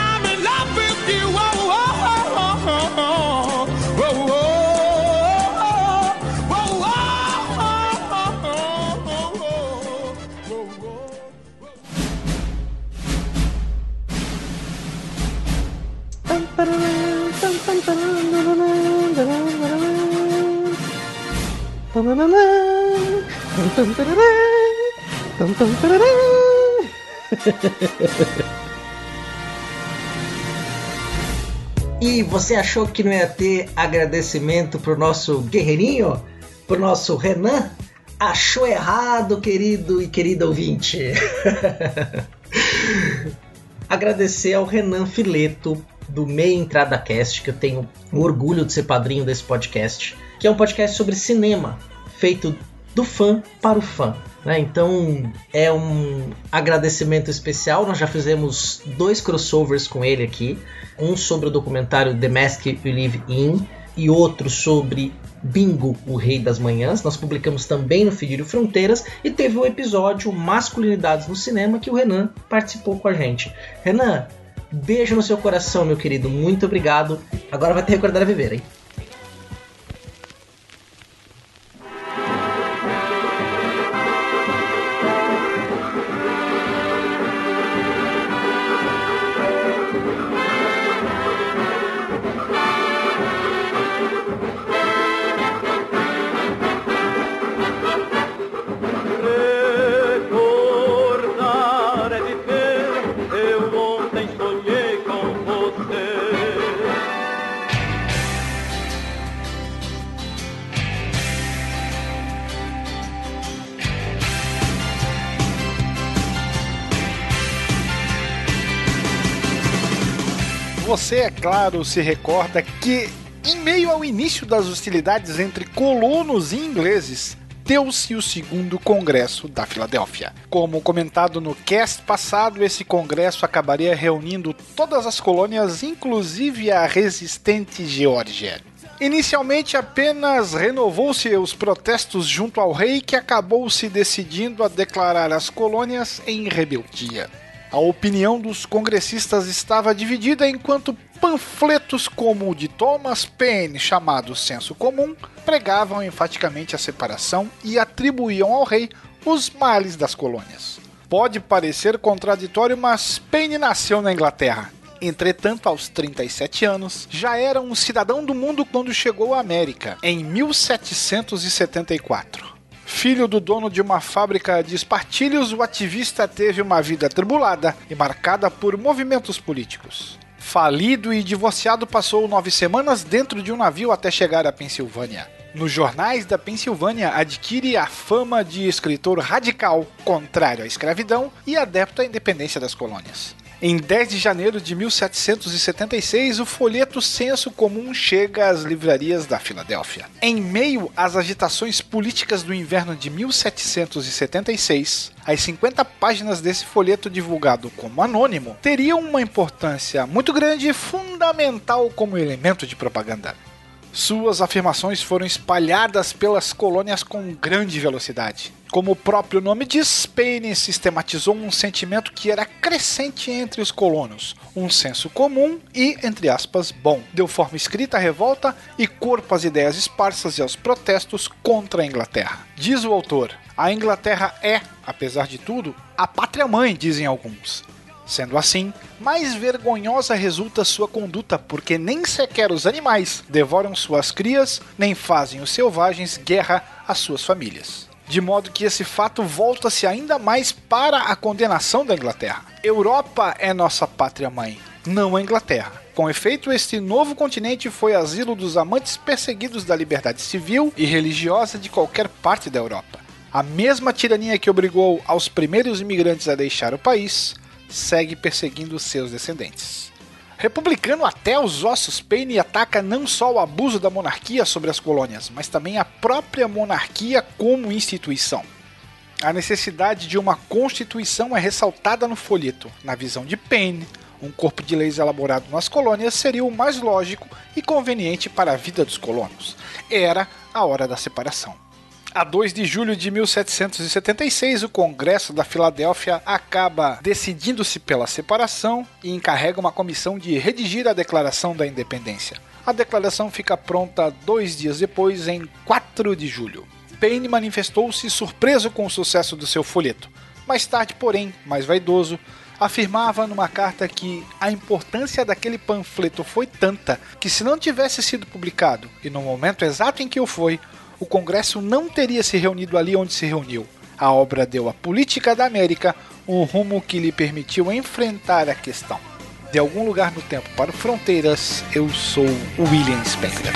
E você achou que não ia ter agradecimento pro nosso guerreirinho? Pro nosso Renan? Achou errado, querido e querida ouvinte. [LAUGHS] Agradecer ao Renan Fileto do Meia Entrada Cast, que eu tenho orgulho de ser padrinho desse podcast, que é um podcast sobre cinema, feito do fã para o fã. Né? Então é um agradecimento especial. Nós já fizemos dois crossovers com ele aqui: um sobre o documentário The Mask We Live In e outro sobre Bingo, o Rei das Manhãs. Nós publicamos também no Fedir Fronteiras e teve o episódio Masculinidades no Cinema que o Renan participou com a gente. Renan, beijo no seu coração, meu querido. Muito obrigado. Agora vai ter recordar a viver, hein? Claro, se recorda que, em meio ao início das hostilidades entre colonos e ingleses, deu-se o segundo Congresso da Filadélfia. Como comentado no cast passado, esse congresso acabaria reunindo todas as colônias, inclusive a resistente Geórgia. Inicialmente apenas renovou-se os protestos junto ao rei, que acabou se decidindo a declarar as colônias em rebeldia. A opinião dos congressistas estava dividida enquanto Panfletos como o de Thomas Paine, chamado Senso Comum, pregavam enfaticamente a separação e atribuíam ao rei os males das colônias. Pode parecer contraditório, mas Paine nasceu na Inglaterra. Entretanto, aos 37 anos, já era um cidadão do mundo quando chegou à América, em 1774. Filho do dono de uma fábrica de espartilhos, o ativista teve uma vida atribulada e marcada por movimentos políticos. Falido e divorciado, passou nove semanas dentro de um navio até chegar à Pensilvânia. Nos jornais da Pensilvânia, adquire a fama de escritor radical, contrário à escravidão e adepto à independência das colônias. Em 10 de janeiro de 1776, o folheto Senso Comum chega às livrarias da Filadélfia. Em meio às agitações políticas do inverno de 1776, as 50 páginas desse folheto divulgado como anônimo teriam uma importância muito grande e fundamental como elemento de propaganda. Suas afirmações foram espalhadas pelas colônias com grande velocidade. Como o próprio nome diz, Paine sistematizou um sentimento que era crescente entre os colonos, um senso comum e, entre aspas, bom. Deu forma escrita à revolta e corpo às ideias esparsas e aos protestos contra a Inglaterra. Diz o autor: a Inglaterra é, apesar de tudo, a pátria-mãe, dizem alguns. Sendo assim, mais vergonhosa resulta sua conduta, porque nem sequer os animais devoram suas crias, nem fazem os selvagens guerra às suas famílias. De modo que esse fato volta-se ainda mais para a condenação da Inglaterra. Europa é nossa pátria-mãe, não a Inglaterra. Com efeito, este novo continente foi asilo dos amantes perseguidos da liberdade civil e religiosa de qualquer parte da Europa. A mesma tirania que obrigou aos primeiros imigrantes a deixar o país segue perseguindo seus descendentes. Republicano até os ossos, Paine ataca não só o abuso da monarquia sobre as colônias, mas também a própria monarquia como instituição. A necessidade de uma constituição é ressaltada no folheto. Na visão de Paine, um corpo de leis elaborado nas colônias seria o mais lógico e conveniente para a vida dos colonos. Era a hora da separação. A 2 de julho de 1776, o Congresso da Filadélfia acaba decidindo-se pela separação e encarrega uma comissão de redigir a Declaração da Independência. A declaração fica pronta dois dias depois, em 4 de julho. Paine manifestou-se surpreso com o sucesso do seu folheto. Mais tarde, porém, mais vaidoso, afirmava numa carta que a importância daquele panfleto foi tanta que, se não tivesse sido publicado e no momento exato em que o foi, o Congresso não teria se reunido ali onde se reuniu. A obra deu à política da América um rumo que lhe permitiu enfrentar a questão. De algum lugar no tempo para fronteiras, eu sou William Spengler.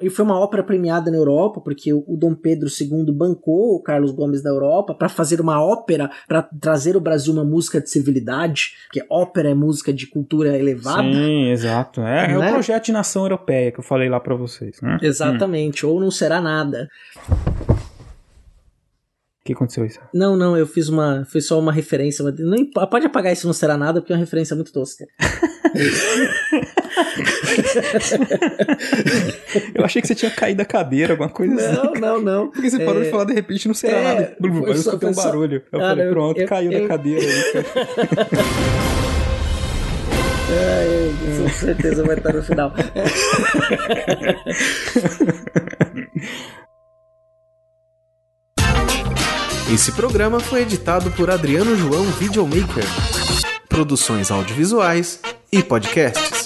E foi uma ópera premiada na Europa, porque o Dom Pedro II bancou o Carlos Gomes da Europa para fazer uma ópera, para trazer ao Brasil uma música de civilidade, porque ópera é música de cultura elevada. Sim, exato. É, é Né? o projeto de nação europeia que eu falei lá pra vocês. Né? Exatamente, ou não será nada. O que aconteceu isso? Não, não, eu fiz uma. Foi só uma referência. mas pode apagar isso, não será nada, porque é uma referência muito tosca. [LAUGHS] [LAUGHS] Eu achei que você tinha caído da cadeira, alguma coisa Não, assim. não, não. Porque você parou É, de falar de repente, não será é, nada. Aí eu só- escutei um só- barulho. Eu Cara, falei, eu- pronto, eu- caiu eu- da cadeira. aí. É, [LAUGHS] com certeza vai estar no final. [LAUGHS] Esse programa foi editado por Adriano João Videomaker. Produções audiovisuais e podcasts.